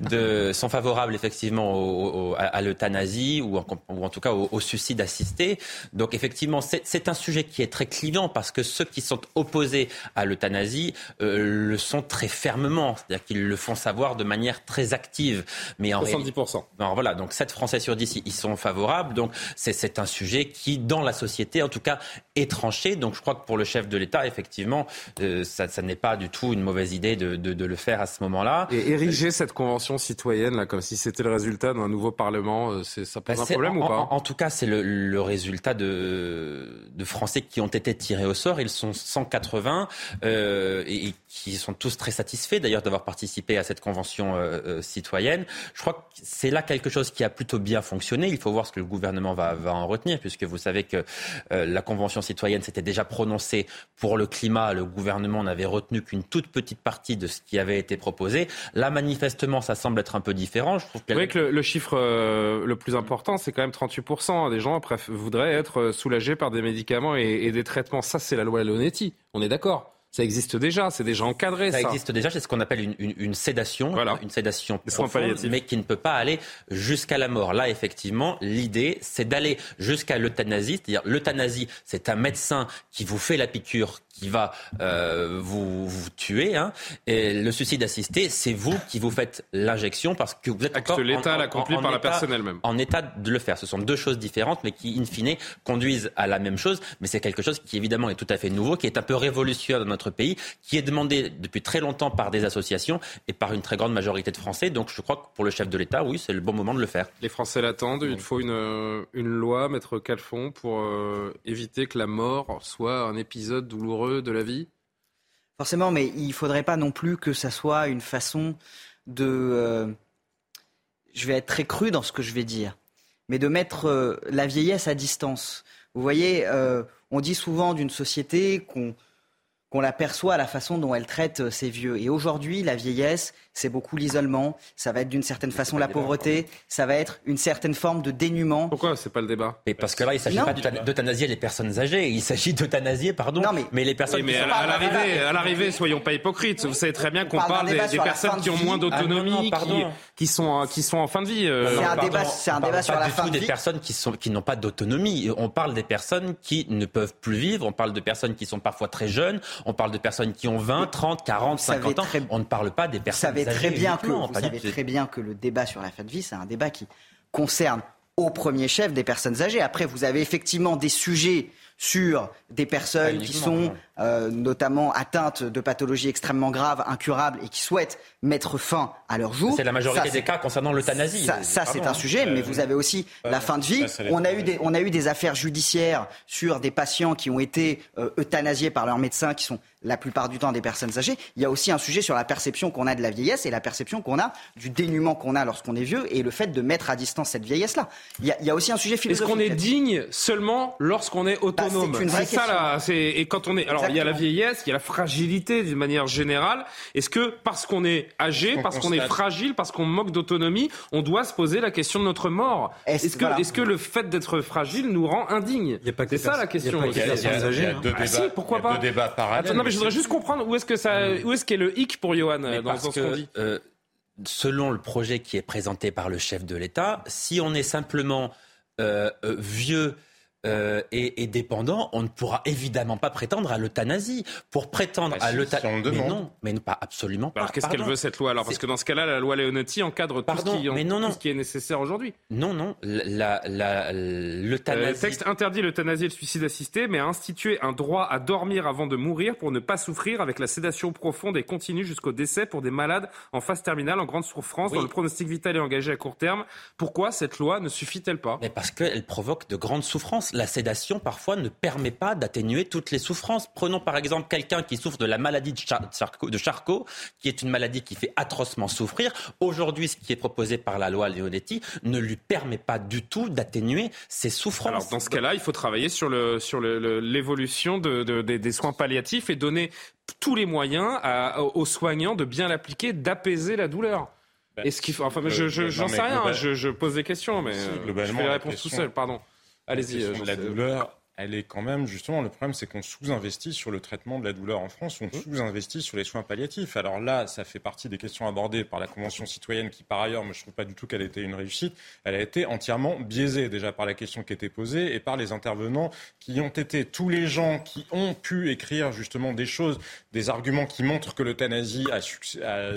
de, sont favorables, effectivement, à, l'euthanasie ou, en, tout cas au, suicide assisté. Donc, effectivement, c'est un sujet qui est très clivant parce que ceux qui sont opposés à l'euthanasie euh, le sont très fermement. C'est-à-dire qu'ils le font savoir de manière très active.
Mais en 70%.
Alors voilà, donc 7 Français sur 10, ils sont favorables. Donc, c'est un sujet qui, dans la société, en tout cas étranché. Donc je crois que pour le chef de l'État, effectivement, euh, ça, n'est pas du tout une mauvaise idée de, le faire à ce moment-là.
Et ériger cette convention citoyenne, là, comme si c'était le résultat d'un nouveau Parlement, euh, ça pose bah, un problème
ou
pas
en, tout cas, c'est le, résultat de, de Français qui ont été tirés au sort. Ils sont 180 euh, et qui sont tous très satisfaits d'ailleurs d'avoir participé à cette convention citoyenne. Je crois que c'est là quelque chose qui a plutôt bien fonctionné. Il faut voir ce que le gouvernement va, va en retenir, puisque vous savez que euh, la Convention citoyenne s'était déjà prononcée pour le climat. Le gouvernement n'avait retenu qu'une toute petite partie de ce qui avait été proposé. Là, manifestement, ça semble être un peu différent.
Je trouve Vous que le, chiffre euh, le plus important, c'est quand même 38% des gens voudraient être soulagés par des médicaments et, et des traitements. Ça, c'est la loi Lonetti. On est d'accord ça existe déjà, c'est déjà encadré.
Ça, ça. existe déjà, c'est ce qu'on appelle une, une, une sédation, voilà. une sédation profonde, mais qui ne peut pas aller jusqu'à la mort. Là, effectivement, l'idée, c'est d'aller jusqu'à l'euthanasie. C'est-à-dire, l'euthanasie, c'est un médecin qui vous fait la piqûre, qui va euh, vous, vous, tuer. Hein. Et le suicide assisté, c'est vous qui vous faites l'injection parce que vous êtes
encore l'État l'accomplit par la personne elle-même.
En état de le faire. Ce sont deux choses différentes, mais qui, in fine, conduisent à la même chose. Mais c'est quelque chose qui, évidemment, est tout à fait nouveau, qui est un peu révolutionnaire dans notre pays, qui est demandé depuis très longtemps par des associations et par une très grande majorité de Français. Donc je crois que pour le chef de l'État, oui, c'est le bon moment de le faire.
Les Français l'attendent. Il faut une, une loi, mettre Calfon, pour euh, éviter que la mort soit un épisode douloureux de la vie?
Forcément, mais il ne faudrait pas non plus que ça soit une façon de... Euh, je vais être très cru dans ce que je vais dire, mais de mettre euh, la vieillesse à distance. Vous voyez, euh, on dit souvent d'une société qu'on qu'on l'aperçoit à la façon dont elle traite ses vieux. Et aujourd'hui, la vieillesse, c'est beaucoup l'isolement, ça va être d'une certaine façon la pauvreté, ça va être une certaine forme de dénuement.
Pourquoi c'est pas le débat?
Mais Parce que là, il s'agit pas d'euthanasier les personnes âgées, il s'agit d'euthanasier, pardon, non, mais, les personnes.
Oui, mais à, l'arrivée, à l'arrivée, soyons pas hypocrites. Vous savez très bien qu'on parle, des, personnes qui ont moins d'autonomie, ah, qui, sont qui sont en fin de vie.
Euh. C'est un débat, c'est un débat sur la fin de
vie. des personnes qui sont qui n'ont pas d'autonomie. On parle des personnes qui ne peuvent plus vivre. On parle de personnes qui sont parfois très jeunes. On parle de personnes qui ont 20, 30, 40, 50 ans. On ne parle pas des personnes
vous savez
très
bien que, Vous savez très bien que le débat sur la fin de vie, c'est un débat qui concerne au premier chef des personnes âgées. Après, vous avez effectivement des sujets sur des personnes qui sont euh, notamment atteintes de pathologies extrêmement graves, incurables et qui souhaitent mettre fin à leur jour.
C'est la majorité des cas concernant l'euthanasie.
Ça, ça c'est un sujet, mais vous avez aussi la fin de vie. On a, eu des, on a eu des affaires judiciaires sur des patients qui ont été euh, euthanasiés par leurs médecins, qui sont la plupart du temps des personnes âgées. Il y a aussi un sujet sur la perception qu'on a de la vieillesse et la perception qu'on a du dénuement qu'on a lorsqu'on est vieux et le fait de mettre à distance cette vieillesse-là. Il, y a aussi un sujet philosophique.
Est-ce qu'on est digne seulement lorsqu'on est bah, autonome C'est ça là. Et quand on est, alors il y a la vieillesse, il y a la fragilité d'une manière générale. Est-ce que parce qu'on est âgé, parce qu'on est fragile, parce qu'on manque d'autonomie, on doit se poser la question de notre mort Est-ce que, le fait d'être fragile nous rend indignes C'est ça la question.
Il y a, deux ah, débats,
pourquoi pas
deux débats parallèles.
non, mais je voudrais juste comprendre où est-ce que ça, où est-ce qu'est le hic pour Johan dans, ce qu'on dit. Euh,
selon le projet qui est présenté par le chef de l'État, si on est simplement euh, euh, vieux euh, et, dépendant, on ne pourra évidemment pas prétendre à l'euthanasie. Pour prétendre bah à l'euthanasie, mais non, mais pas absolument pas.
Alors qu'est-ce qu'elle veut cette loi alors? Parce que dans ce cas-là, la loi Leonetti encadre tout, ce qui, mais non, non. Tout ce qui est nécessaire aujourd'hui.
Non, non, l'euthanasie.
le texte interdit l'euthanasie et le suicide assisté, mais a institué un droit à dormir avant de mourir pour ne pas souffrir avec la sédation profonde et continue jusqu'au décès pour des malades en phase terminale, en grande souffrance, dont le pronostic vital est engagé à court terme. Pourquoi cette loi ne suffit-elle pas?
Mais parce qu'elle provoque de grandes souffrances la sédation parfois ne permet pas d'atténuer toutes les souffrances. Prenons par exemple quelqu'un qui souffre de la maladie de, Charcot, qui est une maladie qui fait atrocement souffrir. Aujourd'hui, ce qui est proposé par la loi Leonetti ne lui permet pas du tout d'atténuer ses souffrances.
Alors dans ce cas-là, il faut travailler sur le sur l'évolution de, des soins palliatifs et donner tous les moyens aux soignants de bien l'appliquer, d'apaiser la douleur. Bah, Est-ce qu'il faut... Enfin, je, j'en sais rien. Je, pose des questions, mais je fais les réponses tout seul. Pardon. Allez-y.
Euh, la douleur, elle est quand même, justement, le problème, c'est qu'on sous-investit sur le traitement de la douleur en France, on mmh. sous-investit sur les soins palliatifs. Alors là, ça fait partie des questions abordées par la Convention citoyenne, qui par ailleurs, moi, je trouve pas du tout qu'elle ait été une réussite. Elle a été entièrement biaisée, déjà, par la question qui était posée et par les intervenants qui ont été tous les gens qui ont pu écrire, justement, des choses, des arguments qui montrent que l'euthanasie a,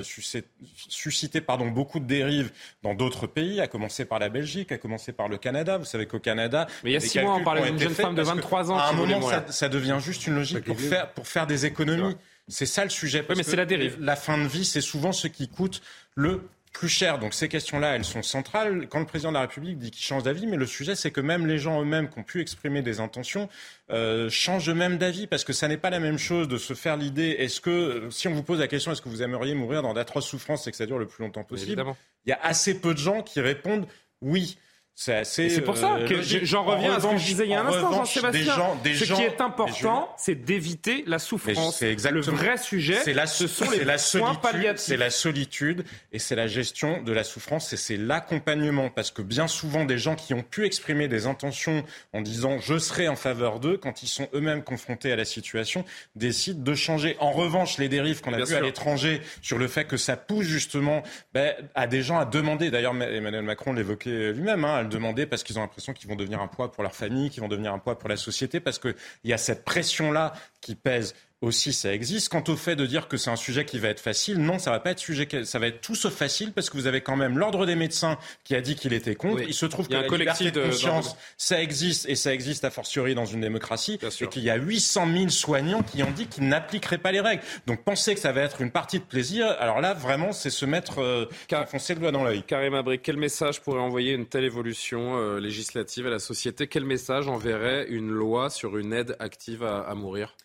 suscité, pardon, beaucoup de dérives dans d'autres pays, à commencer par la Belgique, à commencer par le Canada. Vous savez qu'au Canada,
mais il y a six mois, on parlait d'une jeune femme de 23 ans.
À un moment, ça, devient juste une logique pour faire, pour faire des économies. C'est ça le sujet.
oui, mais c'est la dérive.
La fin de vie, c'est souvent ce qui coûte le plus cher. Donc ces questions-là, elles sont centrales. Quand le président de la République dit qu'il change d'avis, mais le sujet, c'est que même les gens eux-mêmes qui ont pu exprimer des intentions euh, changent eux-mêmes d'avis, parce que ça n'est pas la même chose de se faire l'idée. Est-ce que, si on vous pose la question, est-ce que vous aimeriez mourir dans d'atroces souffrances et que ça dure le plus longtemps possible Il y a assez peu de gens qui répondent oui.
C'est pour ça euh, que j'en reviens à ce que je disais il y a un instant, Jean-Sébastien. Ce qui est important, c'est d'éviter la souffrance. C'est le vrai sujet. C'est la, ce sont les
la solitude, c'est la solitude et c'est la gestion de la souffrance et c'est l'accompagnement. Parce que bien souvent, des gens qui ont pu exprimer des intentions en disant je serai en faveur d'eux, quand ils sont eux-mêmes confrontés à la situation, décident de changer. En revanche, les dérives qu'on a vues à l'étranger sur le fait que ça pousse justement ben, à des gens à demander. D'ailleurs, Emmanuel Macron l'évoquait lui-même. Hein, demander parce qu'ils ont l'impression qu'ils vont devenir un poids pour leur famille, qu'ils vont devenir un poids pour la société, parce qu'il y a cette pression-là qui pèse aussi ça existe. Quant au fait de dire que c'est un sujet qui va être facile, non, ça va pas être sujet, ça va être tout sauf facile parce que vous avez quand même l'ordre des médecins qui a dit qu'il était contre. Il se trouve que la liberté de conscience, ça existe et ça existe a fortiori dans une démocratie et qu'il y a 800 000 soignants qui ont dit qu'ils n'appliqueraient pas les règles. Donc penser que ça va être une partie de plaisir, alors là vraiment c'est se mettre, euh, foncer le doigt dans l'œil.
Karim Abrik, quel message pourrait envoyer une telle évolution euh, législative à la société? Quel message enverrait une loi sur une aide active à mourir?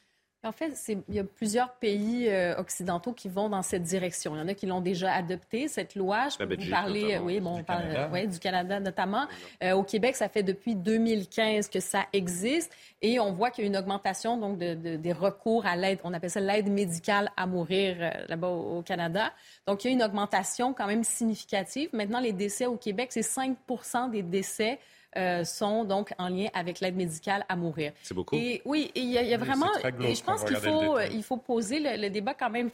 En fait, il y a plusieurs pays euh, occidentaux qui vont dans cette direction. Il y en a qui l'ont déjà adopté, cette loi. Je peux vous parler oui, bon, du, Canada. Ouais, du Canada notamment. Euh, au Québec, ça fait depuis 2015 que ça existe et on voit qu'il y a une augmentation donc, de, des recours à l'aide. On appelle ça l'aide médicale à mourir euh, là-bas au, au, Canada. Donc, il y a une augmentation quand même significative. Maintenant, les décès au Québec, c'est 5 des décès euh, sont donc en lien avec l'aide médicale à mourir.
C'est beaucoup.
Et, oui, il y, a, vraiment. Et je pense qu'il faut, il faut poser le, débat quand même.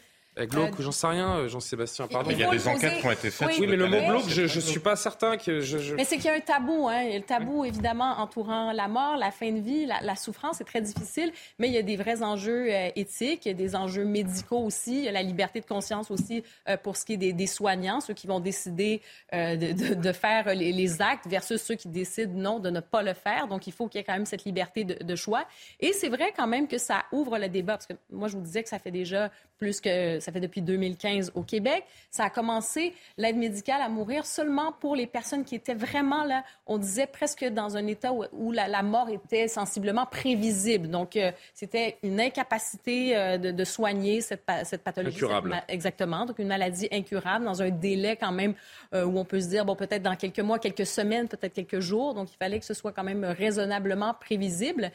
Glauque, j'en sais rien, Jean-Sébastien, pardon.
Il, y a des enquêtes qui ont été faites.
Oui, mais le mot glauque, je ne suis pas certain que. Je,
Mais c'est qu'il y a un tabou, hein. Il y a le tabou, évidemment, entourant la mort, la fin de vie, la, souffrance, c'est très difficile, mais il y a des vrais enjeux éthiques, il y a des enjeux médicaux aussi, il y a la liberté de conscience aussi pour ce qui est des, soignants, ceux qui vont décider de, de, faire les, les, actes versus ceux qui décident non de ne pas le faire. Donc, il faut qu'il y ait quand même cette liberté de, de choix. Et c'est vrai quand même que ça ouvre le débat, parce que moi, je vous disais que ça fait déjà plus que ça fait depuis 2015 au Québec. Ça a commencé l'aide médicale à mourir seulement pour les personnes qui étaient vraiment là, on disait presque dans un état où, la, mort était sensiblement prévisible. Donc, euh, c'était une incapacité euh, de, soigner cette, cette pathologie.
Incurable.
exactement. Donc, une maladie incurable dans un délai quand même euh, où on peut se dire, bon, peut-être dans quelques mois, quelques semaines, peut-être quelques jours. Donc, il fallait que ce soit quand même raisonnablement prévisible.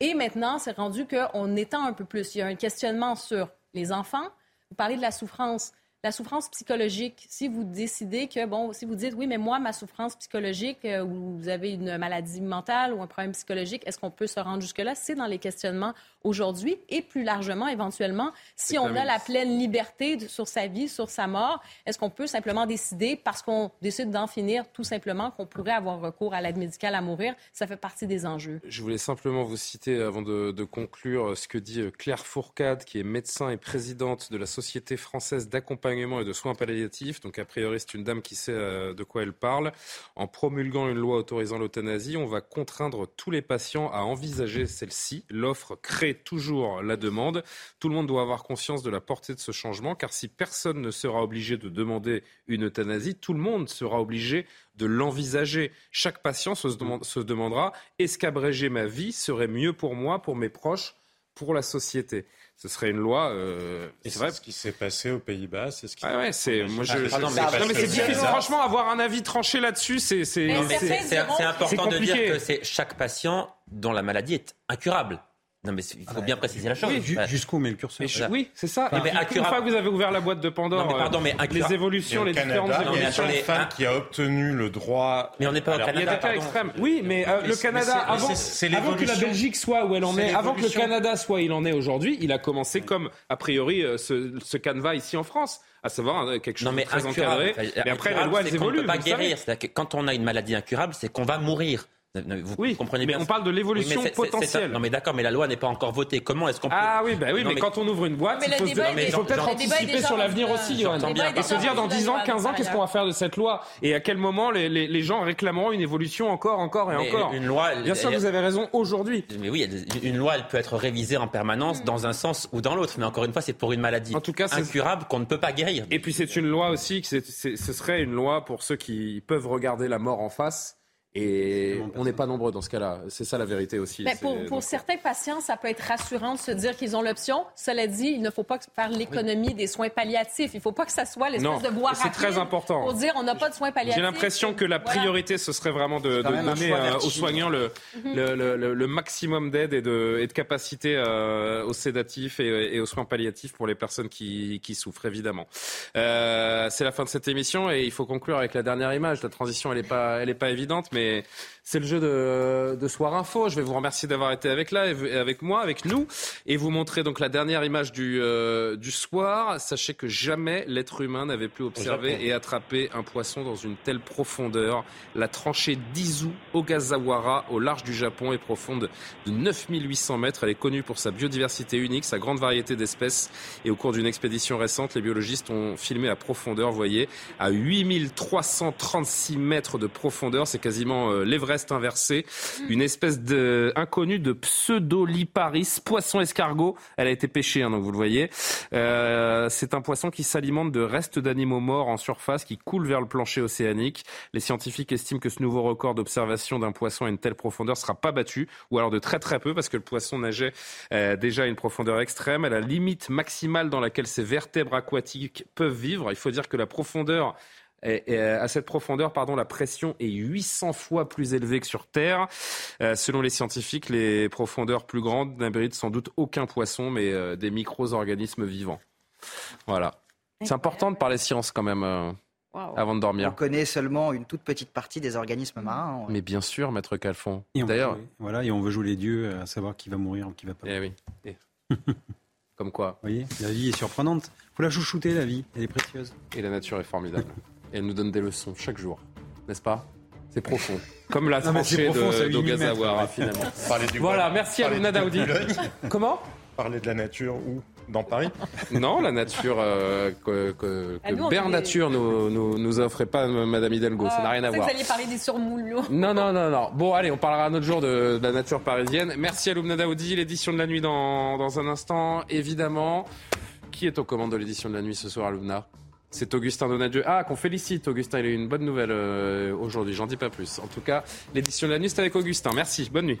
Et maintenant, c'est rendu qu'on étend un peu plus. Il y a un questionnement sur les enfants. Vous parlez de la souffrance la souffrance psychologique, si vous décidez que, bon, si vous dites, oui, mais moi, ma souffrance psychologique, euh, ou vous avez une maladie mentale ou un problème psychologique, est-ce qu'on peut se rendre jusque-là? C'est dans les questionnements aujourd'hui et plus largement, éventuellement, si on a la pleine liberté sur sa vie, sur sa mort, est-ce qu'on peut simplement décider, parce qu'on décide d'en finir, tout simplement, qu'on pourrait avoir recours à l'aide médicale à mourir? Ça fait partie des enjeux.
Je voulais simplement vous citer, avant de, de conclure, ce que dit euh, Claire Fourcade, qui est médecin et présidente de la Société française d'accompagnement et de soins palliatifs. Donc, a priori, c'est une dame qui sait euh, de quoi elle parle. En promulguant une loi autorisant l'euthanasie, on va contraindre tous les patients à envisager celle-ci. L'offre crée toujours la demande. Tout le monde doit avoir conscience de la portée de ce changement, car si personne ne sera obligé de demander une euthanasie, tout le monde sera obligé de l'envisager. Chaque patient se, se demandera est-ce qu'abréger ma vie serait mieux pour moi, pour mes proches, pour la société? Ce serait une loi. Euh,
c'est vrai. ce qui s'est passé aux Pays-Bas, c'est ce qui.
Ah ouais, c'est. Moi, je. Ah, non, mais, c'est difficile. Franchement, avoir un avis tranché là-dessus, c'est. C'est
important de dire que c'est chaque patient dont la maladie est incurable. Non, mais il faut bien préciser la chose.
Oui, jusqu'où met le curseur
Oui, c'est ça. Mais Une fois que vous avez ouvert la boîte de Pandore, non, mais pardon, mais les évolutions, les différentes évolutions.
Il y a une femme qui a obtenu le droit.
Mais on n'est pas au Canada.
Il y a des cas extrêmes. Oui, mais euh, le Canada, avant, avant que la Belgique soit où elle en est, avant que le Canada soit où il en est aujourd'hui, il a commencé comme, a priori, euh, ce, ce canevas ici en France à savoir euh, quelque chose de très encadré. Mais après, les lois, elles évoluent. On ne
peut pas guérir. Que quand on a une maladie incurable, c'est qu'on va mourir.
Vous oui, comprenez bien. Mais on parle de l'évolution potentielle.
non, mais d'accord, mais la loi n'est pas encore votée. Comment est-ce qu'on peut...
Ah oui, bah oui, mais, quand on ouvre une boîte, il faut, peut-être anticiper sur l'avenir aussi, Johan. Et se dire dans 10 ans, 15 ans, qu'est-ce qu'on va faire de cette loi Et à quel moment les, les, les, gens réclameront une évolution encore, encore et encore
Une loi.
Bien sûr, vous avez raison aujourd'hui.
Mais oui, une loi, elle peut être révisée en permanence dans un sens ou dans l'autre. Mais encore une fois, c'est pour une maladie en tout cas, incurable qu'on ne peut pas guérir.
Et puis c'est une loi aussi, ce serait une loi pour ceux qui peuvent regarder la mort en face et on n'est pas nombreux dans ce cas-là. C'est ça la vérité aussi.
Mais pour, pour certains patients, ça peut être rassurant de se dire qu'ils ont l'option. Cela dit, il ne faut pas faire l'économie des soins palliatifs. Il ne faut pas que ça soit l'espèce de boire
C'est très important.
Pour dire on n'a pas de soins palliatifs.
J'ai l'impression que la priorité, ce serait vraiment de, donner euh, aux soignants le, mhm. le, le, maximum d'aide et de, et de capacité euh, aux sédatifs et, aux soins palliatifs pour les personnes qui, qui souffrent, évidemment. Euh, c'est la fin de cette émission et il faut conclure avec la dernière image. La transition, elle n'est pas, elle est pas évidente, mais 哎。C'est le jeu de, Soir Info. Je vais vous remercier d'avoir été avec là, avec moi, avec nous, et vous montrer donc la dernière image du, euh, du soir. Sachez que jamais l'être humain n'avait pu observer et attraper un poisson dans une telle profondeur. La tranchée d'Izu Ogasawara, au large du Japon, est profonde de 9800 mètres. Elle est connue pour sa biodiversité unique, sa grande variété d'espèces. Et au cours d'une expédition récente, les biologistes ont filmé à profondeur, vous voyez, à 8336 mètres de profondeur. C'est quasiment euh, l'Everest inversé. Une espèce de, inconnue de pseudo-liparis, poisson escargot. Elle a été pêchée, hein, donc vous le voyez. Euh, c'est un poisson qui s'alimente de restes d'animaux morts en surface qui coulent vers le plancher océanique. Les scientifiques estiment que ce nouveau record d'observation d'un poisson à une telle profondeur sera pas battu, ou alors de très très peu, parce que le poisson nageait euh, déjà à une profondeur extrême, à la limite maximale dans laquelle ces vertèbres aquatiques peuvent vivre. Il faut dire que la profondeur et, euh, à cette profondeur, pardon, la pression est 800 fois plus élevée que sur Terre. Euh, selon les scientifiques, les profondeurs plus grandes n'abritent sans doute aucun poisson, mais euh, des micro-organismes vivants. Voilà. C'est important de parler science quand même. Avant de dormir.
On connaît seulement une toute petite partie des organismes marins.
Mais bien sûr, maître Calfon.
D'ailleurs, voilà, et on veut jouer les dieux à savoir qui va mourir ou qui va pas.
Eh oui. [laughs] Comme quoi
Vous voyez, la vie est surprenante. faut la chouchouter, la vie. Elle est précieuse.
Et la nature est formidable. [laughs] Et elle nous donne des leçons chaque jour, n'est-ce pas? C'est profond. [laughs] Comme la tranchée d'Ogazawa, finalement. [laughs] Voilà, merci à Luna Daoudi. [laughs] Comment?
Parler de la nature ou dans Paris?
Non, la nature euh, que, que, que Bern Nature nous, nous, nous offrait pas Madame Hidalgo, ça n'a rien à voir.
Vous alliez parler des surmoulots.
Non, non, non, non. Bon, allez, on parlera un autre jour de, de la nature parisienne. Merci à Lumna Daoudi, l'édition de la nuit dans, dans un instant, évidemment. Qui est aux commandes de l'édition de la nuit ce soir, Lumna c'est Augustin Donadieu. Ah, qu'on félicite, Augustin. Il a eu une bonne nouvelle euh, aujourd'hui. J'en dis pas plus. En tout cas, l'édition de la nuit, c'est avec Augustin. Merci. Bonne nuit.